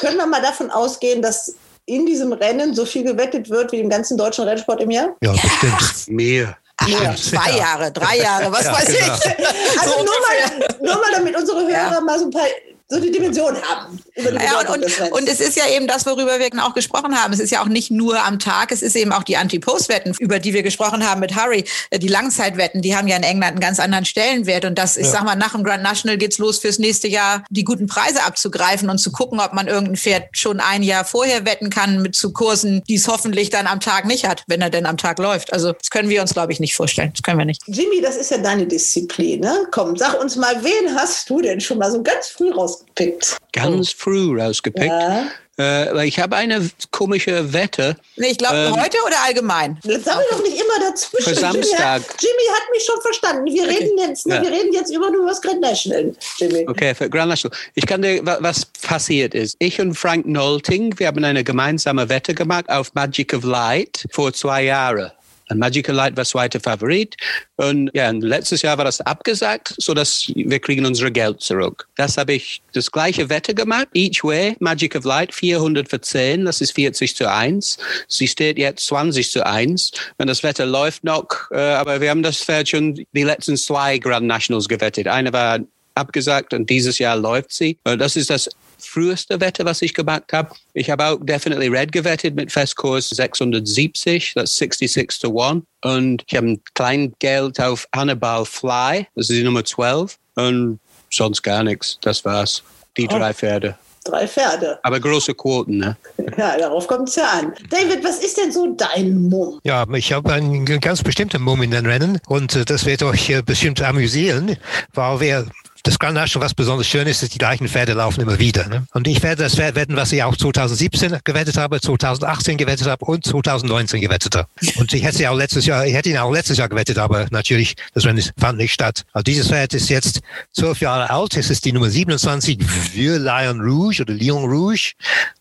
Können wir mal davon ausgehen, dass in diesem Rennen so viel gewettet wird wie im ganzen deutschen Rennsport im Jahr? Ja, bestimmt. Mehr. Ja, zwei Jahre, drei Jahre, was Ja, weiß genau. ich. Also So nur, mal, nur mal, damit unsere Hörer mal so ein paar so die Dimension haben. Die Ja, und, und, und es ist ja eben das, worüber wir auch gesprochen haben. Es ist ja auch nicht nur am Tag, es ist eben auch die Anti-Post-Wetten, über die wir gesprochen haben mit Harry. Äh, Die Langzeitwetten, die haben ja in England einen ganz anderen Stellenwert. Und das, ich Ja. sag mal, nach dem Grand National geht's los fürs nächste Jahr, die guten Preise abzugreifen und zu gucken, ob man irgendein Pferd schon ein Jahr vorher wetten kann mit zu Kursen, die es hoffentlich dann am Tag nicht hat, wenn er denn am Tag läuft. Also das können wir uns, glaube ich, nicht vorstellen. Das können wir nicht. Jimmy, das ist ja deine Disziplin. Ne? Komm, sag uns mal, wen hast du denn schon mal so ganz früh rausgepickt? Ganz früh rausgepickt. Ja. Äh, weil ich habe eine komische Wette. Nee, ich glaube, Ähm, heute oder allgemein? Jetzt sammel doch nicht immer dazwischen. Für Samstag. Jimmy hat, Jimmy hat mich schon verstanden. Wir reden jetzt, ne, Ja. wir reden jetzt über nur das Grand National, Jimmy. Okay, für Grand National. Ich kann dir, wa- was passiert ist. Ich und Frank Nolting, wir haben eine gemeinsame Wette gemacht auf Magic of Light vor zwei Jahren. Und Magic of Light war zweiter Favorit. Und ja, und letztes Jahr war das abgesagt, so dass wir kriegen unsere Geld zurück. Das habe ich das gleiche Wette gemacht. Each way, Magic of Light, 400 für 10, das ist 40 zu 1. Sie steht jetzt 20 zu 1. Und das Wetter läuft noch, äh, aber wir haben das Pferd schon die letzten zwei Grand Nationals gewettet. Eine war abgesagt und dieses Jahr läuft sie. Äh, Das ist das früheste Wette, was ich gemacht habe. Ich habe auch Definitely Red gewettet mit Festkurs 670, das ist 66 to 1. Und ich habe ein kleines Geld auf Hannibal Fly, das ist die Nummer 12. Und sonst gar nichts, das war's. Die Oh. drei Pferde. Drei Pferde. Aber große Quoten, ne? [laughs] Ja, darauf kommt es ja an. David, was ist denn so dein Mumm? Ja, ich habe einen ganz bestimmten Mumm in den Rennen und äh, das wird euch äh, bestimmt amüsieren, weil wir das Grand National, was besonders schön ist, ist, die gleichen Pferde laufen immer wieder. Ne? Und ich werde das Pferd wetten, was ich auch 2017 gewettet habe, 2018 gewettet habe und 2019 gewettet habe. Und ich hätte sie auch letztes Jahr, ich hätte ihn auch letztes Jahr gewettet, aber natürlich, das Rennen fand nicht statt. Also dieses Pferd ist jetzt zwölf Jahre alt. Es ist die Nummer 27, Vieux Lion Rouge oder Lion Rouge,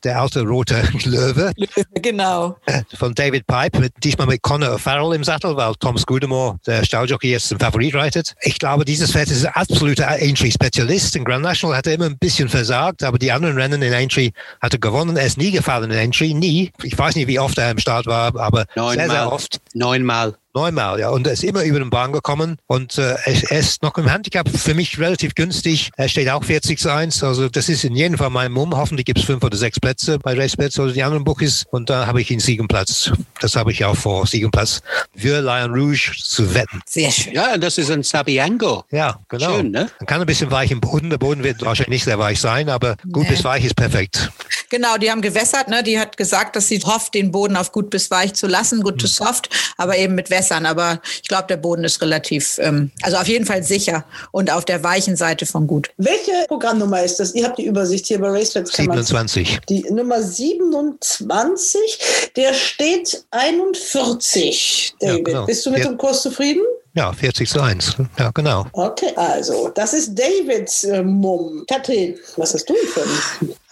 der alte rote [laughs] Löwe. Genau. Von David Pipe, diesmal mit Connor Farrell im Sattel, weil Tom Scudamore, der Stalljockey, jetzt zum Favorit reitet. Ich glaube, dieses Pferd ist ein absoluter Aintree-Spezialist. In Grand National hat er immer ein bisschen versagt, aber die anderen Rennen in Aintree hat er gewonnen. Er ist nie gefallen in Aintree, nie. Ich weiß nicht, wie oft er im Start war, aber Neunmal. sehr, sehr oft. Neunmal. Neunmal, ja. Und er ist immer über den Bahn gekommen. Und äh, er ist noch im Handicap für mich relativ günstig. Er steht auch 40 zu 1. Also das ist in jedem Fall mein Mumm. Hoffentlich gibt es fünf oder sechs Plätze bei RaceBets oder die anderen Bookies. Und da habe ich ihn Siegenplatz. Das habe ich auch vor, Siegenplatz für Lion Rouge zu wetten. Sehr schön. Ja, das ist ein Sabiango. Ja, genau. Schön, ne? Man kann ein bisschen weich im Boden. Der Boden wird wahrscheinlich nicht sehr weich sein, aber gut bis weich ist perfekt. Genau, die haben gewässert, ne? Die hat gesagt, dass sie hofft, den Boden auf gut bis weich zu lassen, gut to soft, aber eben mit Wässern. Aber ich glaube, der Boden ist relativ, ähm, also auf jeden Fall sicher und auf der weichen Seite von gut. Welche Programmnummer ist das? Ihr habt die Übersicht hier bei man's- 27. Die Nummer 27, der steht 41. Ja, David, genau. bist du mit Ja. dem Kurs zufrieden? Ja, 40 zu 1. Ja, genau. Okay, also, das ist Davids äh, Mumm. Katrin, was hast du denn für?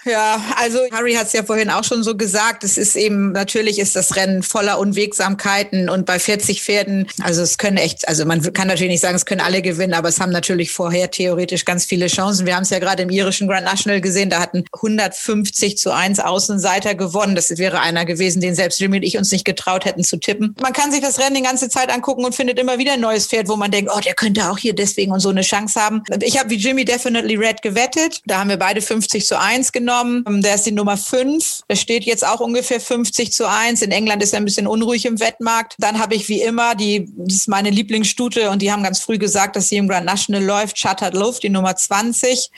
Ja, also Harry hat es ja vorhin auch schon so gesagt. Es ist eben, natürlich ist das Rennen voller Unwegsamkeiten und bei 40 Pferden, also es können echt, also man kann natürlich nicht sagen, es können alle gewinnen, aber es haben natürlich vorher theoretisch ganz viele Chancen. Wir haben es ja gerade im irischen Grand National gesehen, da hatten 150 zu 1 Außenseiter gewonnen. Das wäre einer gewesen, den selbst Jimmy und ich uns nicht getraut hätten zu tippen. Man kann sich das Rennen die ganze Zeit angucken und findet immer wieder ein neues Pferd, wo man denkt, oh, der könnte auch hier deswegen und so eine Chance haben. Ich habe wie Jimmy Definitely Red gewettet. Da haben wir beide 50 zu 1 genommen. Der ist die Nummer 5. Der steht jetzt auch ungefähr 50 zu 1. In England ist er ein bisschen unruhig im Wettmarkt. Dann habe ich wie immer, die, das ist meine Lieblingsstute und die haben ganz früh gesagt, dass sie im Grand National läuft. Shattered Luft, die Nummer 20.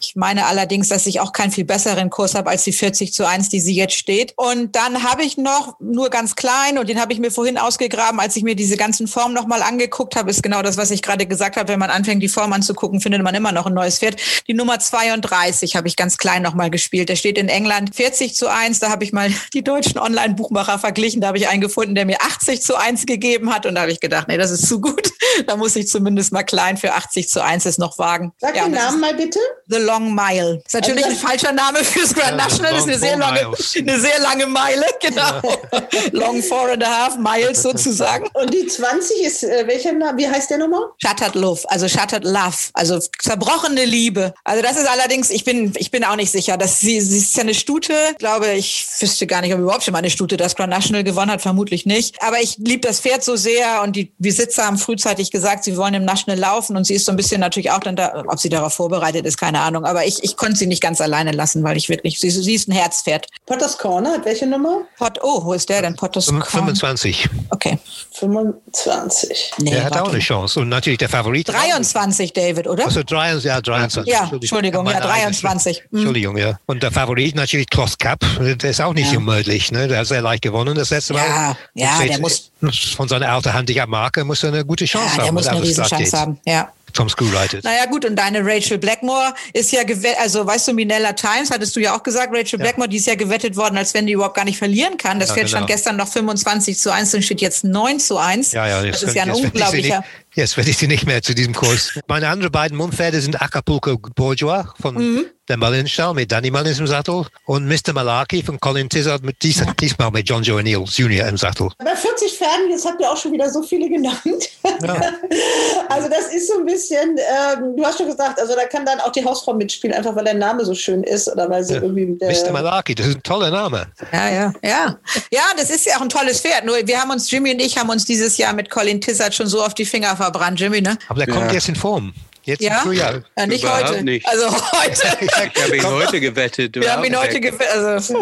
Ich meine allerdings, dass ich auch keinen viel besseren Kurs habe als die 40 zu 1, die sie jetzt steht. Und dann habe ich noch, nur ganz klein, und den habe ich mir vorhin ausgegraben, als ich mir diese ganzen Formen nochmal angeguckt habe, ist genau das, was ich gerade gesagt habe. Wenn man anfängt, die Form anzugucken, findet man immer noch ein neues Pferd. Die Nummer 32 habe ich ganz klein nochmal gespielt. Der steht in England 40 zu 1. Da habe ich mal die deutschen Online-Buchmacher verglichen. Da habe ich einen gefunden, der mir 80 zu 1 gegeben hat. Und da habe ich gedacht, nee, das ist zu gut. [laughs] Da muss ich zumindest mal klein für 80 zu 1 es noch wagen. Sag Ja, den Namen mal bitte. The Long Mile. Ist natürlich Also ein falscher Name fürs Grand Ja, National. Das ist eine sehr lange, miles. eine sehr lange Meile, [laughs] genau. [laughs] long four and a half miles sozusagen. Und die 20 ist, äh, welcher Name? Wie heißt der nochmal? Shattered Love, also Shattered Love, also zerbrochene Liebe. Also das ist allerdings, ich bin, ich bin auch nicht sicher. Dass sie, sie ist ja eine Stute. Ich glaube, ich wüsste gar nicht, ob überhaupt schon mal eine Stute das Grand National gewonnen hat, vermutlich nicht. Aber ich liebe das Pferd so sehr und die Besitzer haben frühzeitig gesagt, sie wollen im National laufen und sie ist so ein bisschen natürlich auch dann da, ob sie darauf vorbereitet ist, keine Ahnung. Aber ich, ich konnte sie nicht ganz alleine lassen, weil ich wirklich, sie, sie ist ein Herzpferd. Potters Corner hat welche Nummer? Pot, oh, wo ist der denn? Potters Corner. 25. Okay. 25. Nee, der hat auch eine Chance. Und natürlich der Favorit. 23, David, oder? Also 23, ja, 23. Ja, Entschuldigung, ja, Meine eigene 23. Hm. Entschuldigung, ja. Und der Favorit natürlich Cross Cup, der ist auch nicht Ja. unmöglich. Ne? Der hat sehr leicht gewonnen das letzte Mal. Ja, ja, Und der muss- Von seiner alten Handicap-Marke muss er eine gute Chance Ja, haben. der muss eine Riesenchance geht. haben. Ja. Tom Screwlighted. Naja, gut, und deine Rachel Blackmore ist ja gewettet, also weißt du, Minella Times, hattest du ja auch gesagt, Rachel Blackmore, die ist ja gewettet worden, als wenn die überhaupt gar nicht verlieren kann. Das Ja, Pferd genau. stand gestern noch 25 zu 1 und steht jetzt 9 zu 1. Ja, ja, das jetzt ist ja ein unglaublicher. Nicht, jetzt werde ich sie nicht mehr zu diesem Kurs. Meine anderen beiden Mundpferde sind Acapulco Bourgeois von Mhm. der Mullenstall mit Danny Mullins im Sattel und Mr. Malarkey von Colin Tizard mit dies, diesmal mit John Joe O'Neill Jr. im Sattel. Bei 40 Pferden, jetzt habt ihr auch schon wieder so viele genannt. [laughs] also das ist so ein bisschen, ähm, du hast schon gesagt, also da kann dann auch die Hausfrau mitspielen, einfach weil der Name so schön ist oder weil sie irgendwie mit der, Mr. Malarkey, das ist ein toller Name. Ja, ja, ja. Ja, das ist ja auch ein tolles Pferd. Nur wir haben uns, Jimmy und ich haben uns dieses Jahr mit Colin Tizard schon so auf die Finger verbrannt, Jimmy, ne? Aber der kommt Ja. jetzt in Form. Jetzt Ja? im Frühjahr. Ja, nicht Überhaupt heute. nicht. Also [laughs] heute. Ich habe ihn heute gewettet. Wir haben ihn heute gewettet. Also, ich,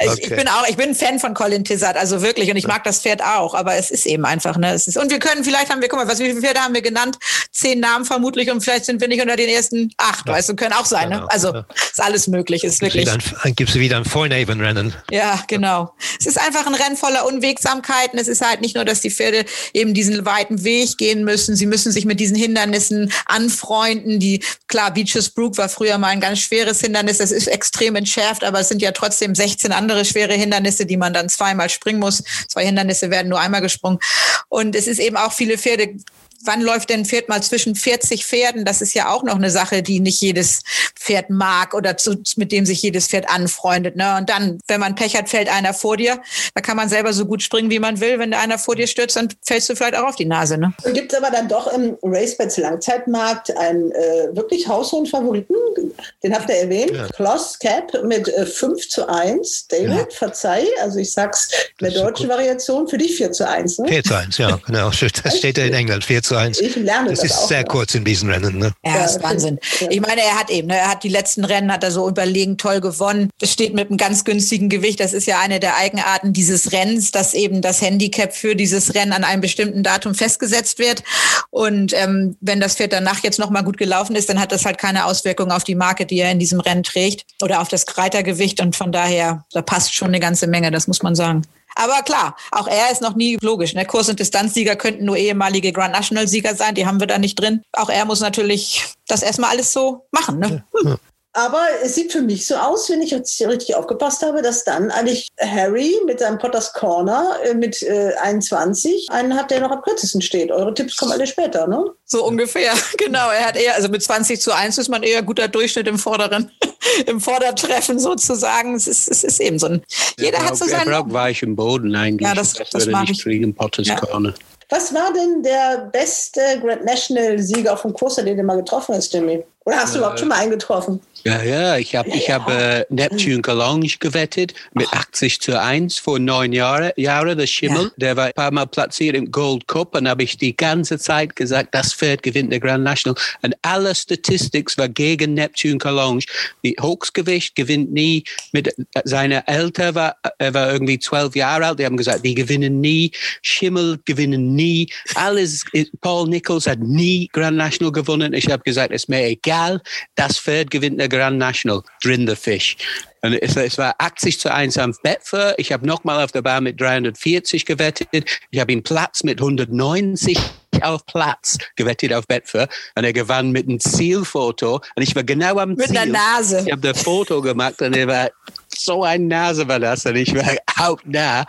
ich Okay. bin auch, ich bin ein Fan von Colin Tizard, also wirklich, und ich mag das Pferd auch, aber es ist eben einfach, ne? Es ist, und wir können, vielleicht haben wir, guck mal, was, wie viele Pferde haben wir genannt? Zehn Namen vermutlich und vielleicht sind wir nicht unter den ersten acht, weißt du, können auch sein, ne? Genau, Also, ja. ist alles möglich, ist wirklich. wieder ein- Dann gibt es wieder ein Fournaven-Rennen. Ja, genau. Es ist einfach ein Rennen voller Unwegsamkeiten. Es ist halt nicht nur, dass die Pferde eben diesen weiten Weg gehen müssen. Sie müssen sich mit diesen Hindernissen anfreunden. Die, klar, Beaches Brook war früher mal ein ganz schweres Hindernis. Das ist extrem entschärft, aber es sind ja trotzdem 16 andere schwere Hindernisse, die man dann zweimal springen muss. Zwei Hindernisse werden nur einmal gesprungen. Und es ist eben auch viele Pferde wann läuft denn ein Pferd mal zwischen 40 Pferden? Das ist ja auch noch eine Sache, die nicht jedes Pferd mag oder zu, mit dem sich jedes Pferd anfreundet. Ne? Und dann, wenn man Pech hat, fällt einer vor dir. Da kann man selber so gut springen, wie man will. Wenn einer vor dir stürzt, dann fällst du vielleicht auch auf die Nase. Ne? Gibt es aber dann doch im Racebeds Langzeitmarkt einen äh, wirklich haushohen Favoriten? Den habt ihr erwähnt. Ja. Kloss Cap mit äh, 5 zu 1. David, ja. verzeih, also ich sag's in der deutschen Variation, für dich 4 zu 1. Ne? 4 zu 1, ja, genau. [laughs] Das steht ja in England, 4 zu 1. Ich lerne das, das ist sehr ja. kurz in diesen Rennen. Ne? Ja, das ist Wahnsinn. Ich meine, er hat eben, ne, er hat die letzten Rennen, hat er so überlegen toll gewonnen. Das steht mit einem ganz günstigen Gewicht. Das ist ja eine der Eigenarten dieses Rennens, dass eben das Handicap für dieses Rennen an einem bestimmten Datum festgesetzt wird. Und ähm, wenn das Pferd danach jetzt nochmal gut gelaufen ist, dann hat das halt keine Auswirkung auf die Marke, die er in diesem Rennen trägt oder auf das Reitergewicht. Und von daher, da passt schon eine ganze Menge, das muss man sagen. Aber klar, auch er ist noch nie logisch. Ne? Kurs- und Distanzsieger könnten nur ehemalige Grand National-Sieger sein, die haben wir da nicht drin. Auch er muss natürlich das erstmal alles so machen. Ne? Hm. Aber es sieht für mich so aus, wenn ich richtig aufgepasst habe, dass dann eigentlich Harry mit seinem Potters Corner äh, mit äh, 21 einen hat, der noch am kürzesten steht. Eure Tipps kommen alle später, ne? So ungefähr, [laughs] genau. Er hat eher, also mit 20 zu 1 ist man eher guter Durchschnitt im vorderen, [laughs] im Vordertreffen sozusagen. Es ist, es ist eben so ein, jeder hat so seinen... Er braucht weichen Boden eigentlich. Ja, das, das, das würde nicht ich. kriegen, Potters Ja. Corner. Was war denn der beste Grand National-Sieger auf dem Kurs, den du mal getroffen hast, Jimmy? Oder hast du überhaupt schon mal einen getroffen? Ja, ja, ich habe ich hab, äh, Neptune Galange gewettet mit 80 zu 1 vor neun Jahren. Jahre, der Schimmel, der war ein paar Mal platziert im Gold Cup und habe ich die ganze Zeit gesagt, das Pferd gewinnt der Grand National. Und alle Statistics war gegen Neptune Galange. Die Hochsgewicht gewinnt nie. Mit seiner Eltern war, er war irgendwie zwölf Jahre alt. Die haben gesagt, die gewinnen nie. Schimmel gewinnen nie. Alles, Paul Nichols hat nie Grand National gewonnen. Ich habe gesagt, es ist mir egal. Das Pferd gewinnt der Grand National. Drin the Fish. Und es, es war 80 zu 1 am Betfair. Ich habe nochmal auf der Bahn mit 340 gewettet. Ich habe ihn Platz mit 190 auf Platz gewettet auf Betfair. Und er gewann mit einem Zielfoto. Und ich war genau am Mit Ziel. einer Nase. Ich habe das Foto gemacht und er war so das und ich war hautnah.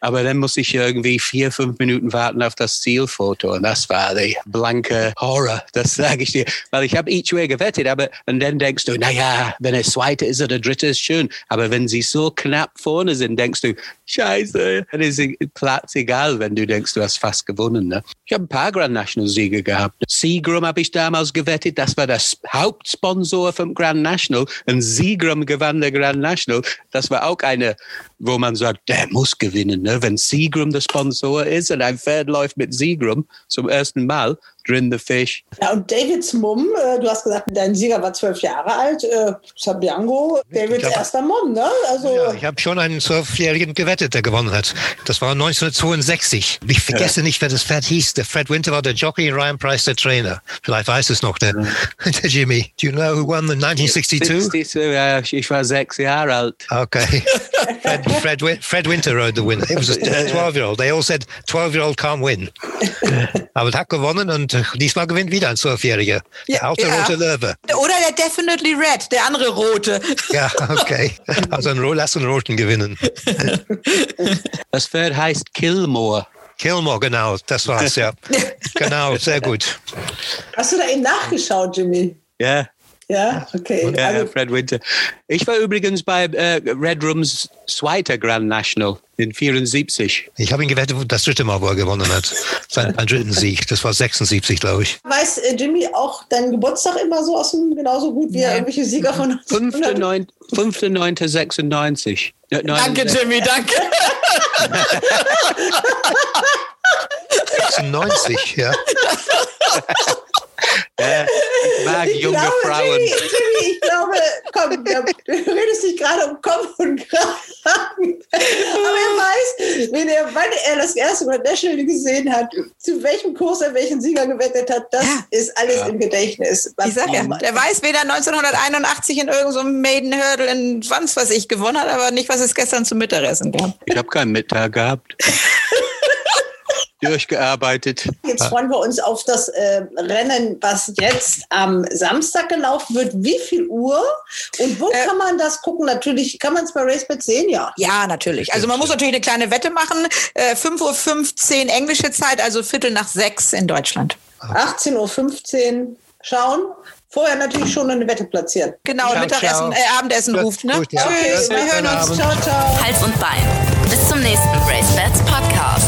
Aber dann musste ich irgendwie vier, fünf Minuten warten auf das Zielfoto und das war der blanke Horror, das sage ich dir. Weil ich habe each way gewettet, aber und dann denkst du, naja, wenn er Zweiter ist oder Dritter ist schön. Aber wenn sie so knapp vorne sind, denkst du, scheiße, dann ist der Platz egal, wenn du denkst, du hast fast gewonnen. Ne? Ich habe ein paar Grand National Siege gehabt. Seagram habe ich damals gewettet, das war das Hauptsponsor vom Grand National und Seagram gewann der Grand National. Das war auch eine, wo man sagt, der muss gewinnen. Ne? Wenn Seagram der Sponsor ist und ein Pferd läuft mit Seagram zum ersten Mal, drin the fish. Ja, und Davids Mumm, äh, du hast gesagt, dein Sieger war zwölf Jahre alt, äh, Sabiango, Davids glaub- erster Mumm, ne? Also, Ja, ich habe schon einen Zwölfjährigen gewettet, der gewonnen hat. Das war 1962. Ich vergesse nicht, wer das Pferd hieß. Der Fred Winter war der Jockey, Ryan Price der Trainer. Vielleicht weiß es noch der, [laughs] der Jimmy. Do you know who won the 1962? 62, ja, ich war sechs Jahre alt. Okay. [laughs] Fred, Fred, Fred Winter rode the winner. It was a 12-year-old. They all said 12-year-old can't win. [laughs] Aber er hat gewonnen und diesmal gewinnt wieder ein Zwölfjähriger. Ja, Auch der ja. rote Löwe. Oder der Definitely Red, der andere rote. Ja, okay. Also ein, lass einen roten gewinnen. Das Pferd heißt Kilmore. Kilmore, genau, das war's, ja. [laughs] Genau, sehr gut. hast du da eben nachgeschaut, Jimmy? Ja. Ja, okay. Ja, also, Fred Winter. Ich war übrigens bei äh, Red Rooms zweiter Grand National in 74. Ich habe ihn gewettet, das dritte Mal, wo er gewonnen hat. Sein [laughs] ein dritten Sieg. Das war 76, glaube ich. weiß äh, Jimmy auch deinen Geburtstag immer so aus dem, genauso gut wie er irgendwelche Sieger von 5.9.96. 5.9.96. Ja, Danke, 69. Jimmy, danke. 96, ja. Ich [laughs] mag Ich junge glaube, Frauen. Jimmy, Jimmy, ich glaube, komm, du redest dich gerade um Kopf und Kragen. [laughs] Aber er weiß, wenn er, wann er das erste Mal National gesehen hat, zu welchem Kurs er welchen Sieger gewettet hat, das ist alles im Gedächtnis. Ich sag ja, der weiß weder 1981 in irgendeinem so Maiden Hurdle in sonst was ich gewonnen hat, aber nicht, was es gestern zum Mittagessen gab. Ich habe keinen Mittag gehabt. [laughs] durchgearbeitet. Jetzt freuen wir uns auf das äh, Rennen, was jetzt am Samstag gelaufen wird. Wie viel Uhr? Und wo kann man das gucken? Natürlich, kann man es bei RaceBet sehen, ja. Ja, natürlich. Also man muss natürlich eine kleine Wette machen. Äh, 5.15 Uhr englische Zeit, also Viertel nach sechs in Deutschland. 18.15 Uhr schauen. Vorher natürlich schon eine Wette platzieren. Genau, Ciao, Mittagessen, ciao. äh, Abendessen ruft, ne? gut, ja. Tschüss, wir hören uns. Ciao, ciao. Hals und Bein. Bis zum nächsten Race Podcast.